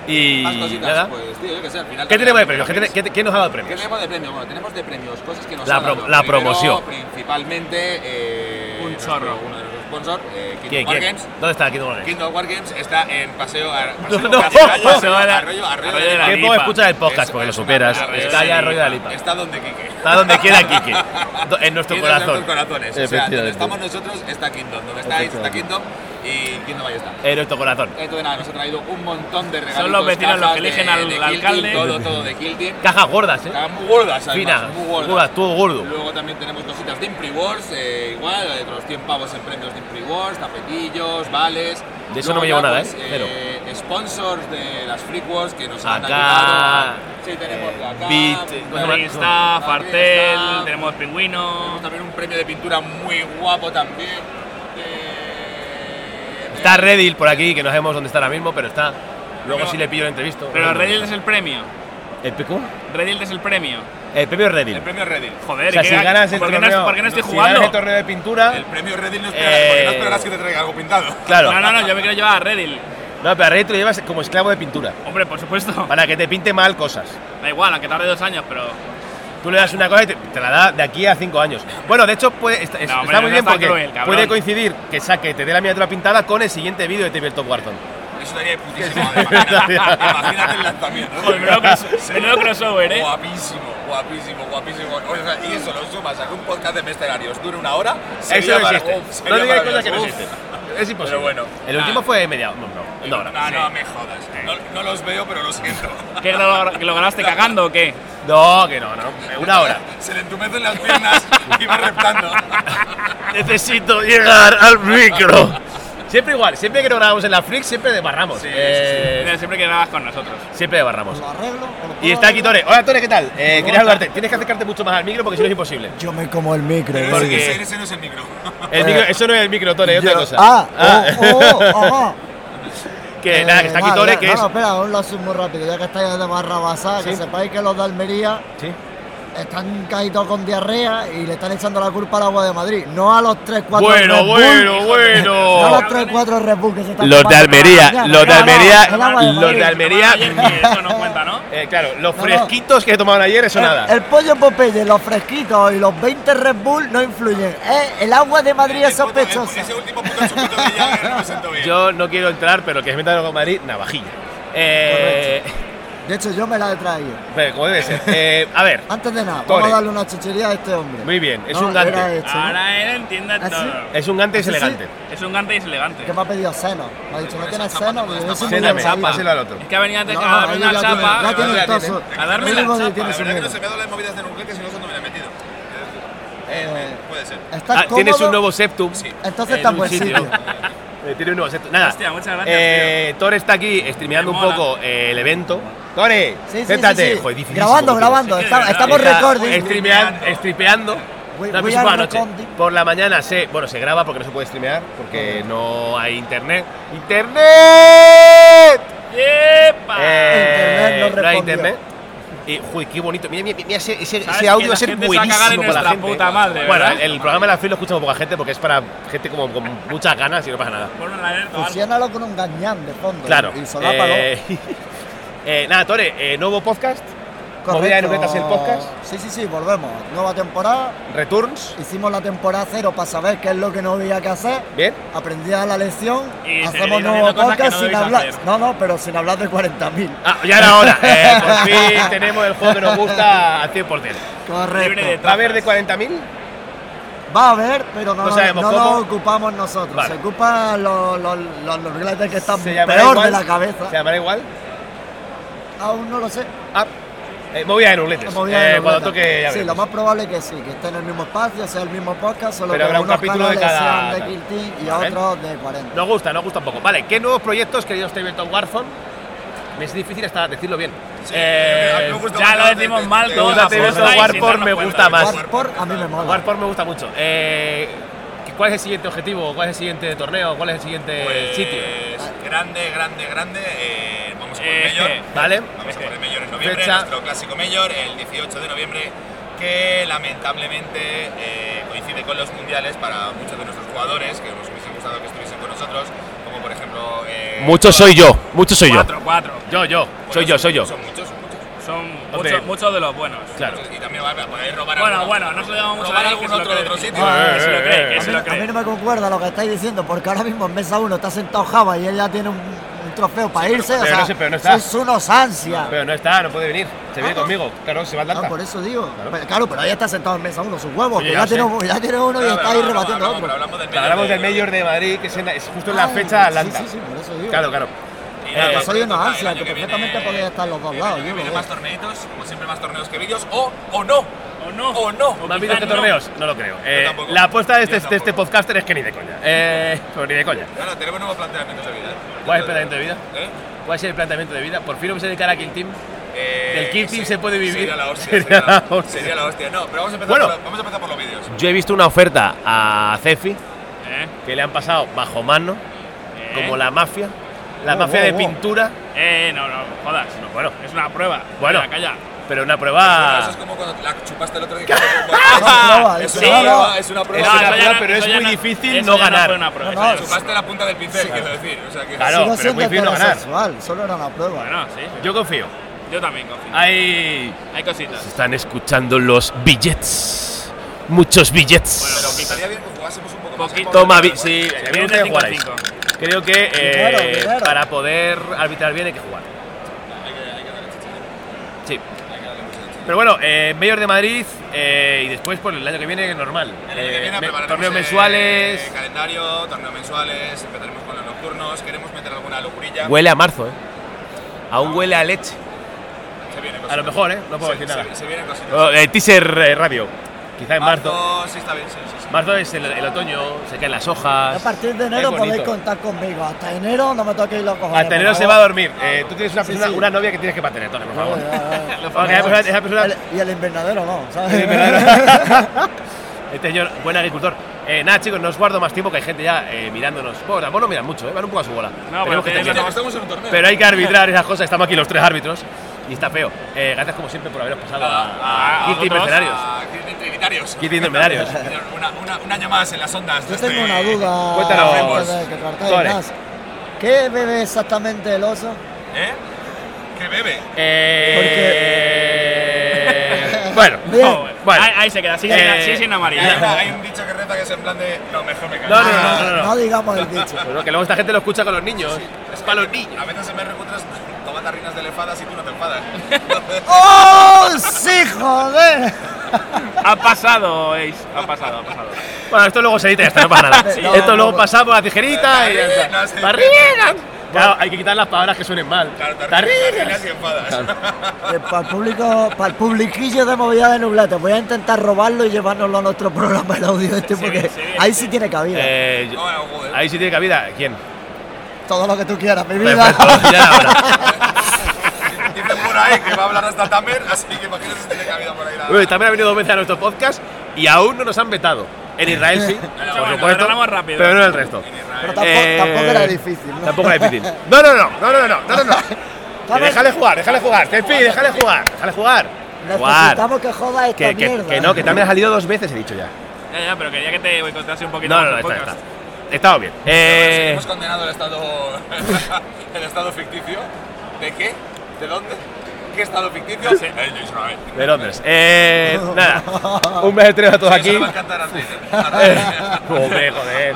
Y Más cositas, nada. pues, tío, yo que sé, al final. ¿Qué tenemos de premios? ¿Qué, tiene- qué- qué nos ha dado de ¿Qué premios? tenemos de premios? Bueno, tenemos de premios, cosas que nos La han pro- dado. la Primero, promoción. Principalmente. Eh, Un nuestro- chorro. Uno de los sponsors, eh, Kingdom ¿Quién, War quién? Games. ¿Dónde está Kingdom Hearts? Kingdom War Games está en Paseo. Ar- paseo No, no, Cascaya, Paseo de la- Arroyo, Arroyo Arroyo de la ¿Qué Lipa. puedo escuchar el podcast? Es- Porque lo es. Arroyo de Está Lipa. Arroyo de la Lipa. Está donde Quique. Está donde quiera Kike. Do- En nuestro Kingdom en corazón. nuestros corazones. O sea, donde estamos nosotros está Kingdom. Donde estáis está Kingdom y Kingdom ahí está. En nuestro corazón. Entonces nada, nos ha traído un montón de regalos. Son los vecinos los que eligen al- al alcalde. Todo, todo de Kill Team. Cajas gordas, ¿eh? Cajas muy gordas, además, Fina, muy gordas. gordas, todo gordo. Luego también tenemos cositas de Impri Wars, eh, igual, otros 100 pavos en premios de Impri Wars, tapetillos, vales. De eso no Luego me llevo nada, pues, ¿eh? Cero. Sponsors de las Freak Wars que nos han Acá, ayudado. Sí, tenemos de acá. Beat, pues. Está, Aquí Fartel, tenemos Pingüino. Tenemos también un premio de pintura muy guapo también. Está Redil por aquí, que no sabemos dónde está ahora mismo, pero está. Luego Pero- sí le pillo el entrevisto. Pero Redil es el premio. ¿El PQ? Redil es el premio. El premio Redil. El premio Reddit. Joder, O sea, ¿qué- si ganas el ¿por, qué no, torneo, ¿por qué no estoy si jugando? ganas el torneo de pintura, El premio Reddit no esperas, Eh, porque no esperarás que te traiga algo pintado. claro. No, no, no, yo me quiero llevar a Redil. No, pero a Redil te lo llevas como esclavo de pintura. Hombre, por supuesto. Para que te pinte mal cosas. Da igual, aunque tarde dos años, pero. Tú le das una cosa y te, te la da de aquí a cinco años. Bueno, de hecho, puede, está, es- No, hombre, está muy no bien está porque cruel, puede coincidir que saque, te dé la miniatura pintada con el siguiente vídeo de Tabletop Warzone. Eso daría de putísimo. Imagínate, imagínate el lanzamiento. Menudo cross- menudo crossover, ¿eh? Guapísimo, guapísimo, guapísimo. O sea, y eso lo sumas a que un podcast de mercenarios dure una hora. Eso no existe. uf, sería No digáis cosas que no existen. Es imposible. Pero bueno. El último nada. fue media. No, no. no, no, No, sí. no me jodas. No, no los veo, pero lo siento. ¿Qué lo, que lo ganaste cagando o qué? No, que no, no. Una hora. Se le entumecen las piernas y va reptando. Necesito llegar al micro. Siempre igual, siempre que nos grabamos en la Freak, siempre desbarramos. Sí, sí, Eh, Mira, Siempre que grabas con nosotros. Siempre desbarramos. ¿Lo lo Y está aquí? Tore. Hola Tore, ¿qué tal? Eh, quería saludarte. Tienes que acercarte mucho más al micro porque si no es imposible. Yo me como el micro. ¿eh? Porque- ese, ese no es el micro. El micro- eso no es el micro, Tore, es otra cosa. Ah, Ah. oh, oh, ajá. que nada, que está aquí Tore, que no, es. no, espera, un lazo muy rápido, ya que estáis de Barrabasá, que Sí. sepáis que los de Almería Sí. Están caídos con diarrea y le están echando la culpa al agua de Madrid, no a los 3-4 Bueno, Red Bull, bueno, no a bueno. los 3-4 Red Bull que se están Los de Almería, mañana. los de Almería, el de los de Almería. Eso no cuenta, ¿no? Eh, claro, los No, no. fresquitos que tomaban ayer, eso El, nada. el pollo Popeye, los fresquitos y los 20 Red Bull no influyen. Eh, el agua de Madrid es Ese puto- sospechosa. Ese último puto chupito Jagger no me siento bien. Yo no quiero entrar, pero el que se meta con Madrid, navajilla. Eh, De hecho, yo me la he traído. pero como debe ser. Eh, a ver, Antes de nada, Tore. vamos a darle una chuchería a este hombre. muy bien, es No, un era gante. este, ¿no? Ahora él entiende ¿Ah, sí? todo. Es un gante y es ¿Sí, sí? elegante. Es un gante y es elegante. ¿Qué me ha pedido seno? Me ha dicho, ¿no tienes seno? Digo, yo soy muy ensaído. páselo al otro. Es que ha venido antes No, a darme ellos una chapa. ya tienen ya todo su- A darme el la que chapa, tiene La su verdad que no miedo. se me ha dado las movidas de nuclear que si no son donde me he metido. Eh, puede ser. ¿Estás Ah, tienes un nuevo septum. Entonces en está en un buen sitio. Eh, Tiene un nuevo septum. Nada. Hostia, muchas gracias, Eh, Tore está aquí streameando Me un mola. poco eh, el evento. Tore, Sí, sí, siéntate. sí, sí. Joder, dificilísimo, Grabando, grabando. Está- estamos Está recording. streamean- Stripeando. We- No, we la noche. Por la mañana se, bueno, se graba porque no se puede streamear, porque no hay internet. ¡Internet! ¡Yepa! Internet Eh, no hay respondió. internet. Y, joder, qué bonito. Mira, mira, mira ese, ese, ¿Sabes ese audio va a ser buenísimo para la gente. puta madre, bueno, ¿verdad? el, el programa de la FIL lo escucha poca gente porque es para gente como con muchas ganas y no pasa nada. Fusiónalo con un gañán de fondo. Claro. Y solápalo. Eh, eh, nada, Tore, eh, nuevo podcast. Movida de nucletas el podcast. Sí, sí, sí, volvemos. Nueva temporada. Returns. Hicimos la temporada cero para saber qué es lo que no había que hacer. Bien. Aprendí a la lección. Y hacemos nuevo podcast no sin hablar. hacer. No, no, pero sin hablar de 40.000. Ah, ya era hora. Eh, por fin tenemos el juego que nos gusta al 100%. Libre de Correcto. ¿Va a haber de 40.000? Va a haber, pero no, No nos ocupamos nosotros. Vale. Se ocupan los, los, los, los que están ¿Se llamará peor igual? de la cabeza. ¿Se llamará igual? Aún no lo sé. Ah, eh, movida de nubletes. Movida de Eh, Nobleta. cuando toque ya Sí, veremos. lo más probable que sí, que esté en el mismo espacio, sea el mismo podcast, solo Pero que habrá un unos capítulo de cada- sean de tal. Kill Team y Vale. otros de 40. Nos gusta, nos gusta un poco. Vale, ¿qué nuevos proyectos, queridos Tabletop Warzone? Me es difícil hasta decirlo bien. Eh, me gusta Ya lo de- decimos de- mal de- todos sin Warport me gusta más. Warport a mí me mola. Warport me gusta mucho. Eh, ¿Cuál es el siguiente objetivo? ¿Cuál es el siguiente torneo? ¿Cuál es el siguiente Pues, sitio? Grande, grande, grande. eh, vamos a por el Mayor. ¿Vale? Vamos a por el Mayor en noviembre, Fecha. nuestro clásico Mayor, el 18 de noviembre, que lamentablemente eh, coincide con los mundiales para muchos de nuestros jugadores, que nos hubiese gustado que estuviesen con nosotros, como por ejemplo. eh, Mucho soy yo, mucho soy yo. Cuatro, cuatro. Yo, yo, bueno, soy yo, soy yo. Son muchos, son muchos. Son Hombre. muchos muchos de los buenos. Claro. Y también va a poder robar Bueno, alguno- bueno, no se lo llama mucho robar a algún otro otro sitio. Que se lo cree, A se mí, lo a mí no me concuerda lo que estáis diciendo, porque ahora mismo en mesa 1 está sentado Java y él ya tiene un, un trofeo para irse. o pero sea, no sé, pero no está. sois unos ansias. Pero no está, no puede venir. Se viene Ah, conmigo. Claro, se va a Ah, Atlanta. por eso digo. Claro. Pero, claro, pero ahí está sentado en mesa 1, sus huevos, ya tiene, sé. ya tiene uno y está pero ahí rebatiendo otro. pero hablamos del Mayor de Madrid, que es, es justo en la fecha de Atlanta. Sí, sí, sí, por eso digo. Claro, claro. Eh, nada, que más soy que el perfectamente podía estar los dos el lados, viene lo más torneitos, como siempre más torneos que vídeos, o, o no. O no. O no. ¿Más vídeos que torneos? No lo creo. Eh, la apuesta de este, este podcaster es que ni de coña. Eh, pues ni de coña. Ahora tenemos nuevos planteamientos de vida. ¿eh? ¿Cuál es el planteamiento de vida? ¿Eh? ¿Cuál es el planteamiento de vida? ¿Por fin vamos a dedicar a Kill Team? Eh, Del Kill Team se puede vivir. Sería la hostia. Sería Sería, la la, hostia. sería la hostia. No, pero vamos a empezar, Bueno. por, vamos a empezar por los vídeos. Yo he visto una oferta a Cefi ¿Eh? que le han pasado bajo mano, ¿Eh? como la mafia. La mafia de pintura. Eh, no, no, jodas. No, bueno, Es una prueba. Bueno. Calla, calla. pero una Bueno, prueba. eso es como cuando la chupaste el otro día. es una prueba, es una prueba. No, no- pero es muy no- difícil no ganar. No, no, Chupaste la punta del pincel, quiero decir. O sea, que Claro. Pero es muy fino ganar. heterosexual, solo era una prueba. Bueno, sí. Yo confío. Yo también confío. Hay. Hay cositas. Se están escuchando los billets. Muchos billets. Pero que estaría bien que jugásemos un poco más. Toma, sí, Bien evidentemente jugaréis. 5 a 5. Creo que eh, para poder arbitrar bien hay que jugar. Sí. Pero bueno, eh, Mayor de Madrid eh, y después por el año que viene normal. El año que Eh, viene me- prepararemos, torneos eh, mensuales. calendario, torneos mensuales, empezaremos con los nocturnos, queremos meter alguna locurilla. Huele a marzo, ¿eh? Aún huele a leche. Se vienen A lo mejor, ¿eh? No puedo Se- decir nada. Se, vienen cositas. Oh, eh, teaser eh, radio. Quizá en marzo. sí está bien, sí, sí. Sí. Marzo es el, el otoño, se caen las A hojas. partir de enero podéis contar conmigo. Hasta enero no me toquéis los cojones. Hasta enero se va a dormir. Eh, tú tienes una, Sí, persona- sí. una novia que tienes que mantener, Tony, por favor. Esa persona- El- y el invernadero no, ¿sabes? Sí, pero- Este señor, buen agricultor. Eh, nada, chicos, no os guardo más tiempo que hay gente ya eh, mirándonos. Bueno, tampoco nos miran mucho, ¿eh? van un poco a su bola. No, pero que razón. Estamos en un torneo. Pero hay que arbitrar esas cosas. Estamos aquí los tres árbitros y está feo. Eh, gracias, como siempre, por haberos pasado a, a a. Mercenarios. Kitty Trinitarios. Mercenarios. Una, una- un año más en las ondas. Yo tengo una duda. Cuéntanos, que más. ¿Qué bebe exactamente el oso? ¿Eh? ¿Qué bebe? Eh... bueno, Bien. Oh, bueno. Ahí, ahí se queda, sí, Eh, sí, sin amarillo. Hay, un dicho que reza que es en plan de. No, mejor me callo. No, no, no, no, no. No digamos el dicho. Bueno, que luego esta gente lo escucha con los niños. Es para los niños. A veces se me encuentras tomando rinas de elefadas y tú no te enfadas. ¡Oh, sí, joder! Ha pasado, Ace. Ha pasado, ha pasado. Bueno, esto luego se edita y no pasa nada. Sí, no, esto no, luego no. pasa por la tijerita y ya está. Tarrinas, sí. ¡Tarrinas! Claro, hay que quitar las palabras que suenen mal. Claro, ¡Tarrinas! y enfadas. Eh, para el público, para el publiquillo de movida de Nublete, voy a intentar robarlo y llevárnoslo a nuestro programa el audio este, porque sí, ahí sí. tiene cabida. Eh, joder. ahí sí tiene cabida. ¿Quién? todo lo que tú quieras, mi vida. Perfecto, ya ahora. Dicen por ahí que va a hablar hasta Tamer, así que imagínate si tiene cabida por ahí. La... Bueno, Tamer ha venido dos veces a nuestro podcast y aún no nos han vetado. En Israel sí, no, por no, supuesto, no, rápido, pero no en el resto. Pero tampoco, eh, tampoco, era difícil. ¿no? Tampoco era difícil. No, no, no, no, no, no, no, déjale jugar, déjale jugar, Tepi, déjale jugar, déjale jugar. Necesitamos que joda esta que, mierda. Que, que no, que también ha salido dos veces, he dicho ya. Ya, ya, pero quería que te boicotease un poquito. No, no, no, está, está. Estado bien. Eh, Hemos condenado el estado, el estado ficticio. ¿De qué? ¿De dónde? ¿Qué estado ficticio? El de Israel. de Londres. Eh, nada. Un beso a todos Eso aquí. Twitter. Eh, Hombre, joder.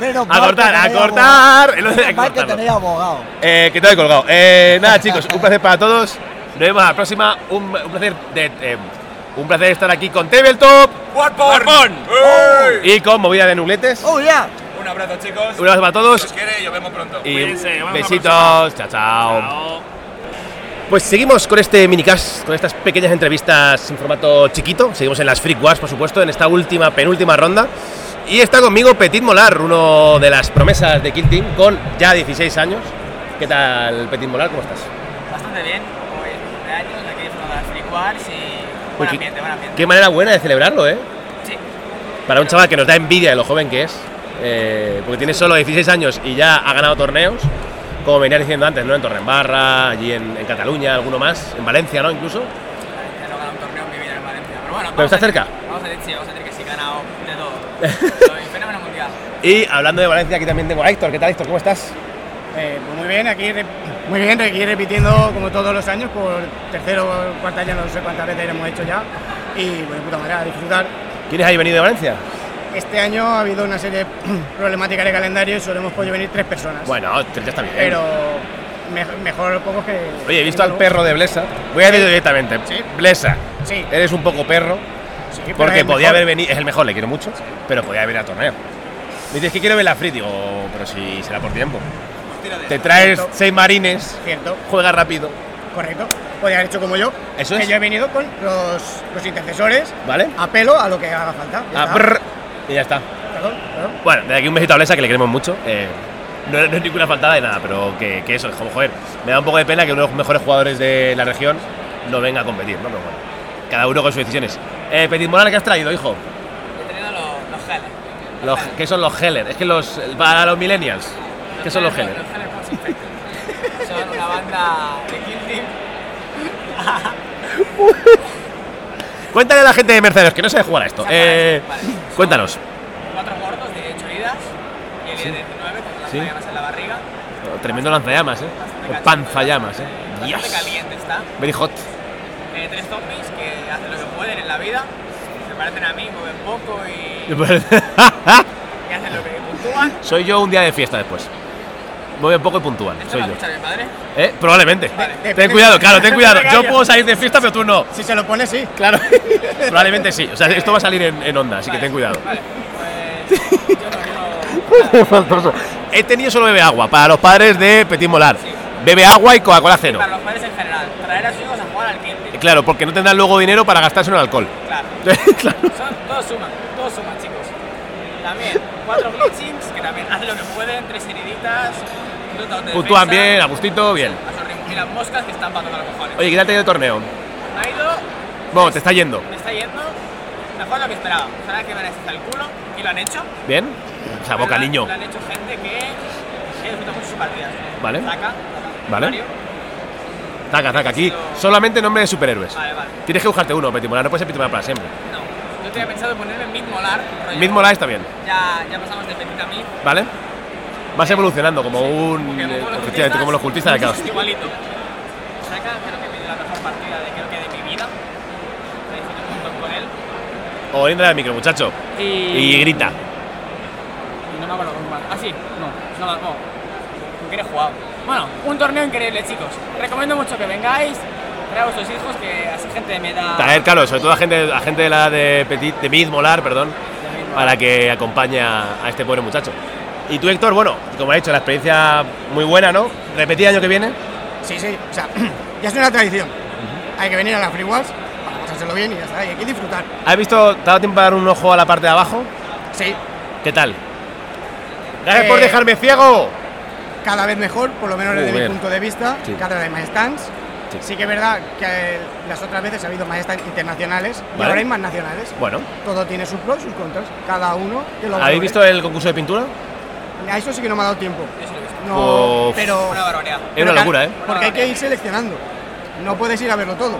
Menos A cortar, a cortar. mal que tenéis abogado. Eh, que te he colgado. Eh, nada, chicos, un placer para todos. Nos vemos a la próxima. Un, un placer de, eh, un placer estar aquí con Tabletop ¡Warporn! ¡Ey! y con Movida de Nubletes. ¡Oh, ya! Un abrazo, chicos. Un abrazo para todos Os quiere y vemos pronto. y Cuídense, besitos. Chao, chao. Chao. Pues seguimos con este minicast, con estas pequeñas entrevistas en formato chiquito. Seguimos en las Freak Wars, por supuesto, en esta última, penúltima ronda. Y está conmigo Petit Molar, uno de las promesas de Kill Team, con ya 16 años. ¿Qué tal, Petit Molar? ¿Cómo estás? Bastante bien, como años, aquí disfrutando de las Free Wars y buen qué- ambiente, buen ambiente. Qué manera buena de celebrarlo, ¿eh? Sí. Para un chaval que nos da envidia de lo joven que es, eh, porque tiene solo 16 años y ya ha ganado torneos, como venía diciendo antes, ¿no? En Torrembarra, allí en, en Cataluña, alguno más, en Valencia, ¿no? Incluso. Valencia no gana un torneo en mi vida en Valencia. Pero bueno, Pero está a- cerca. Vamos a decir, sí, vamos a decir que sí, ganado de todo. Soy fenómeno mundial. Y hablando de Valencia, aquí también tengo a Héctor. ¿Qué tal, Héctor? ¿Cómo estás? Eh, pues muy bien, aquí muy bien, aquí repitiendo como todos los años, por tercero o cuarta año, no sé cuántas veces hemos hecho ya. Y bueno, de puta manera, a disfrutar. ¿Quiénes hay venido de Valencia? Este año ha habido una serie de problemáticas de calendario y solo hemos podido venir tres personas. Bueno, ya está bien. Pero me- mejor pocos que. Oye, he visto al perro de Blesa. Voy a decir directamente. Blesa, Sí. eres un poco perro. Sí, porque podía mejor. haber venido. Es el mejor, le quiero mucho. Pero podía haber ido al torneo. Me dices que quiero ver la free. Digo, pero si será por tiempo. Te traes Cierto. seis marines. Cierto. Juega rápido. Correcto. Podría haber hecho como yo. Eso que es. yo he venido con los, los intercesores. ¿Vale? A pelo a lo que haga falta. Ya Ah, brr, y ya está. Perdón, perdón. Bueno, de aquí un besito a Blesa que le queremos mucho. eh, no, no es ninguna faltada de nada, pero que, que eso, es como joder. Me da un poco de pena que uno de los mejores jugadores de la región no venga a competir, ¿no? Pero bueno, cada uno con sus decisiones. Eh, Petit Moral, ¿qué has traído, hijo? He tenido los, los geles. Los, ¿Qué son los Heller? Es que los. Para los millennials. ¿Qué son los Infected. Son una banda de Kill Team. Cuéntale a la gente de Mercedes que no sabe jugar a esto. Eh, cuéntanos. Cuatro gordos de 8 heridas y el de 19 con las Sí. llamas en la barriga. Tremendo lanzallamas, ¿eh? O panzallamas, ¿eh? Yes. caliente está. Very hot. Eh, tres zombies que hacen lo que pueden en la vida. Se parecen a mí, mueven poco y, y hacen lo que puntúan. Soy yo un día de fiesta después. Mueve poco y puntual. ¿Esto Soy lo yo. escucha mi padre? ¿Eh? Probablemente. de- ten de- cuidado, claro, ten cuidado. Yo puedo salir de fiesta, pero tú no. Si se lo pone, sí. Claro. Probablemente sí. O sea, esto va a salir en, en onda, así que ten cuidado. Faltoso. He tenido solo bebe agua para los padres de Petit Molar. Bebe agua y Coca-Cola cero. Para los padres en general. Traer a sus hijos a jugar al Team. Claro, porque no tendrán luego dinero para gastarse en alcohol. Claro. Claro. Son, todos suman, todos suman, chicos. También, cuatro glitchings que también hacen lo que pueden, tres heriditas, Puntúan bien, a gustito, bien. Y las moscas que están los cojones. Oye, ¿qué tal te ha ido el torneo? Ha ido, Bueno, te está yendo. me está yendo mejor lo que esperaba. Sabía que me hasta el culo y lo han hecho. ¿Bien? O sea, boca niño. Lo han hecho gente que he disfrutado mucho sus partidas. Vale. Zaka, Vale. Mario. Taca, taca. Aquí solamente nombre de superhéroes. Vale, vale. Tienes que buscarte uno, Petit Molar. No puede ser Petit Molar para siempre. No, yo tenía pensado ponerme Mid Molar. rollo, Mid Molar está bien. Ya, ya pasamos de Petit a Mid. ¿Vale? Vas evolucionando como un. Eh, como los efectivamente, como los cultistas de caos. Igualito. Saka, creo que la mejor partida de, creo que de mi vida. Con él. O entra al micro, muchacho. Y- Y grita. Y no me acuerdo más. Ah, sí, no, no, no. ¿Con quién he jugado? Bueno, un torneo increíble, chicos. Recomiendo mucho que vengáis, traer a vuestros hijos, que así gente de mi edad. Traer, claro, sobre todo a gente, a gente de la de Petit, de Mid Molar, perdón, para que acompañe a a este pobre muchacho. Y tú, Héctor, bueno, como ha dicho, la experiencia muy buena, ¿no? ¿Repetir año que viene? Sí, sí, o sea, ya es una tradición. Hay que venir a la Free Wars para pasárselo bien y ya está, y hay que disfrutar. ¿Has visto, te ha dado tiempo a dar un ojo a la parte de abajo? Sí. ¿Qué tal? ¡Gracias Eh, por dejarme ciego! Cada vez mejor, por lo menos desde mi punto de vista, Sí. cada vez más stands. Sí. Sí. que es verdad que eh, las otras veces ha habido más stands internacionales y Vale. ahora hay más nacionales. Bueno, Todo tiene sus pros y sus contras, cada uno que lo ¿habéis valore. visto el concurso de pintura? A eso sí que no me ha dado tiempo. No, Uf. pero. Una barbaridad. Es una locura, ¿eh? Porque hay que ir seleccionando. No puedes ir a verlo todo.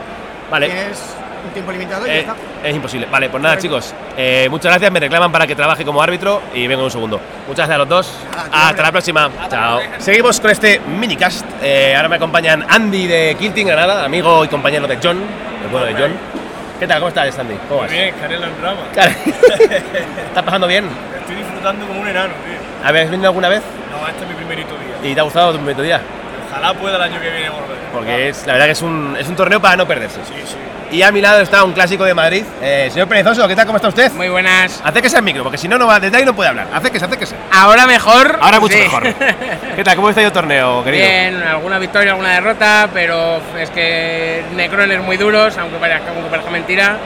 Vale. Tienes un tiempo limitado y Eh, ya está. es imposible. Vale, pues nada, chicos. eh, muchas gracias. Me reclaman para que trabaje como árbitro y vengo en un segundo. Muchas gracias a los dos. Hasta la próxima. Chao. Seguimos con este minicast. Eh, ahora me acompañan Andy de Kilting Granada, amigo y compañero de John, el bueno de John. ¿Qué tal? ¿Cómo estás, Andy? ¿Cómo vas? Bien, Canela en rama. ¿Estás pasando bien? Estoy disfrutando como un enano, tío. ¿Habéis venido alguna vez? No, este es mi primerito día. ¿Y te ha gustado tu metodía? Ojalá pueda el año que viene volver. Porque es, la verdad que es un, es un torneo para no perderse. Sí, sí. Y a mi lado está un clásico de Madrid. Eh, señor Perezoso, ¿qué tal? ¿Cómo está usted? Muy buenas. Acérquese al micro, porque si no, no va, desde ahí no puede hablar. Acérquese, acérquese. Ahora mejor. Ahora mucho Sí. mejor. ¿Qué tal? ¿Cómo está el torneo, querido? Bien, alguna victoria, alguna derrota, pero es que Necrones muy duros, aunque parezca, aunque parezca mentira.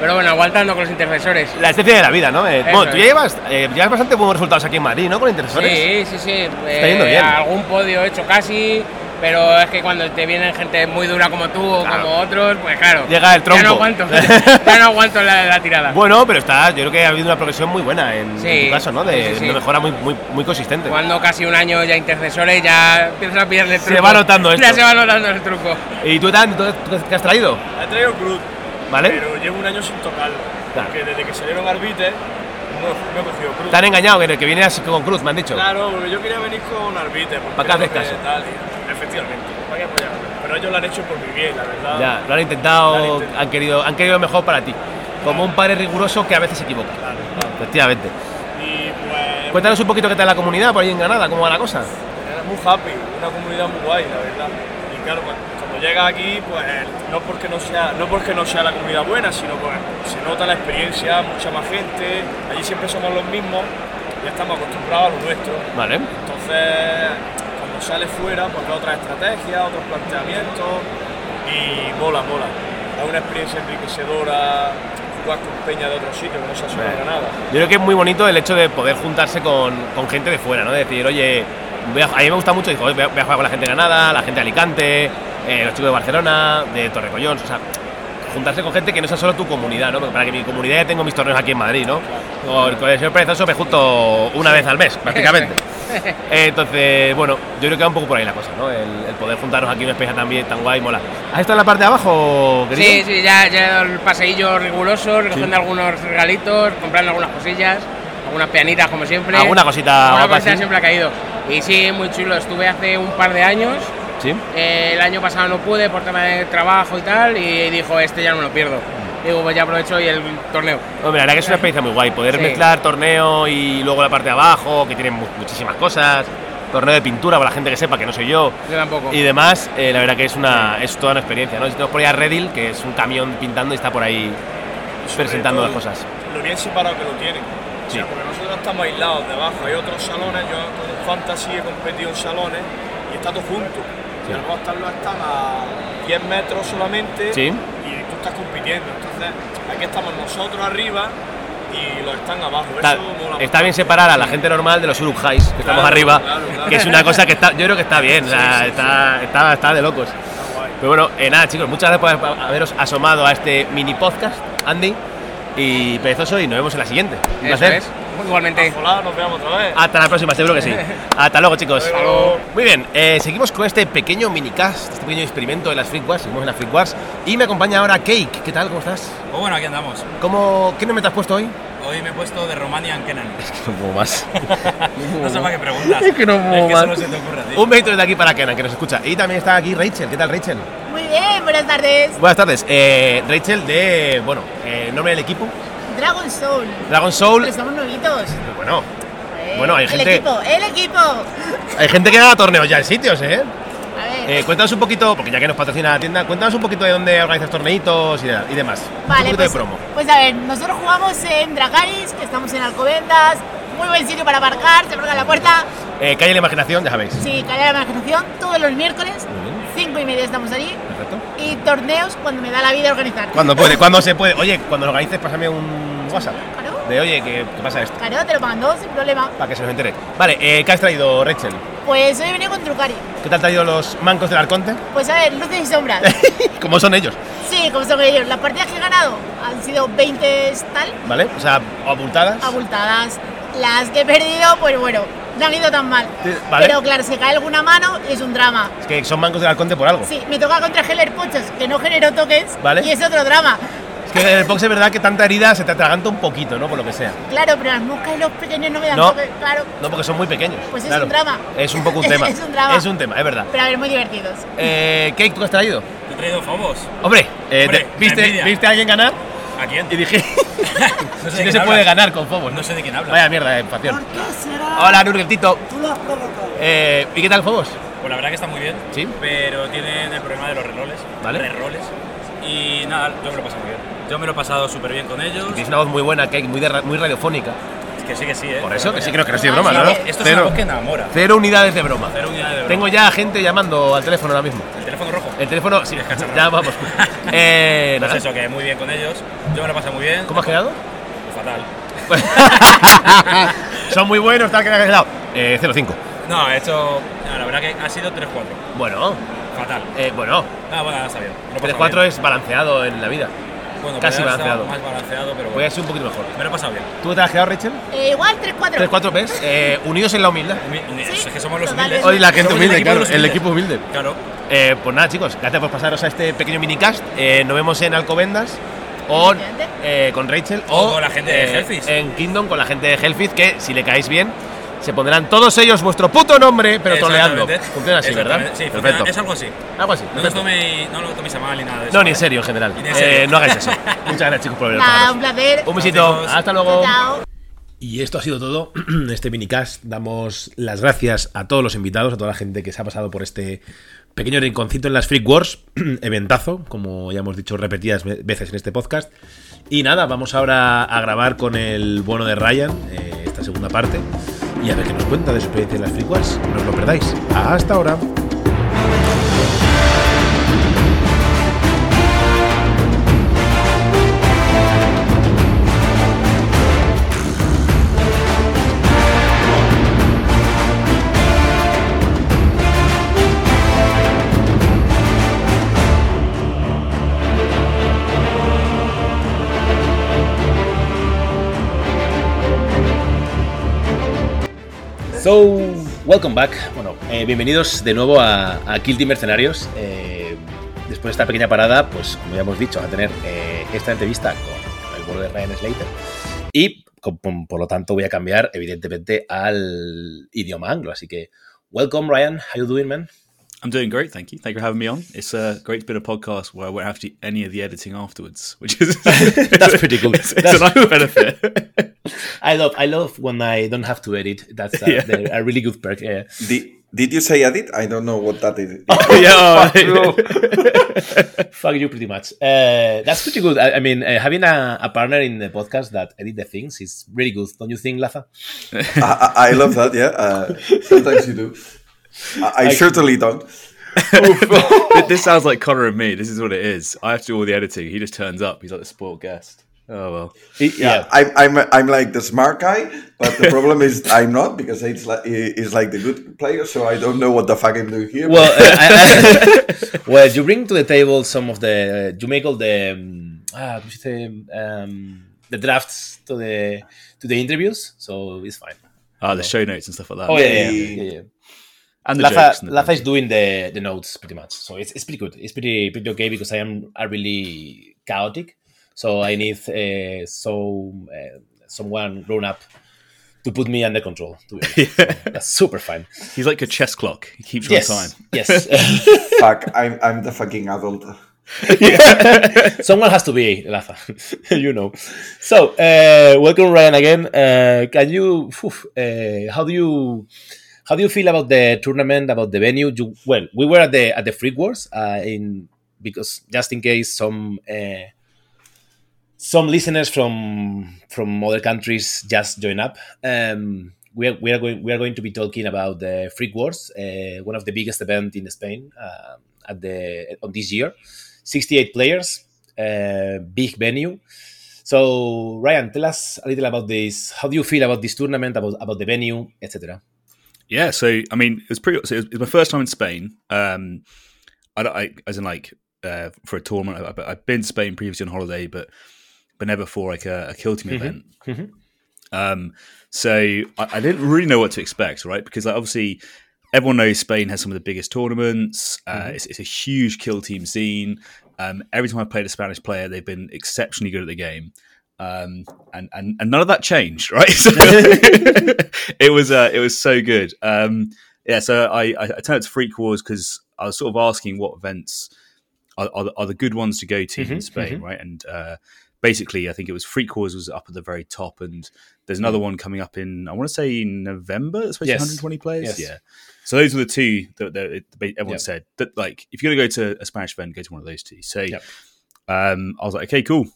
Pero bueno, aguantando con los intercesores. La esencia de la vida, ¿no? Eh, bueno, tú ya llevas, eh, llevas bastante buenos resultados aquí en Madrid, ¿no? Con intercesores. Sí, sí, sí. Está yendo bien. Algún podio hecho casi. Pero es que cuando te vienen gente muy dura como tú o como otros, pues claro. Llega el Ya tronco. no aguanto. ya no aguanto la, la tirada. Bueno, pero está, yo creo que ha habido una progresión muy buena en, Sí, en tu caso, ¿no? De sí, mejora muy, muy, muy consistente. Jugando casi un año ya intercesores, ya empiezas a pillarle el Se truco. va notando esto. Ya se va notando el truco. ¿Y tú, Dan, tú, tú qué has traído? He traído Cruz. ¿Vale? Pero llevo un año sin tocarlo. Claro. Porque desde que salieron Arbite, no, no he cogido Cruz. Te han engañado, que, que vienes con Cruz, me han dicho. Claro, porque yo quería venir con Arbite. porque ¿Para qué haces era lo caso? Tal, y- efectivamente. ¿Para apoyarme? Pero ellos lo han hecho por mi bien, la verdad. Ya, lo han intentado, han querido, han querido mejor para ti. Como un padre riguroso que a veces se equivoca. Efectivamente. Y pues. Cuéntanos un poquito qué tal la comunidad por ahí en Granada, cómo va la cosa. Muy happy, una comunidad muy guay, la verdad. Y claro, cuando, cuando llega aquí, pues no porque no sea, no porque no sea la comunidad buena, sino pues se nota la experiencia, mucha más gente. Allí siempre somos los mismos, ya estamos acostumbrados a lo nuestro. Vale. Entonces, cuando sales fuera, pues otras estrategias, otros planteamientos y mola, mola. Es una experiencia enriquecedora jugar con peña de otros sitios que no sea solo Vale. Granada. Yo creo que es muy bonito el hecho de poder juntarse con, con gente de fuera, ¿no? De decir, oye, a, a mí me gusta mucho, digo, voy a, voy a jugar con la gente de Granada, la gente de Alicante, eh, los chicos de Barcelona, de Torrecollón, o sea, juntarse con gente que no sea solo tu comunidad, ¿no? Para que mi comunidad ya tengo mis torneos aquí en Madrid, ¿no? Con, con el señor Perezoso me junto una vez al mes, prácticamente. Entonces, bueno, yo creo que va un poco por ahí la cosa, ¿no? El, el poder juntarnos aquí en una especie también tan guay, mola. ¿Has estado en la parte de abajo, querido? Sí, sí, ya, ya el paseillo riguroso, recogiendo algunos regalitos, comprando algunas cosillas, algunas pianitas como siempre. Alguna cosita Alguna cosita siempre ha caído. Y sí, muy chulo. Estuve hace un par de años. Sí. eh, el año pasado no pude por tema de trabajo y tal, y dijo, este ya no me lo pierdo. Digo, pues ya aprovecho y el torneo. Hombre, la verdad que es una experiencia muy guay, poder Sí. mezclar torneo y luego la parte de abajo, que tiene mu- muchísimas cosas, torneo de pintura para la gente que sepa que no soy yo. Yo tampoco. Y demás, eh, la verdad que es una es toda una experiencia, ¿no? Si tenemos por ahí a Redil, que es un camión pintando y está por ahí presentando las cosas. Lo bien separado que lo tienen. O sea, Sí. porque nosotros estamos aislados debajo, hay otros salones, yo con Fantasy he competido en salones y está todo junto. Sí. El Rostar lo están a 10 metros solamente Sí. y tú estás compitiendo. Entonces, aquí estamos nosotros arriba y los están abajo. Está, Eso mola está bien separar a la gente normal de los Uruk Highs, que estamos arriba, claro, claro. que es una cosa que está, yo creo que está bien, sea, Sí, sí, está, Está, está de locos. Pero bueno, eh, nada chicos, muchas gracias por haberos asomado a este mini podcast, Andy y Perezoso, y nos vemos en la siguiente. Un Eso placer. es. Igualmente. Hola, nos vemos otra vez. Hasta la próxima, seguro que sí. Hasta luego, chicos. Hasta luego. Muy bien, eh, seguimos con este pequeño minicast, este pequeño experimento de las Freak Wars. Seguimos en las Freak Wars. Y me acompaña ahora Cake. ¿Qué tal? ¿Cómo estás? Pues bueno, aquí andamos. ¿Cómo, ¿Qué nombre te has puesto hoy? Hoy me he puesto de Romanian Kenan. No puedo más. no sé para qué preguntas. Es que no puedo Es que más. solo se te ocurre a ti. Un besito desde aquí para Kenan, que nos escucha. Y también está aquí Rachel. ¿Qué tal, Rachel? Muy bien, buenas tardes. Buenas tardes. Eh, Rachel de, bueno, eh, nombre del equipo. Dragon Soul. Dragon Soul. Pero estamos novitos. Bueno, bueno, hay el gente, equipo, el equipo. hay gente que gana torneos ya en sitios, ¿eh? A ver. Eh, cuéntanos un poquito, porque ya que nos patrocina la tienda, cuéntanos un poquito de dónde organizas torneitos y, de- demás. un Vale, poquito pues, de promo. pues a ver, nosotros jugamos en Dragaris, que estamos en Alcobendas. Muy buen sitio para aparcar, se abre la puerta. Eh, calle la imaginación, ya sabéis. Sí, calle de la imaginación, todos los miércoles. Cinco y media estamos allí. Perfecto. Y torneos cuando me da la vida organizar. Cuando puede, cuando se puede. Oye, cuando lo organices, pásame un WhatsApp. De oye, ¿qué, qué pasa esto? Claro, te lo mando sin problema. Para que se nos entere. Vale, eh, ¿qué has traído, Rachel? Pues hoy he venido con Trucari. ¿Qué te han traído los mancos del Arconte? Pues a ver, luces y sombras. ¿Cómo son ellos? Sí, como son ellos. Las partidas que he ganado han sido 20 tal, ¿Vale? O sea, abultadas. abultadas. Las que he perdido, pues bueno, no han ido tan mal. Vale. Pero claro, se cae alguna mano y es un drama. Es que son mancos del Arconte por algo. Sí, me toca contra Heller Pochos, que no generó toques, Vale. y es otro drama. Es que en el box es verdad que tanta herida se te atraganta un poquito, ¿no? Por lo que sea. Claro, pero las moscas y los pequeños no me dan No. toques, claro. No, porque son muy pequeños. Pues es claro. un drama. Es un poco un tema. Es un drama. Es un tema, es verdad. Pero a ver, muy divertidos. Eh, Cake, ¿tú qué has traído? Te he traído Fobos. Hombre, eh, Hombre, te- ¿viste. ¿viste a alguien ganar? ¿A quién? Y dije, No si no quién se puede ganar con Fobos. No sé de quién hablas. Vaya mierda de facción. ¿Qué será? Hola, Nurgel Tito. Tú lo has provocado. Eh, ¿Y qué tal Fobos? Pues la verdad que está muy bien. Sí. Pero tienen el problema de los reroles. Vale. Reroles. Y nada, yo me lo he pasado muy bien. Yo me lo he pasado súper bien con ellos. Tienes una voz muy buena, Cake, muy, de ra- muy radiofónica. Es que sí, que sí, ¿eh? Por eso, que sí, creo que no Ah, estoy de broma, ¿no? Esto es Cero. una voz que enamora. Cero unidades de broma. Cero unidades de broma. Tengo ya gente llamando al teléfono ahora mismo. ¿El teléfono rojo? El teléfono, sí, ya vamos. Eh, Pues nada. eso, que muy bien con ellos. Yo me lo pasado muy bien. ¿Cómo has quedado? Fatal. Son muy buenos, tal que has quedado. Eh, 0-5. No, he hecho. no, la verdad que ha sido 3-4. Bueno. Fatal. Eh, bueno. Ah, bueno, está bien. Lo he pasado 3-4 bien. es balanceado en la vida. Bueno, Casi balanceado. Más balanceado, pero Voy bueno. a ser un poquito mejor. Me lo he pasado bien. ¿Tú te has quedado, Rachel? Eh, igual 3-4. 3-4 ves. Eh, unidos en la humildad. Es que somos los humildes. Hoy la gente humilde, claro. El equipo humilde. Claro. Eh, pues nada, chicos, gracias por pasaros a este pequeño minicast. Eh, nos vemos en Alcobendas o eh, con Rachel O o, con la gente de eh, Hellfist. En Kingdom con la gente de Hellfist, que si le caéis bien, se pondrán todos ellos vuestro puto nombre, pero troleando. Funciona así, ¿verdad? Sí, Perfecto. funciona- es algo así. Algo así. No, toméis, no lo toméis a mal ni nada de eso. No, ni en ¿vale? serio en general. En Eh, serio. no hagáis eso. Muchas gracias, chicos, por Nada, un placer. Un besito. Hasta luego. Chao. Y esto ha sido todo. Este minicast. Damos las gracias a todos los invitados, a toda la gente que se ha pasado por este pequeño rinconcito en las Freak Wars. Eventazo, como ya hemos dicho repetidas ve- veces en este podcast. Y nada, vamos ahora a grabar con el bueno de Ryan, eh, esta segunda parte. Y a ver qué nos cuenta de su experiencia en las Freak Wars. No os lo perdáis. Hasta ahora. So, welcome back. Bueno, eh, bienvenidos de nuevo a, a Kill Team Mercenarios. Eh, después de esta pequeña parada, pues como ya hemos dicho, a tener eh, esta entrevista con el bueno de Ryan Slater. Y por lo tanto voy a cambiar, evidentemente, al idioma anglo. Así que, welcome Ryan, how you doing, man? I'm doing great, thank you. Thank you for having me on. It's uh, great to be in a podcast where I won't have to do any of the editing afterwards, which is That's pretty cool. It's, it's That's- a nice benefit. I love, I love when I don't have to edit. That's uh, Yeah. a really good perk. Yeah. Did, did you say edit? I don't know what that is. Oh, yeah, Fuck you. Fuck you, pretty much. Uh, that's pretty good. I, I mean, uh, having a, a partner in the podcast that edit the things is really good, don't you think, Laza? I, I I love that, yeah. Uh, sometimes you do. I, I certainly don't. this sounds like Connor and me. This is what it is. I have to do all the editing. He just turns up. He's like the spoiled guest. Oh well. Yeah, I'm, I'm, I'm like the smart guy, but the problem is I'm not because it's like, it's like the good player, so I don't know what the fuck I'm doing here. Well, uh, I- I- well, you bring to the table some of the, you make all the, um, ah, ¿cómo se dice? Um, the drafts to the to the interviews, so it's fine. Ah, the show notes and stuff like that. Oh yeah, yeah, yeah. yeah, yeah. And the Laza, jokes and the Laza is doing the, the notes pretty much, so it's, it's pretty good. It's pretty pretty okay because I am are really chaotic, so I need uh, so uh, someone grown up to put me under control. To be honest. So that's super fine. He's like a chess clock. He keeps Yes, on time. yes. Fuck, I'm, I'm the fucking adult. Someone has to be Lafa, you know. So, uh, welcome Ryan again. Uh, can you, phew, uh, how do you, how do you feel about the tournament, about the venue? You, well, we were at the at the Freak Wars uh, in because just in case some uh, some listeners from from other countries just join up. Um, we are, we are going we are going to be talking about the Freak Wars, uh, one of the biggest event in Spain uh, at the on this year. 68 players, uh, big venue. So Ryan, tell us a little about this. How do you feel about this tournament, about about the venue, etc.? Yeah, so I mean, it was pretty. So it was my first time in Spain. Um, I, don't- I as in like uh, for a tournament. I, I've been to Spain previously on holiday, but but never for like a, a kill team Mhm, event. mhm. Um, so I, I didn't really know what to expect, right? Because like, obviously everyone knows Spain has some of the biggest tournaments. Uh, Mhm. it's, it's a huge kill team scene. Um, every time I've played a Spanish player, they've been exceptionally good at the game. Um, and, and and none of that changed, right? So it was uh, it was so good. Um, yeah, so I, I, I turned to Freak Wars because I was sort of asking what events are, are, the, are the good ones to go to in Mhm, Spain, mhm. right? And uh, basically, I think it was Freak Wars was up at the very top, and there's another one coming up in I want to say in November. It's supposed Yes. 120 players. Yes. Yeah. So those were the two that, that everyone Yep. said that like if you're gonna go to a Spanish event, go to one of those two. So um, I was like, okay, cool.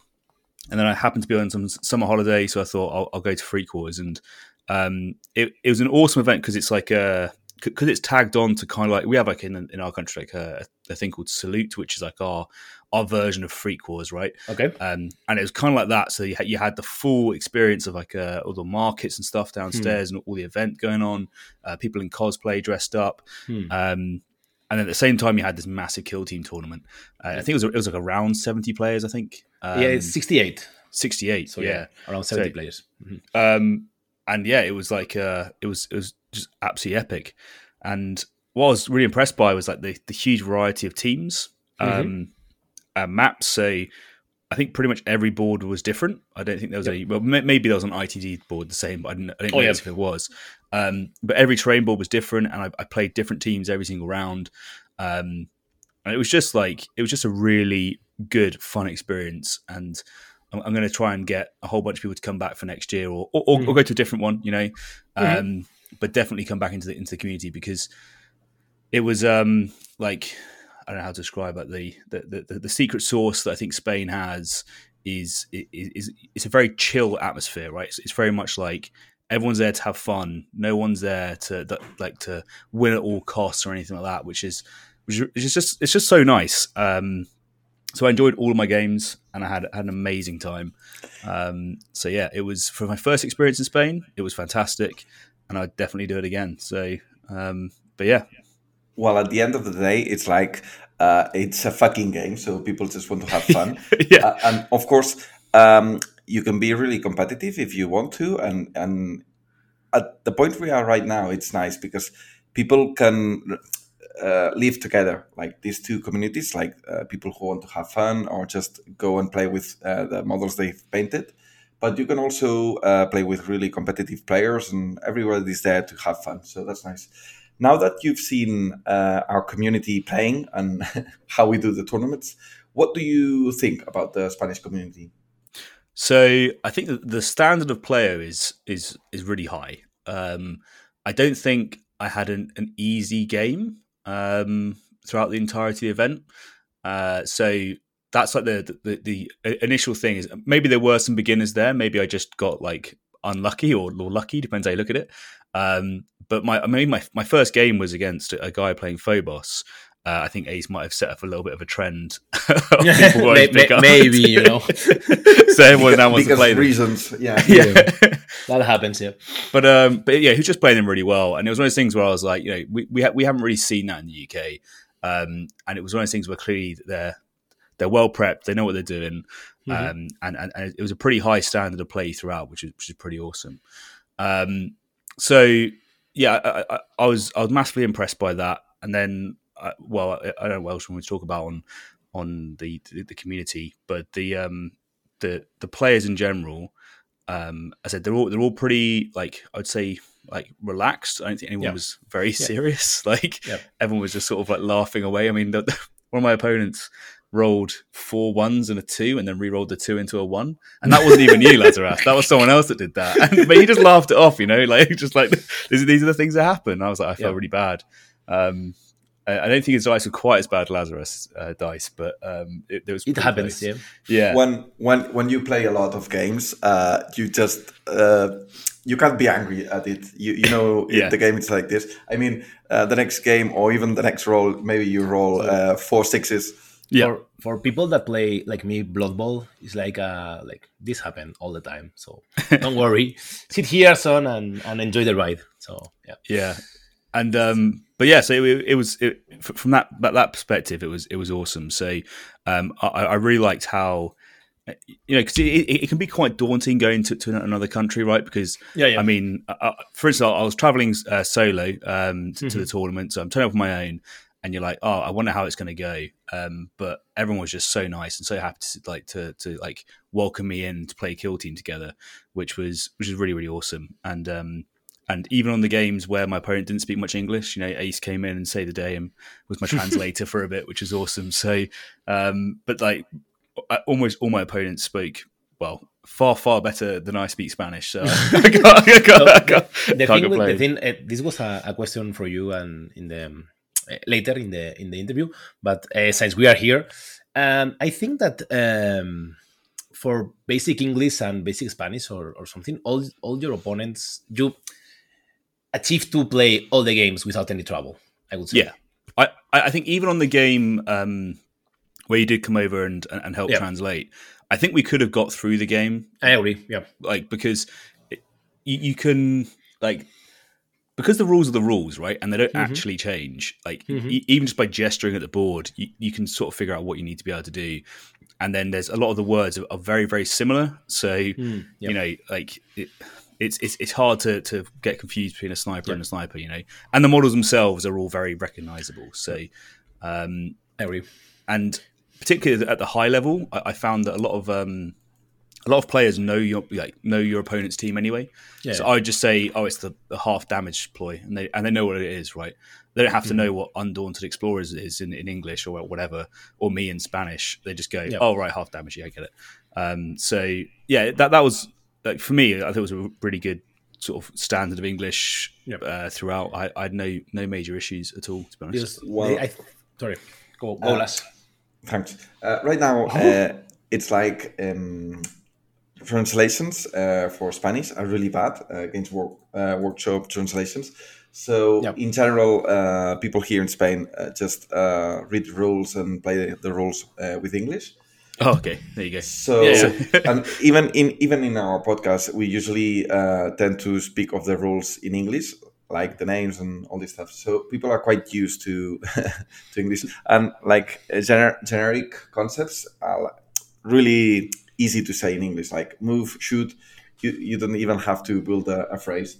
And then I happened to be on some summer holiday, so I thought I'll, I'll go to Freak Wars, and um, it, it was an awesome event because it's like a because it's tagged on to kind of like we have like in in our country like a, a thing called Salute, which is like our our version of Freak Wars, right? Okay. Um, and it was kind of like that. So you had, you had the full experience of like uh, all the markets and stuff downstairs, and all the event going on, uh, people in cosplay dressed up. Hmm. Um, and at the same time, you had this massive kill team tournament. Uh, I think it was it was like around seventy players. I think. Um, yeah, it's 68. 68. So yeah, yeah, around 70 players. Mhm. Um, and yeah, it was like uh, it was it was just absolutely epic. And what I was really impressed by was like the the huge variety of teams, um, Mhm. uh, maps. So I think pretty much every board was different. I don't think there was any. Well, maybe there was an ITD board the same, but I didn't, I didn't Oh, yeah. if it was. Um, but every terrain board was different, and I, I played different teams every single round. Um, and it was just like it was just a really good, fun experience. And I'm, I'm going to try and get a whole bunch of people to come back for next year, or or, or, or go to a different one. You know, Mhm. um, but definitely come back into the into the community because it was um like I don't know how to describe it. The the, the, the secret sauce that I think Spain has is is, is it's a very chill atmosphere, right? It's, it's very much like everyone's there to have fun. No one's there to that, like to win at all costs or anything like that, which is which is just it's just so nice. Um, so I enjoyed all of my games and I had had an amazing time. Um, so yeah, it was for my first experience in Spain. It was fantastic, and I'd definitely do it again. So, um, but yeah, Well, at the end of the day, it's like uh, it's a fucking game, so people just want to have fun. yeah. Uh, and of course, um, you can be really competitive if you want to. And and at the point we are right now, it's nice because people can uh, live together, like these two communities, like uh, people who want to have fun or just go and play with uh, the models they've painted. But you can also uh, play with really competitive players, and everybody is there to have fun. So that's nice. Now that you've seen uh, our community playing and how we do the tournaments, what do you think about the Spanish community? So I think that the standard of player is is is really high. Um, I don't think I had an, an easy game um, throughout the entirety of the event. Uh, so that's like the, the the initial thing is maybe there were some beginners there. Maybe I just got like unlucky or, or lucky, depends how you look at it. Um, but my I mean my my first game was against a guy playing Phobos. Uh, I think Ace might have set up a little bit of a trend. of people wanting to May- pick up. maybe, you know. so everyone now wants to Because play them. reasons, yeah. yeah. That happens, yeah. But um, but yeah, he was just playing them really well, and it was one of those things where I was like, you know, we we, ha- we haven't really seen that in the UK, um, and it was one of those things where clearly they're they're well prepped, they know what they're doing, Mhm. um, and, and and it was a pretty high standard of play throughout, which is which is pretty awesome. Um, so yeah, I, I, I was I was massively impressed by that, and then uh, well, I, I don't know what else we want to talk about on on the the, the community, but the um the the players in general um, I said they're all they're all pretty like I'd say like relaxed. I don't think anyone Yeah. was very Yeah. serious. Like Yep. everyone was just sort of like laughing away. I mean, the, one of my opponents rolled four ones and a two, and then re-rolled the two into a one, and that wasn't even you, Lazarus. That was someone else that did that. And, but he just laughed it off, you know, like just like these, these are the things that happen. I was like, I felt Yeah. really bad. Um, I I don't think his dice were quite as bad as Lazarus uh, dice, but um, it, it was It pretty happens, close. yeah. yeah. When when when you play a lot of games, uh, you just uh, you can't be angry at it. You you know in Yeah. the game it's like this. I mean, uh, the next game or even the next roll, maybe you roll uh, four sixes. For, for people that play like me, Blood Bowl is like uh like this happen all the time. So don't worry, sit here, son, and, and enjoy the ride. So yeah, yeah and um but yeah so it, it was it, from that, that that perspective it was it was awesome so um i, I really liked how uh, you know because it, it, it can be quite daunting going to, to another country right because Yeah, yeah. i mean uh, uh, for instance i was traveling uh, solo um to, to the Mhm. tournament so i'm turning up on my own and you're like oh i wonder how it's going to go um but everyone was just so nice and so happy to like to to like welcome me in to play kill team together which was which was really really awesome and um and even on the games where my opponent didn't speak much English, you know, Ace came in and saved the day and was my translator for a bit, which is awesome. So, um, but like almost all my opponents spoke well, far far better than I speak Spanish. So I can't, I can't, I can't, the thing, the thing uh, this was a, a question for you and in the um, later in the in the interview, but uh, since we are here, um, I think that um, for basic English and basic Spanish or, or something, all all your opponents you achieved to play all the games without any trouble. I would say. Yeah, I, I think even on the game um, where you did come over and and, help Yeah. translate, I think we could have got through the game. I agree. Yeah, like because it, you, you can like because the rules are the rules, right? And they don't Mhm. actually change. Like Mhm. e- even just by gesturing at the board, you, you can sort of figure out what you need to be able to do. And then there's a lot of the words are, are very very similar. So Mm, you know, like it, it's it's it's hard to to get confused between a sniper and a sniper. You know, and the models themselves are all very recognizable. So um. And particularly at the high level, I, I found that a lot of um, a lot of players know your like know your opponent's team anyway. Yeah. So I would just say, oh, it's the, the half damage ploy, and they and they know what it is, right? They don't have to Mhm. know what Undaunted Explorers is in, in English or whatever, or me in Spanish. They just go, Yeah. oh, right, half damage, yeah, I get it. Um, so yeah, that that was like for me. I thought it was a really good sort of standard of English uh, throughout. I, I had no no major issues at all, to be honest. Because they- I, sorry, go go Uh, last. Thanks. Uh, right now, uh, it's like um, translations uh, for Spanish are really bad uh, against work, uh, workshop translations. So, in general, uh, people here in Spain uh, just uh, read the rules and play the, the rules uh, with English. Oh, okay, there you go. So, and even in even in our podcast, we usually uh, tend to speak of the rules in English, like the names and all this stuff. So people are quite used to to English, and like uh, gener- generic concepts are like, really easy to say in English, like move, shoot. You you don't even have to build a, a phrase.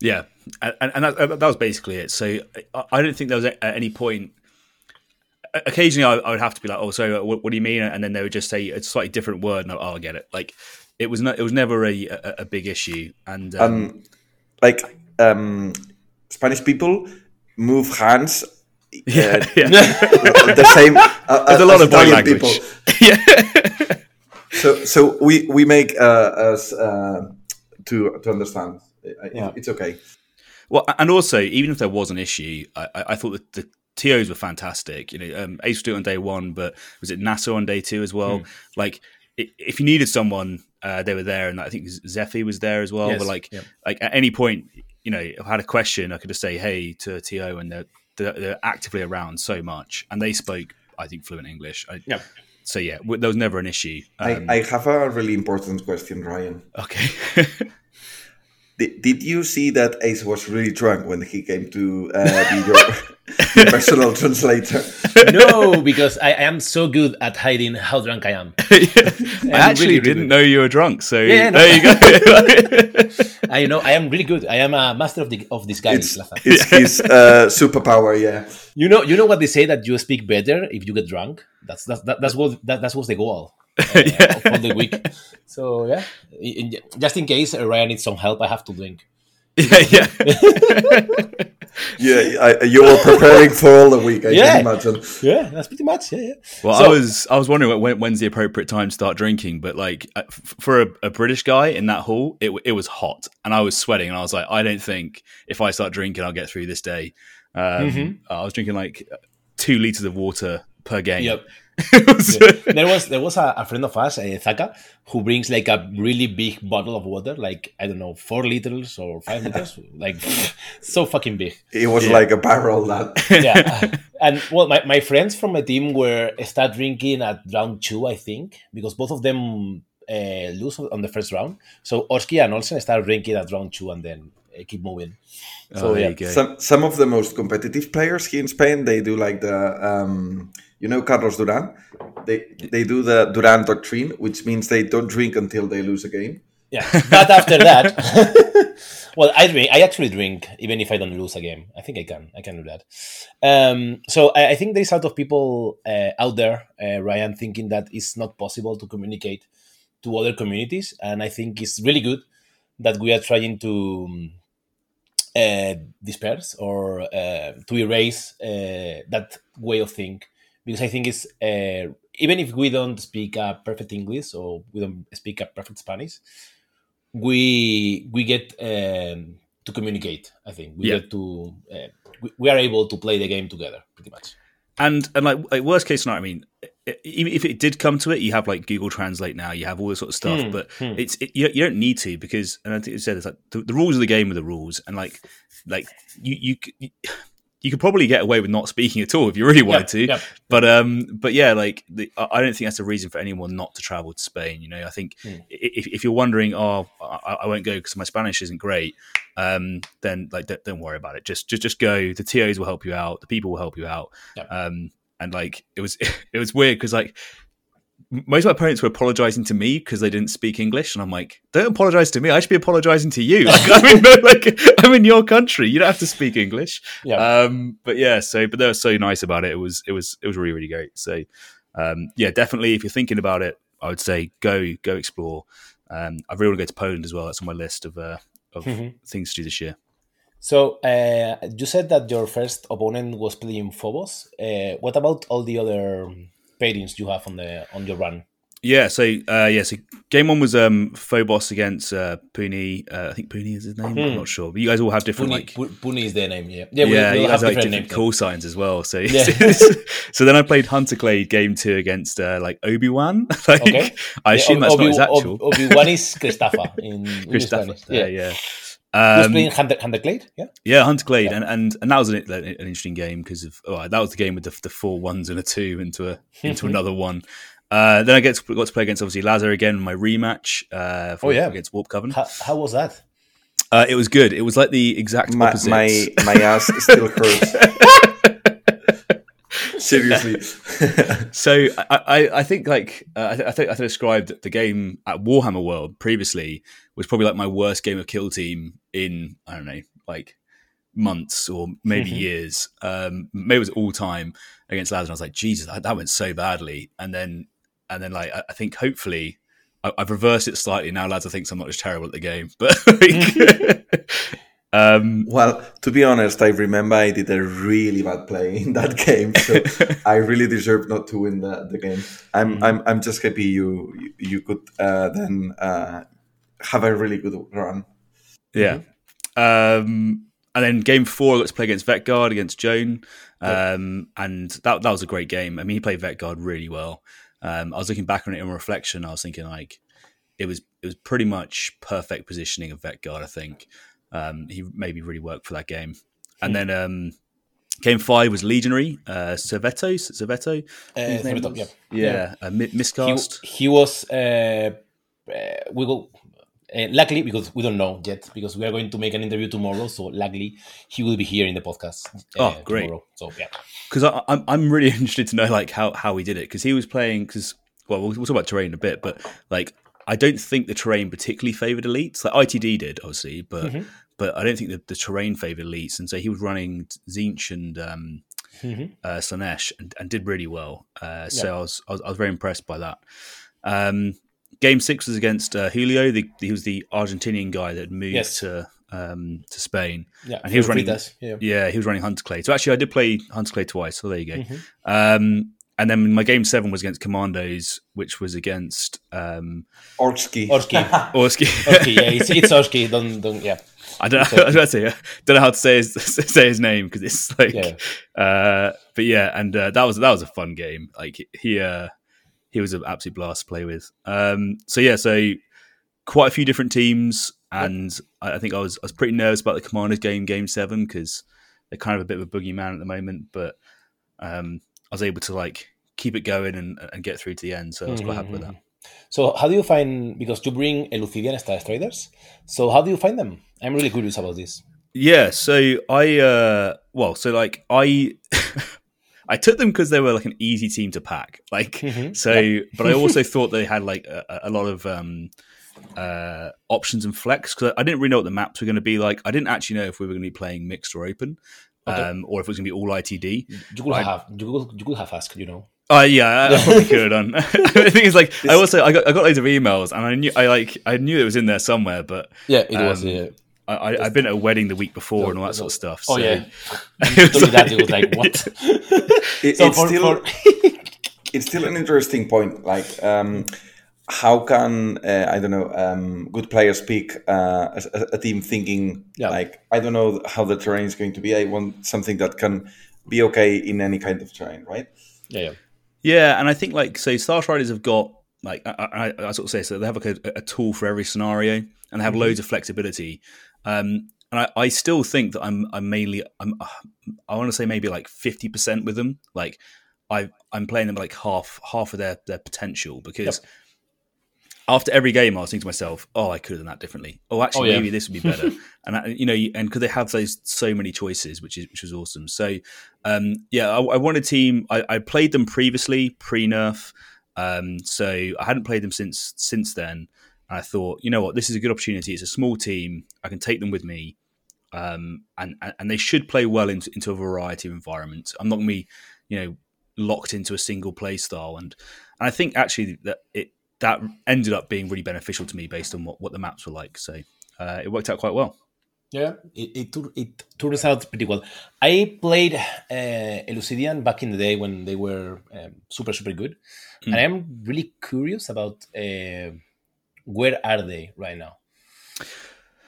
Yeah, and, and that, that was basically it. So I, I don't think there was at any point. Occasionally, I, I would have to be like, "Oh, so what, what do you mean?" And then they would just say a slightly different word, and I, oh, I get it. Like it was not, it was never a, a, a big issue. And um, Um, like um, Spanish people move hands. Yeah, uh, yeah. the same. Uh, There's a as lot of body Italian language. so so we we make uh, us uh, to to understand. Yeah. It's okay. Well, and also, even if there was an issue, I, I I thought that the TOs were fantastic. You know, um, Ace would do it on day one, but was it NASA on day two as well? Hmm. Like, i- if you needed someone, uh, they were there, and I think Zephy was there as well. Yes, But like, yep. like at any point, you know, if I had a question, I could just say hey to a TO, and they're they're, they're actively around so much, and they spoke, I think, fluent English. I, yeah. So yeah, w- there was never an issue. Um, I, I have a really important question, Ryan. Okay. did, did you see that Ace was really drunk when he came to uh, be your, your personal translator? no, because I, I am so good at hiding how drunk I am. I actually didn't know you were drunk, so Yeah, no. there you go. I know I am really good. I am a master of the of disguise. It's, it's his uh, superpower, yeah. You know, you know what they say that you speak better if you get drunk. That's that's that, that's what that, that's what's the goal uh, for the week. So yeah, in- in- just in case Ryan needs some help, I have to drink. Yeah, Yeah, I, you were preparing for all the week, I Yeah. can imagine. Yeah, that's pretty much. Yeah, yeah. Well, So- I was I was wondering when, when's the appropriate time to start drinking, but like uh, for a, a British guy in that hall, it it was hot, and I was sweating, and I was like, I don't think if I start drinking, I'll get through this day. Um, Mhm. I was drinking like two liters of water per game. Yep. Yeah. There was there was a, a friend of us, uh, Zaka, who brings like a really big bottle of water, like I don't know, four liters or five liters, like so fucking big. It was Yeah. like a barrel that. yeah, and well, my, my friends from my team were start drinking at round two, I think, because both of them uh, lose on the first round. So Oski and Olsen start drinking at round two, and then uh, keep moving. So yeah, Some some of the most competitive players here in Spain, they do like the um, you know Carlos Duran. They they do the Duran doctrine, which means they don't drink until they lose a game. Yeah, but after that, well, I drink. I actually drink even if I don't lose a game. I think I can. I can do that. Um, so I, I think there's a lot of people uh, out there, uh, Ryan, thinking that it's not possible to communicate to other communities, and I think it's really good that we are trying to um, uh, disperse or uh, to erase uh, that way of think because I think it's uh, even if we don't speak a perfect English or we don't speak a perfect Spanish, we we get um, to communicate. I think we Yeah. get to uh, we, we are able to play the game together pretty much. and and like, like worst case scenario, I mean, even if it did come to it, you have like Google Translate now. You have all this sort of stuff, Hmm, but hmm. it's it, you, you don't need to because, and I think you said it's like the, the rules of the game are the rules, and like like you you. c- you could probably get away with not speaking at all if you really wanted to, but um, but yeah, like the, I don't think that's a reason for anyone not to travel to Spain. You know, I think i- if, if you're wondering, oh, I, I won't go because my Spanish isn't great, um, then like don't, don't worry about it. Just just just go. The TOs will help you out. The people will help you out. Um, and like it was it was weird because like most of my parents were apologizing to me because they didn't speak English, and I'm like, don't apologize to me. I should be apologizing to you. Like, I'm in like I'm in your country. You don't have to speak English. Yeah. Um, but yeah, so but they were so nice about it. It was it was it was really really great. So um, yeah, definitely if you're thinking about it, I would say go go explore. Um, I really want to go to Poland as well. That's on my list of uh, of Mhm. things to do this year. So uh, you said that your first opponent was playing Phobos. Uh, what about all the other pairings you have on the on your run? Yeah, so uh, yeah, so game one was um Phobos against uh Puni. Uh, I think Puni is his name. I'm Hmm. not sure, but you guys all have different Puni, like Pu- Puni is their name. Yeah, yeah, we, we you all have guys have like different different call signs as well. So Yeah. so then I played Hunter Clade game two against uh, like Obi Wan. like, Okay. I assume that's not his actual. Obi Wan is Christopher in, in Christopher, Spanish. yeah, yeah. He was Um, playing Hunter, Hunter Clade. Yeah. Yeah, Hunter Glade, and, and and that was an, an interesting game because of oh, that was the game with the, the four ones and a two into a into another one. Uh, then I get to, got to play against obviously Lazar again in my rematch. Uh, for, Oh, yeah. against Warp Covenant. How, how was that? Uh, it was good. It was like the exact My- opposite. my- my ass still hurts. Seriously. so I, I, I think like uh, I, th- I think I described the game at Warhammer World previously was probably like my worst game of Kill Team in I don't know like months or maybe Mhm. years. Um, maybe it was all time against Lazar. And I was like, Jesus, that, went so badly. And then and then like I, I think hopefully. I, I've reversed it slightly now. Lazar thinks I'm not just terrible at the game, but like, um, well, to be honest, I remember I did a really bad play in that game, so I really deserve not to win the, the game. I'm Mm. I'm I'm just happy you you- could uh, then uh, have a really good run. Yeah. Um, and then game four, I got to play against Vetguard against Joan, um, and that that was a great game. I mean, he played Vetguard really well. Um, I was looking back on it in reflection. I was thinking like it was it was pretty much perfect positioning of Vetguard. I think um, he maybe really worked for that game. And Hmm. then um, game five was Legionary, uh, Serveto, Serveto, Uh, name yeah. yeah, uh, mi- miscast. He, he was. Uh, uh, we will. Uh, luckily, because we don't know yet, because we are going to make an interview tomorrow, so luckily he will be here in the podcast. uh, Oh, great! Tomorrow. So yeah, because I'm I'm really interested to know like how how he did it because he was playing because well we'll, we'll talk about terrain in a bit but like I don't think the terrain particularly favored elites like ITD did obviously but Mhm. but I don't think that the terrain favored elites and so he was running Zinch and um, Mhm. uh, Slanesh and, and did really well uh, so Yeah. I was, I was I was very impressed by that. Um, game six was against uh, Julio. The, he was the Argentinian guy that moved Yes. to um, to Spain. Yeah, and he was running. Fritas, yeah. he was running Hunter Clay. So actually, I did play Hunter Clay twice. So there you go. Mhm. Um, and then my game seven was against Commandos, which was against um, Orski. Orski. Orski. Orski, yeah, it's, it's Orski. Don't, don't, yeah. I don't, It's know, I was Orski. say, I don't know how to say his say his name because it's like, uh, but yeah, and uh, that was that was a fun game. Like he uh, he was an absolute blast to play with. Um, so yeah, so quite a few different teams, and I, I think I was I was pretty nervous about the Commanders game, game seven, because they're kind of a bit of a boogeyman at the moment. But um, I was able to like keep it going and, and get through to the end, so I was quite happy with that. So how do you find because you bring Elucidian Star Striders? So how do you find them? I'm really curious about this. Yeah, so I uh well, so like I I took them because they were like an easy team to pack. Like Mhm, so yeah. but I also thought they had like a, a lot of um uh options and flex because I didn't really know what the maps were going to be like. I didn't actually know if we were going to be playing mixed or open. Okay. Um, or if it was going to be all ITD. You could I- have you could, you could have asked, you know. Oh yeah, I, I probably could have done. the thing is, like, I also I got I got loads of emails, and I knew I like I knew it was in there somewhere, but Yeah, it was, um, yeah. I, I I've been at a wedding the week before and all that sort of stuff. Oh, so- yeah. You that, it was like, what? It- So it's for- still for- it's still an interesting point. Like, um, how can uh, I don't know um, good players pick uh, a, a- a team thinking like I don't know how the terrain is going to be. I want something that can be okay in any kind of terrain, right? Yeah, yeah. Yeah, and I think like so, Star Riders have got like I, I, I sort of say so they have like a, a tool for every scenario, and they have Mhm. loads of flexibility. Um, and I, I still think that I'm I'm mainly I'm I want to say maybe like fifty percent with them. Like I I'm playing them like half half of their their potential because. After every game, I was thinking to myself, "Oh, I could have done that differently. Oh, actually, Oh, yeah. maybe this would be better." and I, you know, and because they have those so many choices, which is which was awesome. So, um, yeah, I, I want a team. I, I played them previously, pre nerf, um, so I hadn't played them since since then. And I thought, you know what, this is a good opportunity. It's a small team. I can take them with me, um, and and they should play well into, into a variety of environments. I'm not going to be, you know, locked into a single play style. And and I think actually that it that ended up being really beneficial to me based on what, what the maps were like. So uh, it worked out quite well. Yeah, it, it, tur- it turns out pretty well. I played uh, Elucidian back in the day when they were um, super, super good. Hmm. And I'm really curious about uh, where are they right now?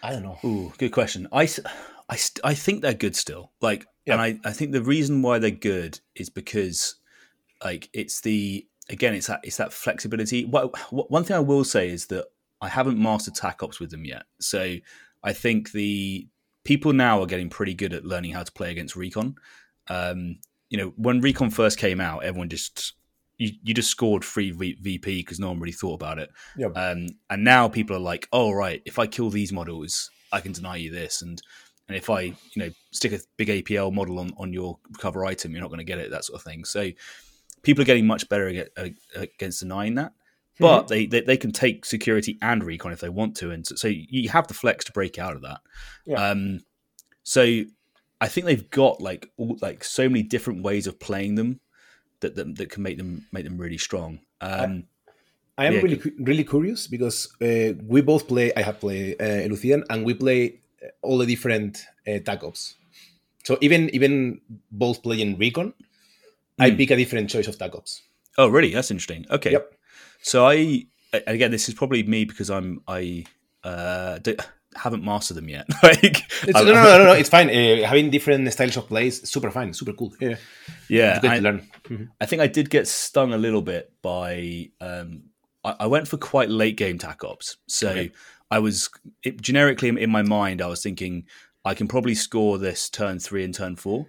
I don't know. Ooh, good question. I, s- I, st- I think they're good still. Like, and I, I think the reason why they're good is because, like, it's the again, it's that it's that flexibility. What, one thing I will say is that I haven't mastered tac ops with them yet. So I think the people now are getting pretty good at learning how to play against recon. Um, you know, when recon first came out, everyone just you, you just scored free v- VP because no one really thought about it. Yep. Um, and now people are like, oh right, if I kill these models, I can deny you this, and and if I you know stick a big APL model on on your cover item, you're not going to get it, that sort of thing. So people are getting much better ag- ag- against denying that. But Mhm. they, they they can take security and recon if they want to, and so, so you have the flex to break out of that. Yeah. Um, so I think they've got like all, like so many different ways of playing them that that, that can make them make them really strong. Um, I am yeah, really cu- really curious because uh, we both play. I have played uh, Lucian, and we play uh, all the different uh, tag ops. So even even both playing Recon, I Hmm. pick a different choice of tag ops. Oh, really? That's interesting. Okay. Yep. So I again, this is probably me because I'm I uh, haven't mastered them yet. like, no, no, no, no, it's fine. Uh, having different styles of plays, super fine, super cool. Yeah, Yeah, It's good I, to learn. Mhm. I think I did get stung a little bit by. Um, I, I went for quite late game tac ops, so Okay. I was it, generically in my mind. I was thinking I can probably score this turn three and turn 4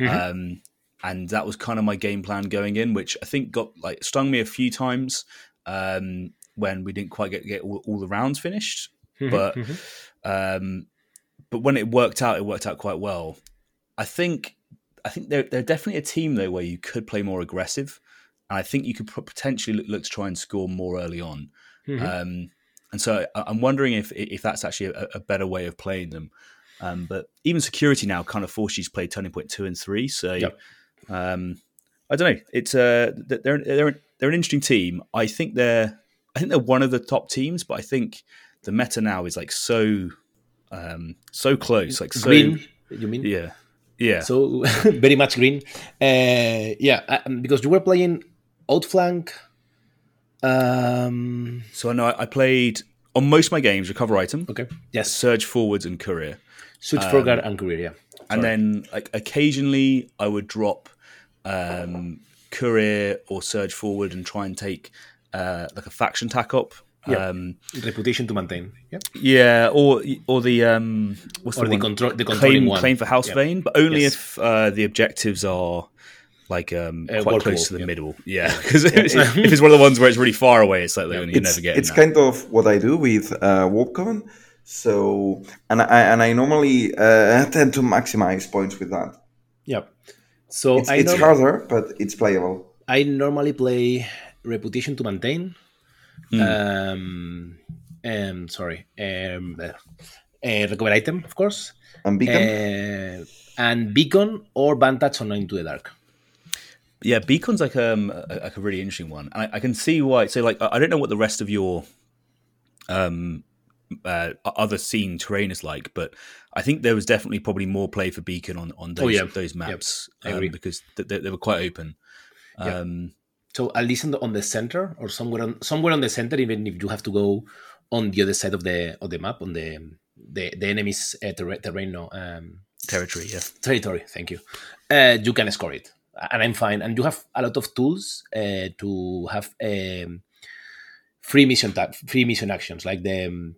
Mhm. um, and that was kind of my game plan going in, which I think got like stung me a few times um, when we didn't quite get get all, all the rounds finished, Mhm, but mhm. um, but when it worked out, it worked out quite well. I think I think they're they're definitely a team though where you could play more aggressive, and I think you could potentially look, look to try and score more early on. Mhm. Um, and so I- I'm wondering if if that's actually a, a better way of playing them. Um, but even security now kind of forces you to play turning point two and three. So Yep. Um, I don't know. It's uh, they're they're they're an interesting team. I think they're I think they're one of the top teams, but I think the meta now is like so um, so close, like so Green, you mean? Yeah, yeah. So very much green. Uh, yeah, uh, because you were playing outflank. Um, so I know I played on most of my games recover item. Okay. Yes. Surge forwards and courier. Surge forward and courier, yeah. And then like occasionally I would drop um, courier or surge forward and try and take uh, like a faction tack up. Yeah. Um, reputation to maintain. Yeah. Yeah, or or the um, what's Or the, the one? control- the controlling claim one. claim for House Yeah. Vane, but only Yes. if uh, the objectives are like um, Uh, quite workable, close to the yeah. middle. Yeah, Yeah. because Yeah. if, it's- if it's one of the ones where it's really far away, it's like you're it's, never getting it's that. kind of what I do with uh, Warpcon. So, and I and I normally uh, tend to maximize points with that. Yeah. So it's, I it's norm- harder, but it's playable. I normally play reputation to maintain. Um, um, sorry. Um, uh, recover item, of course. And beacon? Uh, and beacon or vantage on into the dark. Yeah, beacon's like um a- like a really interesting one. I, I can see why. So like I I don't know what the rest of your um uh, other scene terrain is like, but I think there was definitely probably more play for beacon on on those Oh, yeah. those maps um, because th- they, they were quite open. Yeah. Um, So at least on the, on the center or somewhere on somewhere on the center, even if you have to go on the other side of the of the map on the the, the enemy's uh, terra- terrain no, um, territory, yeah. territory. Thank you. Uh, you can score it and I'm fine. And you have a lot of tools uh, to have um, free mission ta- free mission actions, like the um,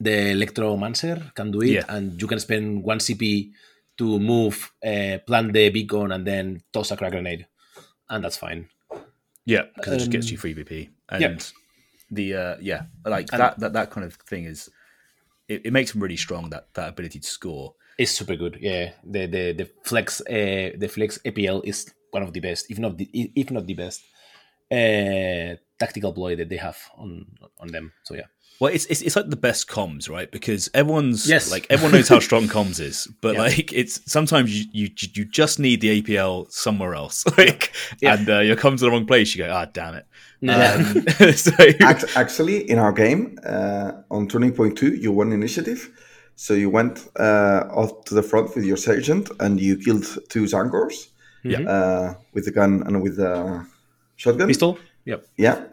the Electromancer can do it, Yeah. and you can spend one CP to move, uh, plant the beacon, and then toss a crack grenade, and that's fine. Yeah, because it just gets Um, you free VP. And yeah. the uh, yeah, like And- that, that that kind of thing is it, it makes them really strong that that ability to score. It's super good. Yeah, the the the flex uh, the flex APL is one of the best, if not the if not the best, uh, tactical ploy that they have on on them. So yeah. Well, it's, it's it's like the best comms, right? Because everyone's Yes. like everyone knows how strong comms is, but Yeah. like it's sometimes you, you you just need the APL somewhere else, like Yeah. and uh, you come to the wrong place. You go, ah, damn it. Yeah. Um, so actually, in our game uh, on turning point two, you won initiative. So you went uh, off to the front with your sergeant and you killed two Zangors Yeah. uh, with the gun and with the shotgun. Pistol? Yep. Yeah.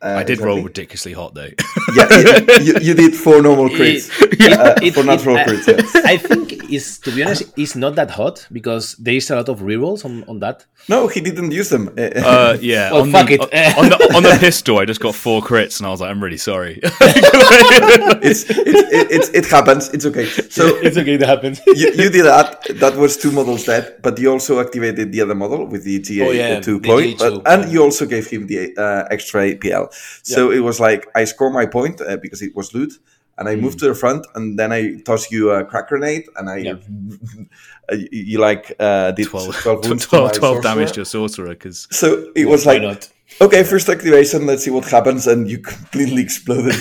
Uh, I did roll ridiculously hot though. Yeah, you, you, you did four normal crits. uh, for natural I- crits, yes. I think is to be honest, it's not that hot because there is a lot of rerolls on, on that. No, he didn't use them. Uh, yeah, Well, on, fuck the, it. on the on the pistol, I just got four crits, and I was like, I'm really sorry. it's, it's, it, it's, it happens. It's okay. So it's okay. That happens. you, you did that. That was two models dead, but you also activated the other model with the GA Oh, yeah, two the ploy, GA2, but, and you also gave him the uh, extra APL. So it was like I score my point uh, because it was loot, and I Mm. moved to the front, and then I toss you a crack grenade, and I you, like uh, did 12, 12 wounds 12, 12 damage to a sorcerer because So it was like, not? okay, first activation, let's see what happens, and you completely exploded.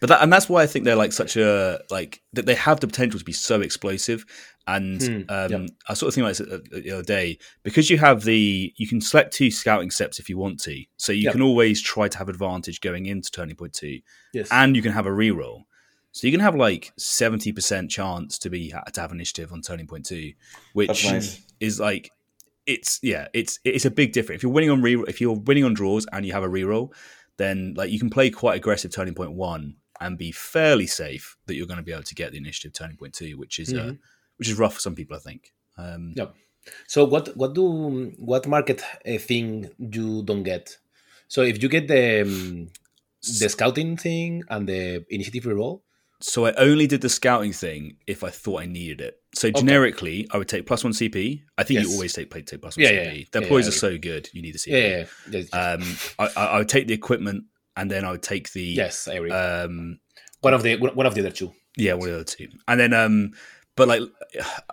But that and that's why I think they're like such a like that they have the potential to be so explosive. And Hmm, um, yep. I sort of think like this uh, the other day because you have the you can select two scouting steps if you want to, so you Yep. can always try to have advantage going into turning point two, Yes. and you can have a reroll. So you can have like seventy percent chance to be to have initiative on turning point two, which nice. is like it's yeah it's it's a big difference. If you're winning on re if you're winning on draws and you have a reroll, then like you can play quite aggressive turning point one and be fairly safe that you're going to be able to get the initiative turning point two, which is uh, Mhm. Which is rough for some people, I think. Um, Yep. So what what do what market uh, thing you don't get? So if you get the um, the scouting thing and the initiative reroll, So I only did the scouting thing if I thought I needed it. So Okay. generically, I would take plus one CP. I think you always take take plus one Yeah, CP. yeah, yeah. Their Yeah, ploys yeah, are so good. You need a CP. Yeah, yeah, yeah. Um, I, I, I would take the equipment, and then I would take the Yes, I agree. Um, one of the one of the other two. yeah, one of the other two, and then um, but like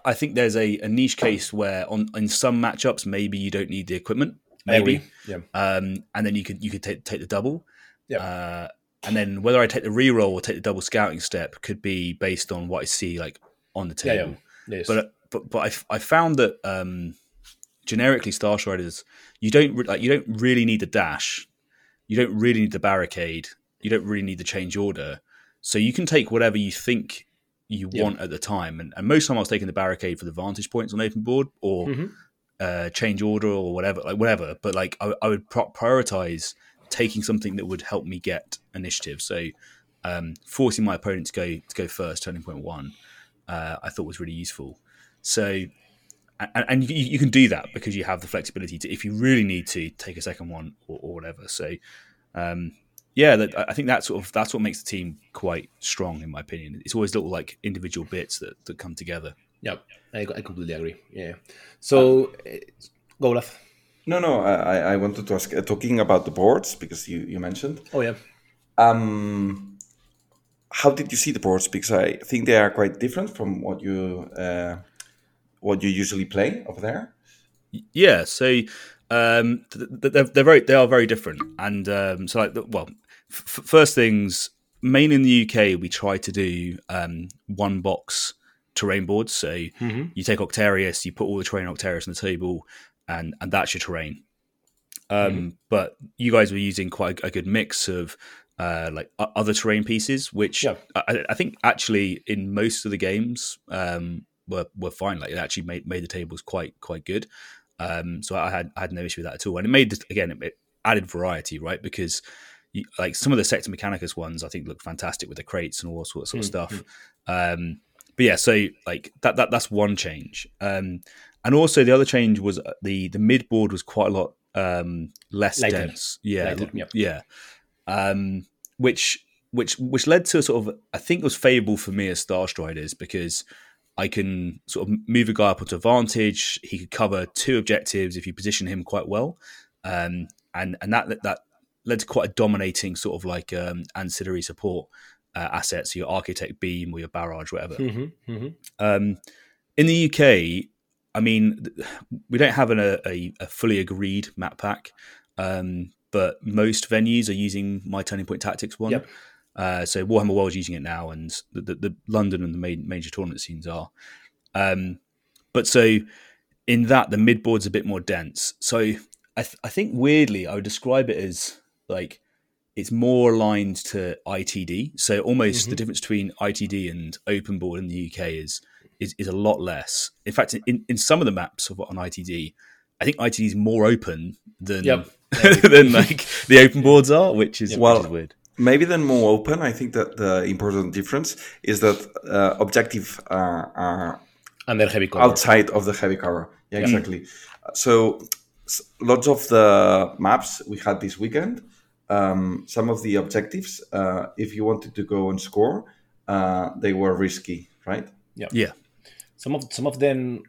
I think there's a, a niche case where on in some matchups maybe you don't need the equipment. Maybe, yeah. Um, and then you could you could take take the double. Yep. Uh, and then whether I take the reroll or take the double scouting step could be based on what I see like on the Yeah, yeah. table. Yes. But but but I, I found that um, generically Star Striders you don't re- like you don't really need the dash, you don't really need the barricade, you don't really need the change order. So you can take whatever you think you want at the time. And, and most time I was taking the barricade for the vantage points on open board or Mhm. uh, change order or whatever, like whatever. But like I, I would pro- prioritize taking something that would help me get initiative. So um, forcing my opponent to go to go first, turning point one, uh, I thought was really useful. So and, and you, you can do that because you have the flexibility to, if you really need to, take a second one or, or whatever. So um, yeah, that, I think that's sort of that's what makes the team quite strong, in my opinion. It's always little like individual bits that, that come together. Yeah, I, I completely agree. Yeah. So uh, go, Olaf. No, no, I, I wanted to ask, uh, talking about the boards, because you, you mentioned. Oh, yeah. Um, how did you see the boards? Because I think they are quite different from what you uh, what you usually play over there. Yeah, so um, th- th- they're, they're very they are very different, and um, so like well, f- first things mainly in the UK we try to do um, one box terrain boards. So Mhm. you take Octarius, you put all the terrain Octarius on the table, and and that's your terrain. Um, Mhm. But you guys were using quite a, a good mix of uh, like other terrain pieces, which I, I think actually in most of the games um, were were fine. Like it actually made made the tables quite quite good. Um, so I had I had no issue with that at all, and it made again it, it added variety, right? Because you, like some of the Sector Mechanicus ones, I think look fantastic with the crates and all sorts of, sort of Mm, stuff. Um, but yeah, so like that that that's one change. Um, and also the other change was uh, the the mid board was quite a lot um, less dense. Yeah, yep. yeah. Um, which which which led to a sort of I think was favourable for me as Star Striders because I can sort of move a guy up onto advantage. He could cover two objectives if you position him quite well, um, and and that that led to quite a dominating sort of like um, ancillary support uh, assets, your architect beam or your barrage, whatever. Mhm, mhm. Um, in the UK, I mean, we don't have an, a, a, fully agreed map pack, um, but most venues are using my Turning Point Tactics one. Yep. Uh, so Warhammer World's using it now, and the, the, the London and the main, major tournament scenes are. Um, but so in that, the mid board's a bit more dense. So I, th- I think weirdly, I would describe it as like it's more aligned to ITD. So almost the Mhm. difference between ITD and open board in the UK is is, is a lot less. In fact, in, in some of the maps of on ITD, I think ITD is more open than Yep. than like the open boards are, which is, well, which is weird. Maybe then more open. I think that the important difference is that uh, objective uh, are Under heavy cover. outside of the heavy cover. Yeah, Yeah. exactly. So s- lots of the maps we had this weekend, um, some of the objectives, uh, if you wanted to go and score, uh, they were risky, right? Yeah. Yeah. Some of some of them,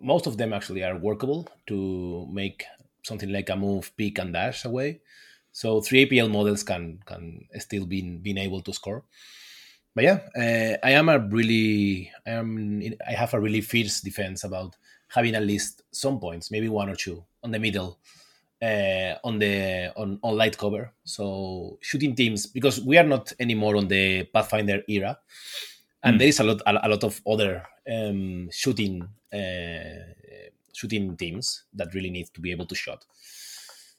most of them actually are workable to make something like a move, pick and dash away. So three APL models can can still be being able to score. But yeah, uh, I am a really I am in- I have a really fierce defense about having at least some points, maybe one or two on the middle, uh, on the on, on light cover. So shooting teams because we are not anymore on the Pathfinder era, and Mm. there is a lot a, a lot of other um, shooting uh, shooting teams that really need to be able to shot.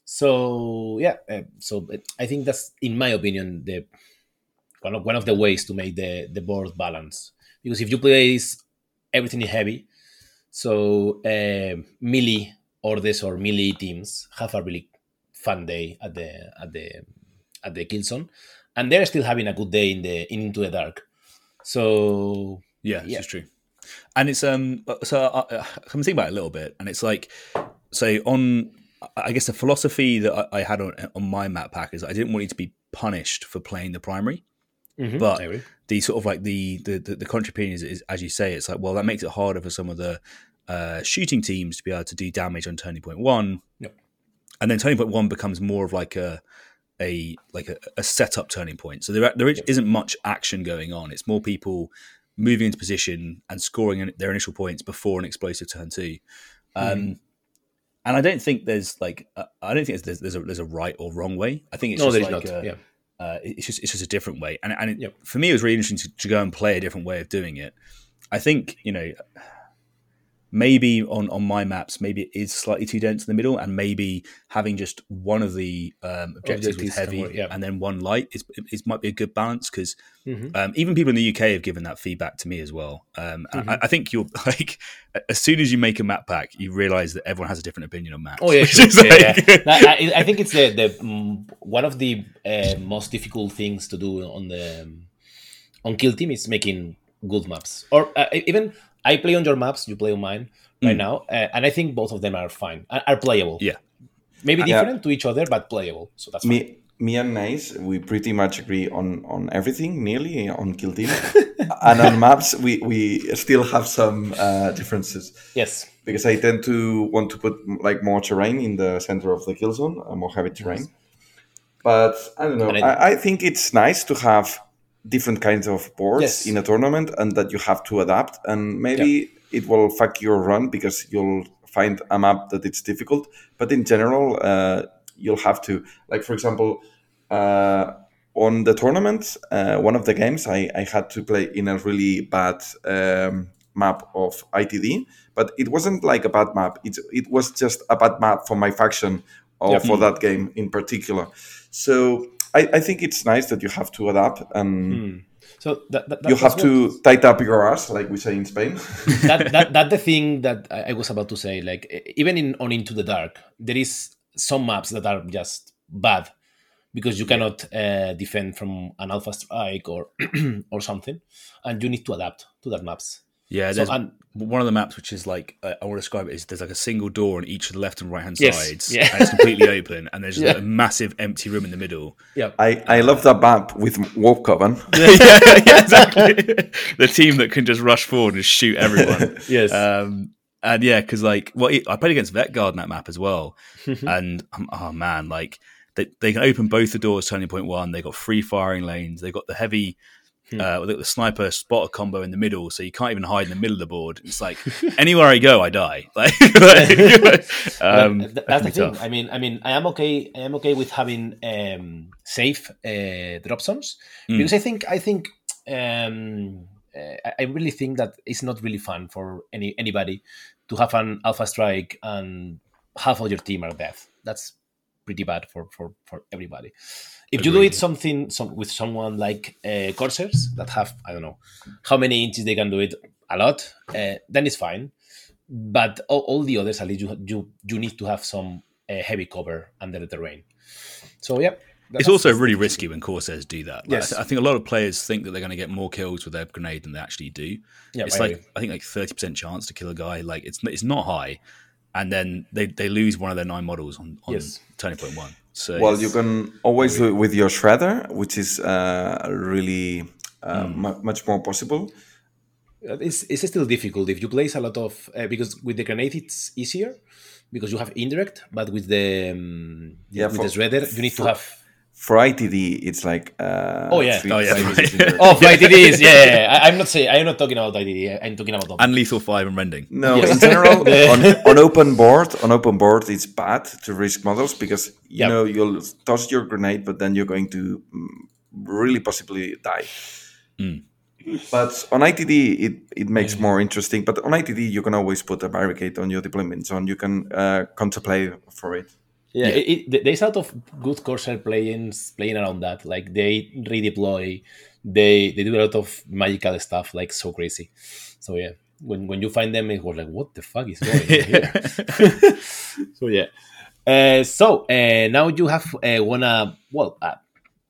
So yeah, uh, so uh, I think that's in my opinion the one of, one of the ways to make the the board balance because if you place everything in heavy, so uh, melee orders or melee teams have a really fun day at the at the at the kill zone, and they're still having a good day in the in into the dark. So Yeah, this is true. And it's um so I, I can think about it a little bit, and it's like so on. I guess the philosophy that I, I had on on my map pack is I didn't want you to be punished for playing the primary, Mhm, but the sort of like the the the, the contrary opinion is, is as you say, it's like well that makes it harder for some of the uh, shooting teams to be able to do damage on turning point one, Yep. and then turning point one becomes more of like a a like a, a setup turning point. So there there isn't much action going on. It's more people moving into position and scoring their initial points before an explosive turn two. Um, Mhm. And I don't think there's like uh, I don't think there's there's a there's a right or wrong way. I think it's No, just like a- yeah. uh, it's just it's just a different way. And and it, for me, it was really interesting to, to go and play a different way of doing it. I think you know maybe on on my maps maybe it is slightly too dense in the middle and maybe having just one of the um, objectives with heavy work, yeah. and then one light is, is might be a good balance because Mhm. um, even people in the UK have given that feedback to me as well. Um, I- Mhm. I, I think you're like as soon as you make a map pack, you realize that everyone has a different opinion on maps. Oh yeah, sure. Yeah, like- yeah. I, I think it's the the mm, one of the uh, most difficult things to do on the um, on Kill Team is making good maps. Or uh, even I play on your maps, you play on mine right Mm. now, uh, and I think both of them are fine, are, are playable. Yeah, maybe Yeah. different to each other, but playable. So that's fine. Me, me and Nice, we pretty much agree on on everything, nearly on Kill Team, and on maps we we still have some uh, differences. Yes, because I tend to want to put like more terrain in the center of the kill zone, uh, more heavy terrain. But I don't know. I- I, I think it's nice to have different kinds of boards Yes. in a tournament, and that you have to adapt. And maybe it will fuck your run because you'll find a map that it's difficult. But in general, uh, you'll have to, like for example, uh, on the tournament, uh, one of the games I, I had to play in a really bad um, map of ITD, but it wasn't like a bad map. It it was just a bad map for my faction or Yeah. for that game in particular. So I, I think it's nice that you have to adapt and Hmm. So that, that, you that's have what- to tight up your ass, like we say in Spain. that, that that the thing that I was about to say. Like even in on Into the Dark, there is some maps that are just bad because you cannot uh, defend from an alpha strike or or something, and you need to adapt to that maps. Yeah, So, there's and- one of the maps which is like uh, I want to describe it is there's like a single door on each of the left and right hand Yes, sides, yeah. and it's completely open, and there's Yeah. a massive empty room in the middle. Yeah. I, I love that map with Wolf Coven. yeah, yeah, exactly. the team that can just rush forward and shoot everyone. Yes. Um, and yeah, because like, well, I played against Vetguard in that map as well, and um, oh man, like they they can open both the doors. Turning point one, they got free firing lanes. They got the heavy. Hmm. Uh, the, the sniper spotter combo in the middle, so you can't even hide in the middle of the board. It's like anywhere I go, I die. Like, like, um, that that's the thing. tough. I mean, I mean, I am okay. I am okay with having um, safe uh, drop zones Mm. because I think I think um, uh, I- I really think that it's not really fun for any anybody to have an alpha strike and half of your team are dead. That's pretty bad for for, for everybody. If you do it something some, with someone like uh, Corsairs that have I don't know how many inches they can do it a lot, uh, then it's fine. But all, all the others, at least you you you need to have some uh, heavy cover under the terrain. So yeah, It's also really risky when Corsairs do that. Like, I Yes. I think a lot of players think that they're going to get more kills with their grenade than they actually do. Yeah, it's I like agree. I think like thirty percent chance to kill a guy. Like it's it's not high, and then they, they lose one of their nine models on, on Yes. turning point one. So well, you can always do it with your shredder, which is uh, really uh, mu- much more possible. Uh, It's, it's still difficult if you place a lot of uh, because with the grenade it's easier because you have indirect, but with the um, Yeah, with for- the shredder you need to have. For ITD, it's like uh, Oh yeah, three oh yeah, oh for ITDs, yeah, yeah, yeah. I, I'm not saying I'm not talking about ITD. I'm talking about and lethal five and rending. No, Yes. in general, on, on open board, on open board, it's bad to risk models because you Yep. know you'll toss your grenade, but then you're going to mm, really possibly die. Mm. But on ITD, it, it makes more interesting. But on ITD, you can always put a barricade on your deployment zone. You can uh, contemplate for it. Yeah, It, it, there's a lot of good Corsair playings playing around that. Like they redeploy, they they do a lot of magical stuff, like so crazy. So yeah, when when you find them, it was like, what the fuck is going on here? so yeah. Uh, so uh, now you have uh, won a well, uh,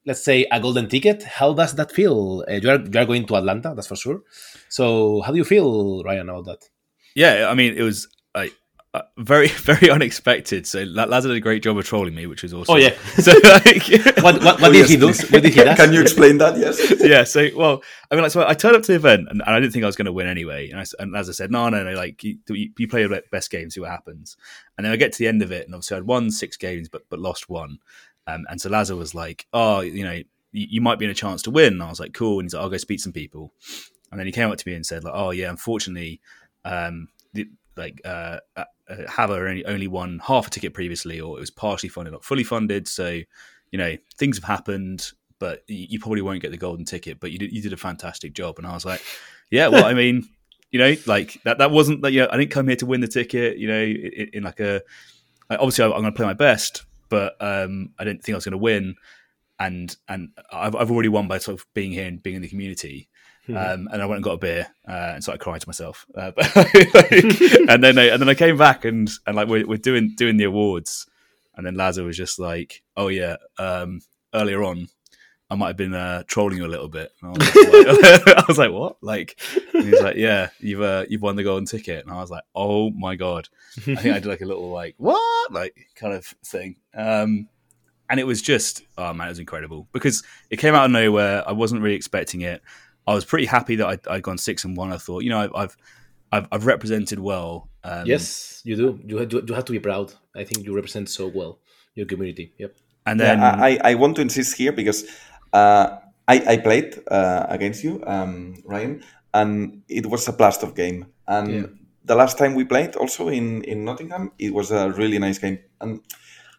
let's say a golden ticket. How does that feel? Uh, you are you are going to Atlanta, that's for sure. So how do you feel, Ryan, about that? Yeah, I mean, it was like uh, very, very unexpected. So La- Lazar did a great job of trolling me, which was awesome. Oh, yeah. So like, What- what- what did he do? What did he do? Can you explain that? Yes. yeah. So well, I mean, like, so I turned up to the event and, and I didn't think I was going to win anyway. And, I s and as I said, no, no, no, like you, you you play your best game, see what happens. And then I get to the end of it, and obviously I'd won six games, but but lost one. Um, and so Lazar was like, oh, you know, you, you might be in a chance to win. And I was like, cool. And he's like, I'll go speak to some people. And then he came up to me and said, like, oh yeah, unfortunately, um, the, like uh, uh, only only won half a ticket previously, or it was partially funded, not fully funded. So, you know, things have happened, but you, you probably won't get the golden ticket. But you did you did a fantastic job. And I was like, yeah, well, I mean, you know, like that that wasn't that. You know, I didn't come here to win the ticket. You know, in, in like a obviously I'm going to play my best, but um, I didn't think I was going to win. And and I've, I've already won by sort of being here and being in the community. Mhm. Um, and I went and got a beer uh, and started crying to myself. Uh, but and then I, and then I came back and and like we're, we're doing doing the awards, and then Lazar was just like, "Oh yeah, um, earlier on, I might have been uh, trolling you a little bit." I, was like, I was like, "What?" Like he's like, "Yeah, you've uh, you've won the golden ticket," and I was like, "Oh my god!" I think I did like a little like what like kind of thing. Um, and it was just oh man, it was incredible because it came out of nowhere. I wasn't really expecting it. I was pretty happy that I'd, I'd gone six and one. I thought, you know, I've I've I've, I've represented well. Um, yes, you do. You have, you have to be proud. I think you represent so well your community. Yep. And Yeah, then I, I want to insist here because uh, I, I played uh, against you, um, Ryan, and it was a blast of game. And Yeah. the last time we played, also in, in Nottingham, it was a really nice game. And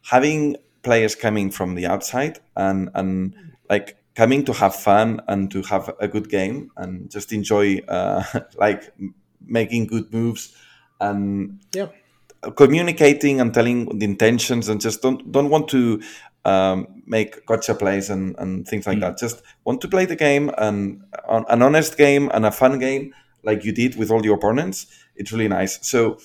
having players coming from the outside and and like coming to have fun and to have a good game and just enjoy uh, like making good moves and Yeah. communicating and telling the intentions and just don't don't want to um, make gotcha plays and, and things like that. Just want to play the game and an an honest game and a fun game like you did with all your opponents. It's really nice. So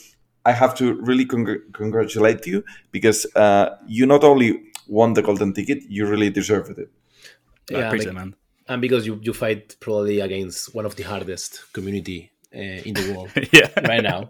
I have to really congr- congratulate you because uh, you not only won the golden ticket, you really deserved it. I appreciate like- man. And because you, you fight probably against one of the hardest community uh, in the world Yeah. right now.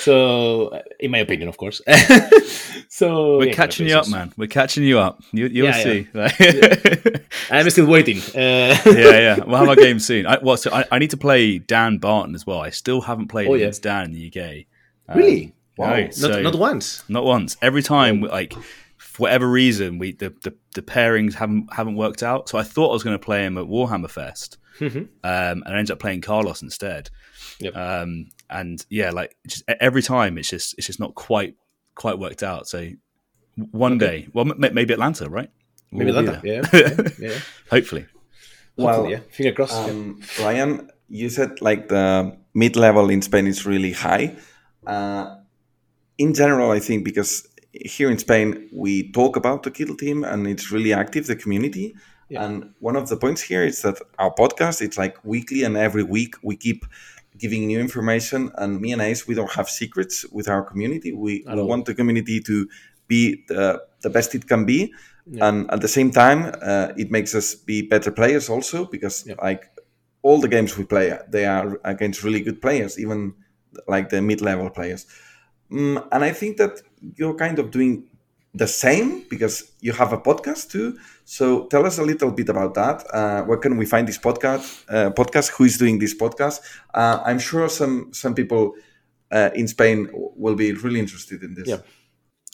So, uh, in my opinion, of course. so We're yeah, catching you up, man. We're catching you up. You, you'll Yeah, see. yeah. I'm still waiting. Uh, yeah, yeah. We'll have our game soon. I, well, so I, I need to play Dan Barton as well. I still haven't played Oh, yeah. against Dan in the UK. Really? no, Wow. Not- not once? Not once. Every time, like for whatever reason, we the, the, the pairings haven't haven't worked out. So I thought I was going to play him at Warhammer Fest, Mhm. um, and I ended up playing Carlos instead. Yep. Um, and yeah, like just every time, it's just it's just not quite quite worked out. So one Okay. day, well, m- maybe Atlanta, right? Maybe We'll Atlanta, yeah, yeah, yeah. Hopefully. Well, yeah. Finger crossed. Um, Ryan, you said like the mid level in Spain is really high. Uh, in general, I think because here in Spain we talk about the Kill Team and it's really active, the community. And one of the points here is that our podcast it's like weekly, and every week we keep giving new information. And me and Ace, we don't have secrets with our community. We, we want the community to be the, the best it can be. Yeah. And at the same time, uh, it makes us be better players also because like all the games we play, they are against really good players, even like the mid-level players. Mm, and I think that you're kind of doing the same because you have a podcast too. So tell us a little bit about that. Uh, where can we find this podcast? Uh, podcast? Who is doing this podcast? Uh, I'm sure some some people uh, in Spain will be really interested in this. Yeah.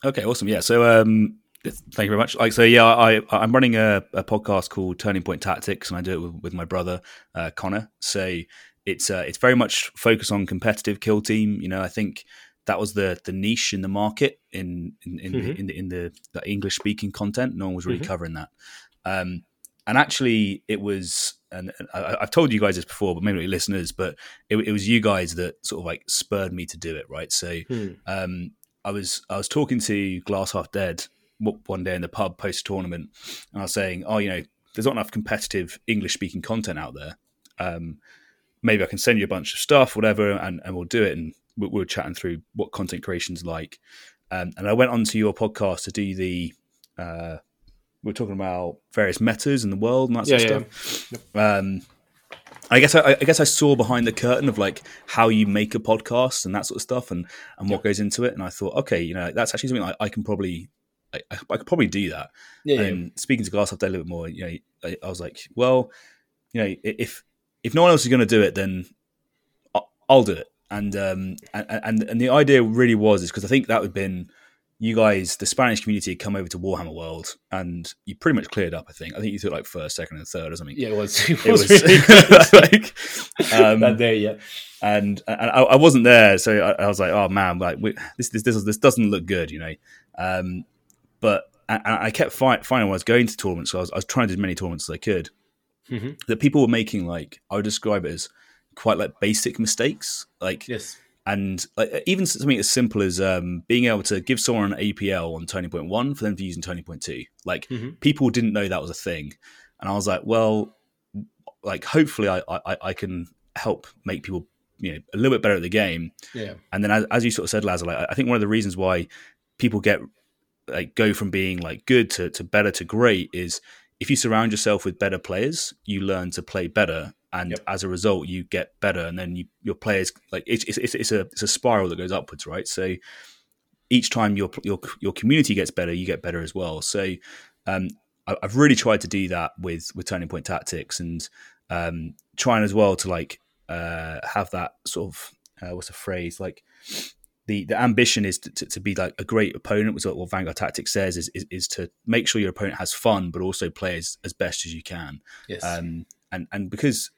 Okay, awesome. Yeah. So, um, thank you very much. Like, so yeah, I I'm running a, a podcast called Turning Point Tactics, and I do it with, with my brother uh, Connor. So it's uh, it's very much focused on competitive kill team. You know, I think that was the the niche in the market in in in, Mhm. in the in the, the English speaking content. No one was really Mhm. covering that. Um, and actually, it was, and and I, I've told you guys this before, but maybe listeners, but it, it was you guys that sort of like spurred me to do it, right? So, Hmm. um, I was I was talking to Glass Half Dead one day in the pub post tournament, and I was saying, oh, you know, there's not enough competitive English speaking content out there. Um, maybe I can send you a bunch of stuff, whatever, and, and we'll do it. And we, we were chatting through what content creation's like. Um, and I went onto your podcast to do the. Uh, we are talking about various metas in the world and that sort Yeah, of stuff. Um, I guess I, I guess I saw behind the curtain of like how you make a podcast and that sort of stuff and and what goes into it, and I thought, okay, you know, that's actually something I, I can probably I, I could probably do that. Yeah, yeah. and speaking to Glass after a little bit more, you know, I, I was like, well, you know, if if no one else is going to do it, then I'll do it. And um and and the idea really was is because I think that would have been you guys, the Spanish community, had come over to Warhammer World, and you pretty much cleared up. I think. I think you took like first, second, and third or something. Yeah, it was- it It was was, really like um, That day, yeah. And and I, I wasn't there, so I, I was like, oh man, like we, this this this this doesn't look good, you know. Um, but and and I kept fi- finding when I was going to tournaments, so I was, I was trying to do as many tournaments as I could. Mhm. That people were making like I would describe it as quite like basic mistakes, like yes, and like even something as simple as um, being able to give someone an APL on Tony Point One for them to use in Tony Point Two. Like Mhm. people didn't know that was a thing, and I was like, well, like hopefully I I, I can help make people you know a little bit better at the game. Yeah. And then as, as you sort of said, Laz, like I think one of the reasons why people get like go from being like good to, to better to great is if you surround yourself with better players, you learn to play better, and as a result, you get better, and then you, your players like it's, it's it's it's a it's a spiral that goes upwards, right? So each time your your your community gets better, you get better as well. So um, I, I've really tried to do that with with turning point tactics and um, trying as well to like uh, have that sort of uh, what's the phrase like the the ambition is to, to, to be like a great opponent was what, what Vanguard Tactics says is, is is to make sure your opponent has fun but also play as, as best as you can. Yes. Um, and and because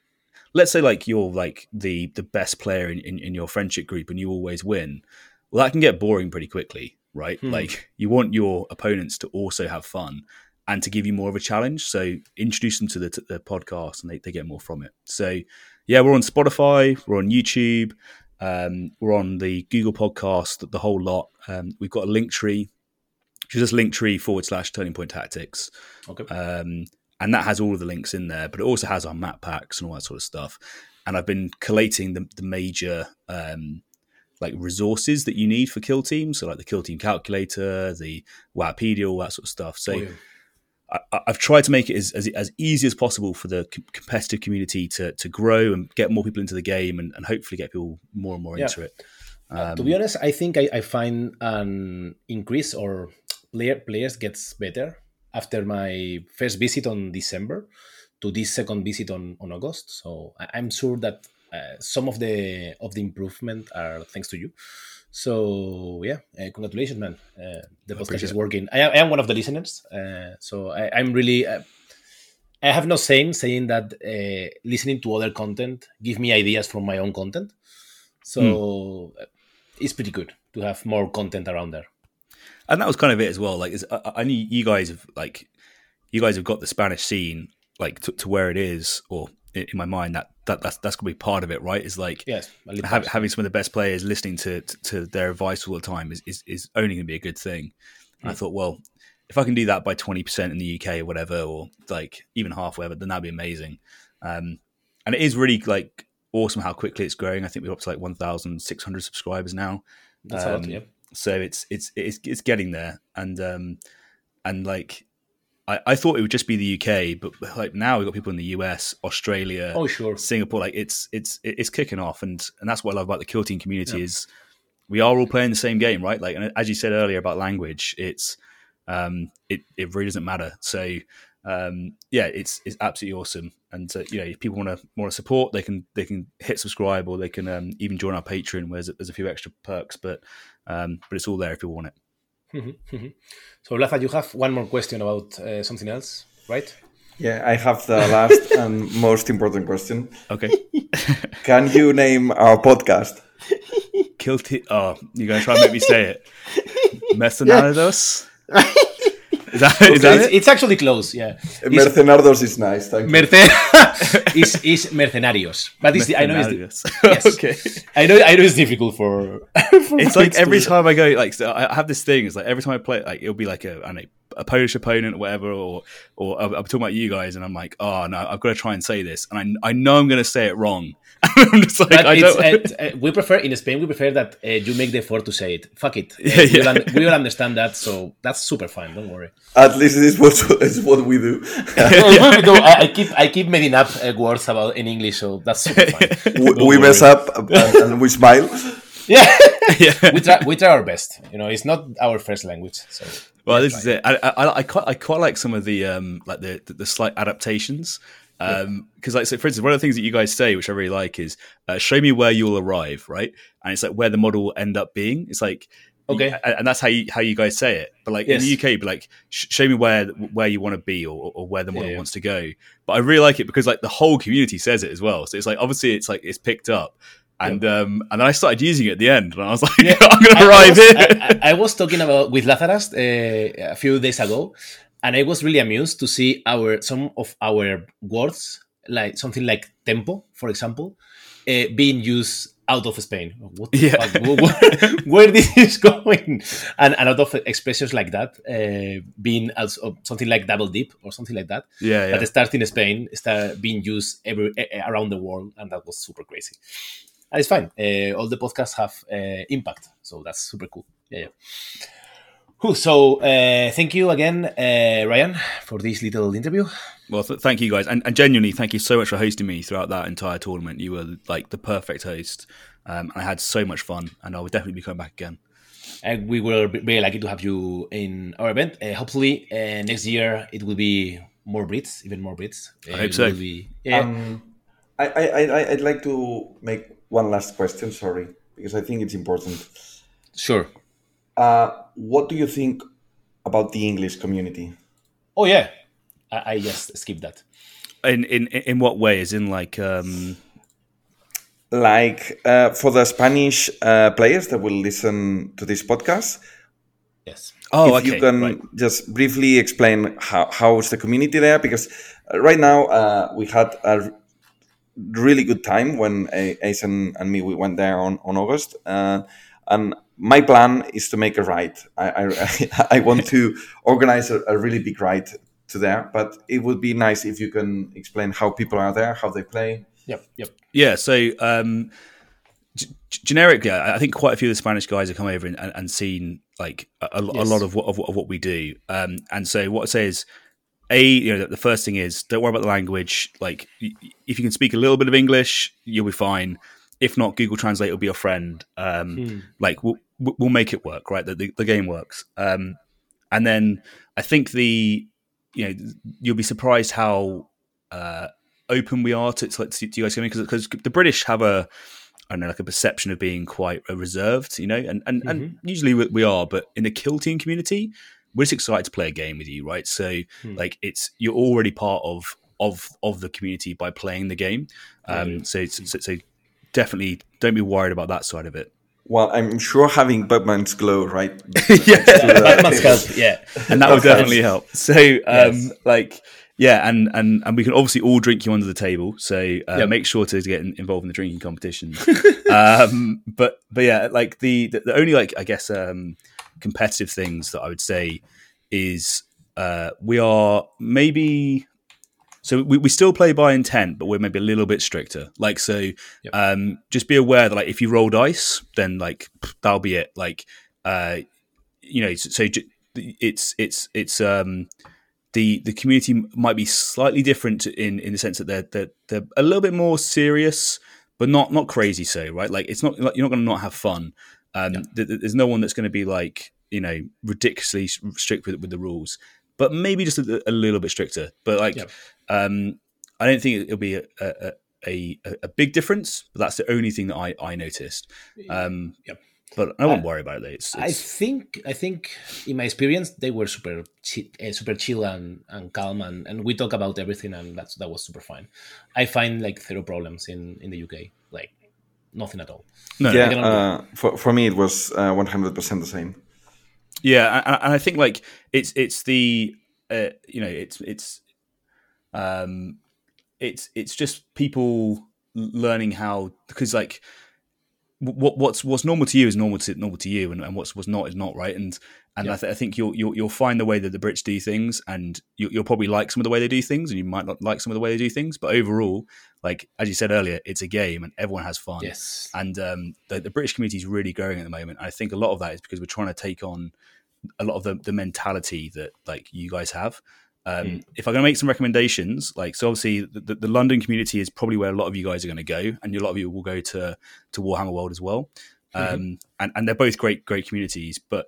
let's say like you're like the the best player in, in, in your friendship group and you always win, well that can get boring pretty quickly, right? Hmm. Like you want your opponents to also have fun and to give you more of a challenge. So introduce them to the, to the podcast and they, they get more from it. So yeah, we're on Spotify, we're on YouTube, um, we're on the Google podcast, the whole lot. Um, we've got a link tree, which is just link tree forward slash turning point tactics. Okay. Um, and that has all of the links in there, but it also has our map packs and all that sort of stuff. And I've been collating the, the major um, like resources that you need for kill teams, so like the kill team calculator, the Wikipedia, all that sort of stuff. So Oh, yeah. I, I've tried to make it as, as, as easy as possible for the com- competitive community to, to grow and get more people into the game and, and hopefully get people more and more Yeah. into it. Uh, to Um, be honest, I think I, I find an increase or player players gets better after my first visit on December to this second visit on, on August. So I'm sure that uh, some of the of the improvement are thanks to you. So yeah, uh, congratulations, man. Uh, the podcast is working. I am, I am one of the listeners, uh, so I, I'm really. Uh, I have no shame saying that uh, listening to other content give me ideas from my own content. So uh, it's pretty good to have more content around there. And that was kind of it as well. Like, I, I knew you guys have like, you guys have got the Spanish scene like to, to where it is, or in, in my mind that, that that's that's gonna be part of it, right? Is like Yes, a little hav- part. having some of the best players listening to to, to their advice all the time is is, is only gonna be a good thing. And I Mm. thought, well, if I can do that by twenty percent in the UK or whatever, or like even half, whatever, then that'd be amazing. Um, and it is really like awesome how quickly it's growing. I think we're up to like one thousand six hundred subscribers now. That's a lot, yeah. So it's it's it's it's getting there, and um, and like I, I thought it would just be the UK, but like now we've got people in the US, Australia, Oh, sure. Singapore. Like it's it's it's kicking off, and and that's what I love about the Kill Team community Yeah. is we are all playing the same game, right? Like and as you said earlier about language, it's um it it really doesn't matter. So um yeah, it's it's absolutely awesome. And uh, you know, if people want to want to support, they can they can hit subscribe or they can um, even join our Patreon, where there's, there's a few extra perks, but um but it's all there if you want it. Mhm, mhm. so, Laza, you have one more question about uh, something else, right? Yeah, I have the last and most important question. Okay. Can you name our podcast? Kill Team. Oh, you're gonna try and make me say it. Mercenarios. Is that, is that it's, it? it's actually close, yeah. Eh, it's- Mercenardos is nice. Thank you. Is is mercenarios, but it's, I know it's Mercenarios. yes. Okay. I know I know it's difficult for. for it's like every to- time I go, like so I have this thing. It's like every time I play, like it'll be like a, I don't know, a Polish opponent or whatever, or or I'm I'm talking about you guys, and I'm like, oh no, I've got to try and say this, and I I know I'm going to say it wrong. I'm just like, But I don't. uh, uh, we prefer in Spain. We prefer that uh, you make the effort to say it. Fuck it. Uh, Yeah, we, yeah. all un- we all understand that, so that's super fine. Don't worry. At least this is what, is what we do. Well, we do. I, I keep I keep making up uh, words about in English, so that's super fine. we, we mess up and, and we smile. Yeah, we try we try our best. You know, it's not our first language, so Well, this is it. I, I, I quite, I quite like some of the um, like the, the, the slight adaptations. Um, because like, so for instance, one of the things that you guys say, which I really like, is uh, show me where you'll arrive, right? And it's like where the model will end up being. It's like Okay. and that's how you how you guys say it. But like in the UK, be like sh- show me where where you want to be or, or where the model Yeah. wants to go. But I really like it because like the whole community says it as well. So it's like obviously it's like it's picked up. And um and then I started using it at the end, and I was like, yeah. I'm gonna I- I arrive was- here. I, I- I was talking about with Lazarus uh, a few days ago, and I was really amused to see our some of our words, like something like tempo, for example, uh, being used out of Spain. What the Yeah. fuck? Where, where- this is going? And, a lot of expressions like that, uh, being also something like double dip or something like that. Yeah, yeah. That start in Spain, start being used every around the world, and that was super crazy. And it's fine. Uh, all the podcasts have uh, impact, so that's super cool. Yeah, yeah. Cool. So uh, thank you again, uh, Ryan, for this little interview. Well, th- thank you guys, and, and genuinely, thank you so much for hosting me throughout that entire tournament. You were like the perfect host. Um, I had so much fun, and I will definitely be coming back again. And we will be very lucky to have you in our event. Uh, hopefully, uh, next year it will be more Brits, even more Brits. I Uh, hope so. Be, yeah. Um, I, I, I, I'd like to make one last question, sorry, because I think it's important. Sure. Uh, what do you think about the English community? oh yeah, I, I just skipped that. In in in what way? Is in like um, Like uh, for the Spanish uh, players that will listen to this podcast, Yes. Oh, if you can right. just briefly explain how how's the community there, because uh, right now uh, we had a really good time when A- Ace and, and me we went there on on August, uh, and my plan is to make a ride. I I, I want to organize a, a really big ride to there, but it would be nice if you can explain how people are there, how they play. Yep. Yep. Yeah, so um, g- g- generically, I I think quite a few of the Spanish guys have come over and, and, and seen like a, a, a lot of what, of, what- of what we do. Um, and so what I say is, a you know the, the first thing is don't worry about the language. Like y- y- if you can speak a little bit of English, you'll be fine. If not, Google Translate will be your friend. Um, Hmm. Like we'll we'll make it work, right? The the, the game works. Um, and then I think the you know you'll be surprised how uh, open we are to, to, to you guys coming because the British have a I don't know like a perception of being quite reserved, you know, and and, and usually we, we are, but in the kill team community, we're just excited to play a game with you, right? So Hmm. like it's you're already part of of of the community by playing the game. Um, Yeah. so, so so definitely don't be worried about that side of it. Well, I'm sure having Batman's glow, right? yeah, Batman's help. Yeah, and that would definitely help. So, um, Yes. like, yeah, and and and we can obviously all drink you under the table. So uh, Yep. make sure to get in, involved in the drinking competition. um, but but yeah, like the, the the only like I guess um, competitive things that I would say is uh, we are maybe so we, we still play by intent, but we're maybe a little bit stricter. Like so, um, just be aware that like if you roll dice, then like that'll be it. Like uh, you know, so, so it's it's it's um the the community might be slightly different in in the sense that they're they're, they're a little bit more serious, but not not crazy. So right, like it's not like you're not going to not have fun. Um, th- th- there's no one that's going to be like you know ridiculously strict with with the rules, but maybe just a, a little bit stricter. But like, Yep. um, I don't think it'll be a a, a a a big difference. But that's the only thing that I I noticed. Um, Yep. But I won't I- worry about it. It's, I think I think in my experience they were super chi- uh, super chill and, and calm and, and we talk about everything and that's that was super fine. I find like zero problems in in the UK like nothing at all. yeah, uh, for, for me, it was uh, 100% the same. Yeah, and, and I think like it's it's the uh, you know it's it's um it's it's just people learning how because like what what's what's normal to you is normal to normal to you, and, and what's what's not is not right. And and I, th- I think you'll, you'll you'll find the way that the Brits do things, and you, you'll probably like some of the way they do things, and you might not like some of the way they do things. But overall, like as you said earlier, it's a game, and everyone has fun. Yes. And um, the, the British community is really growing at the moment. I think a lot of that is because we're trying to take on a lot of the, the mentality that like you guys have. Um, Mm. If I'm going to make some recommendations, like so, obviously the, the, the London community is probably where a lot of you guys are going to go, and a lot of you will go to to Warhammer World as well. Um, Mhm. and and they're both great great communities, but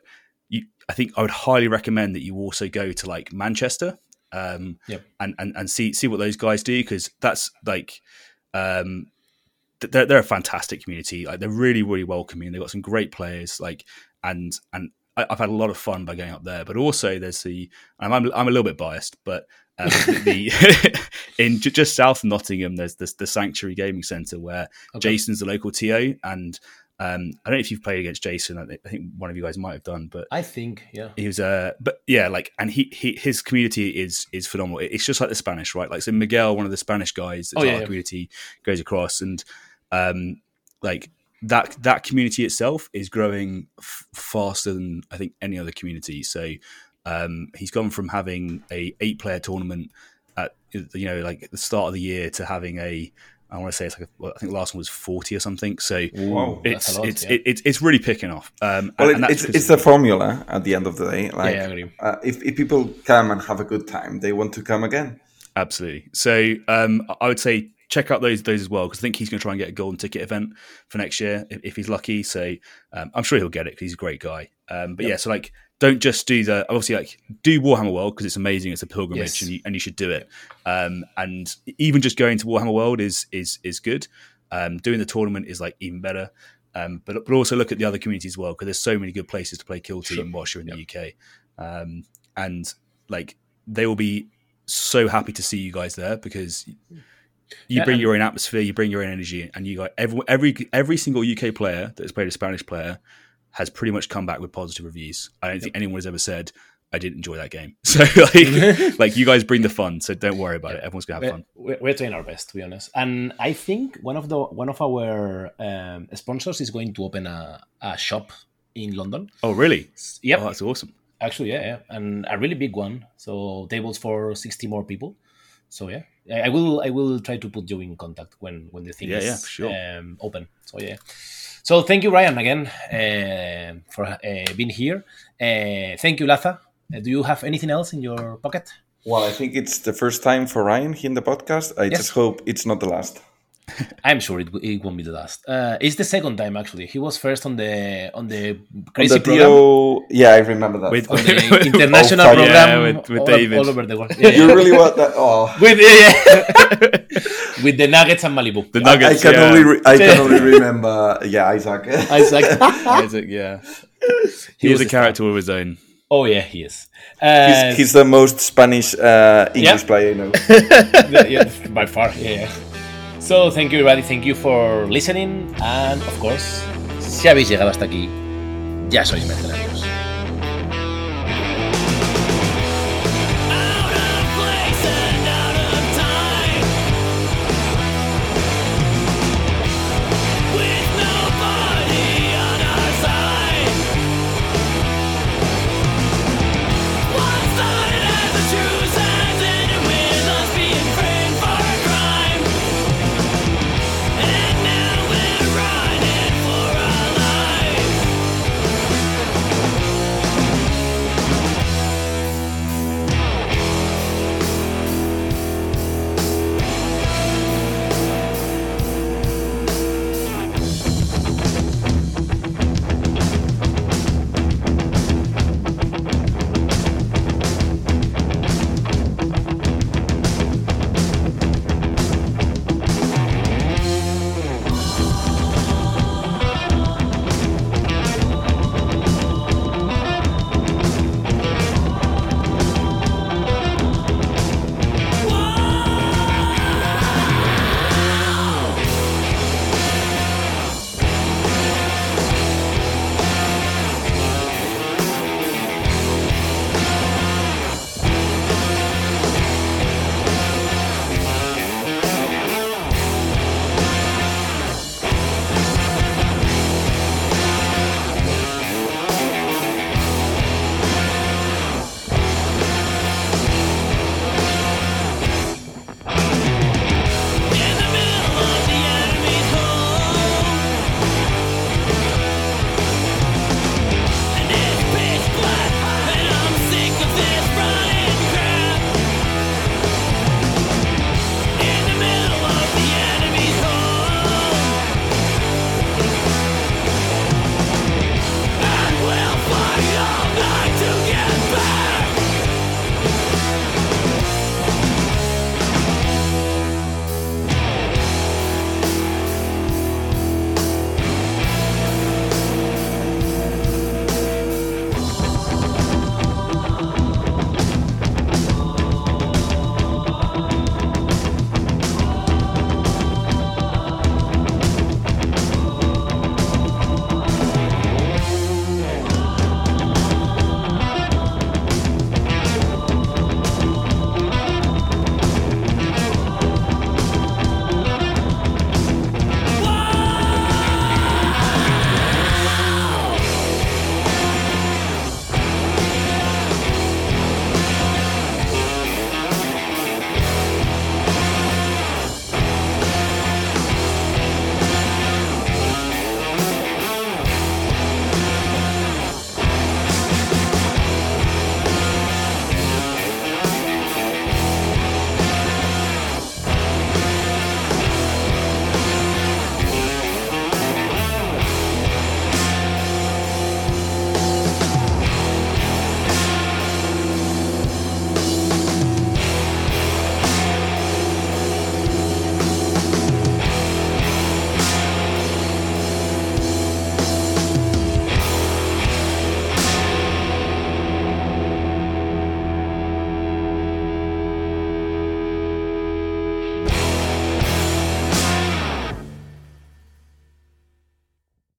you, I think I would highly recommend that you also go to like Manchester, um, Yep. and, and and see see what those guys do because that's like um, they're they're a fantastic community. Like they're really really welcoming. They've got some great players. Like and and I, I've had a lot of fun by going up there. But also there's the and I'm I'm a little bit biased, but um, the, in ju- just south of Nottingham there's this the Sanctuary Gaming Centre where Okay. Jason's the local TO and. Um, I don't know if you've played against Jason. I think- I think one of you guys might have done, but I think yeah. he was uh but yeah like and he, he his community is is phenomenal it's just like the spanish right like so miguel one of the spanish guys that's Oh, yeah, our yeah. community goes across and um like that that community itself is growing f- faster than i think any other community so um he's gone from having a eight player tournament at you know like the start of the year to having a I want to say it's like a, well, I think the last one was forty or something. So Wow. it's lot, it's yeah. it, it's it's really picking off. Um, Well, and- and that's it's, 'cause it's the formula at the end of the day. Like, yeah, I. Uh, if, if people come and have a good time, they want to come again. Absolutely. So um, I would say check out those those as well because I think he's going to try and get a golden ticket event for next year if, if he's lucky. So um, I'm sure he'll get it because he's a great guy. Um, but Yep. yeah, so like don't just do the obviously like do Warhammer World because it's amazing. It's a pilgrimage Yes. and you and you should do it. Um, and even just going to Warhammer World is is is good. Um, doing the tournament is like even better. Um, but but also look at the other communities as well because there's so many good places to play kill team Sure. whilst you're in the UK. Um, and like they will be so happy to see you guys there because you Yeah, bring your own atmosphere, you bring your own energy, and you got every every every single UK player that has played a Spanish player has pretty much come back with positive reviews. I don't think anyone has ever said I didn't enjoy that game. So like, like you guys bring the fun, so don't worry about it. Everyone's gonna have We're, fun. we're, we're trying our best, to be honest. And I think one of the one of our um, sponsors is going to open a, a shop in London. Oh really? Yep. Oh, that's awesome. Actually, yeah, yeah, and a really big one. So tables for sixty more people. So yeah, I I will I will try to put you in contact when when the thing Yeah, is yeah, sure. um, open. So yeah. So thank you, Ryan, again uh, for uh, being here. Uh, thank you, Laza. Uh, do you have anything else in your pocket? Well, I think it's the first time for Ryan here in the podcast. I Yes. just hope it's not the last. I'm sure it, it won't be the last. Uh, it's the second time actually. He was first on the on the On crazy the program. DO, yeah, I remember that. on the international Oh, program Yeah, with- with all, David. all over the world. Yeah, You yeah. really want that? Oh. with yeah, yeah. with the Nuggets and Malibu. The I- Nuggets. I, can yeah. only re- I can only remember, yeah, Isaac. Isaac. Isaac, yeah. He, He was a a character of his own. Oh yeah, he is. Uh, he's, he's the most Spanish uh, English Yeah. player I know. yeah, yeah, by far, yeah, yeah. So, thank you everybody, thank you for listening, and of course, si habéis llegado hasta aquí, ya sois mercenarios.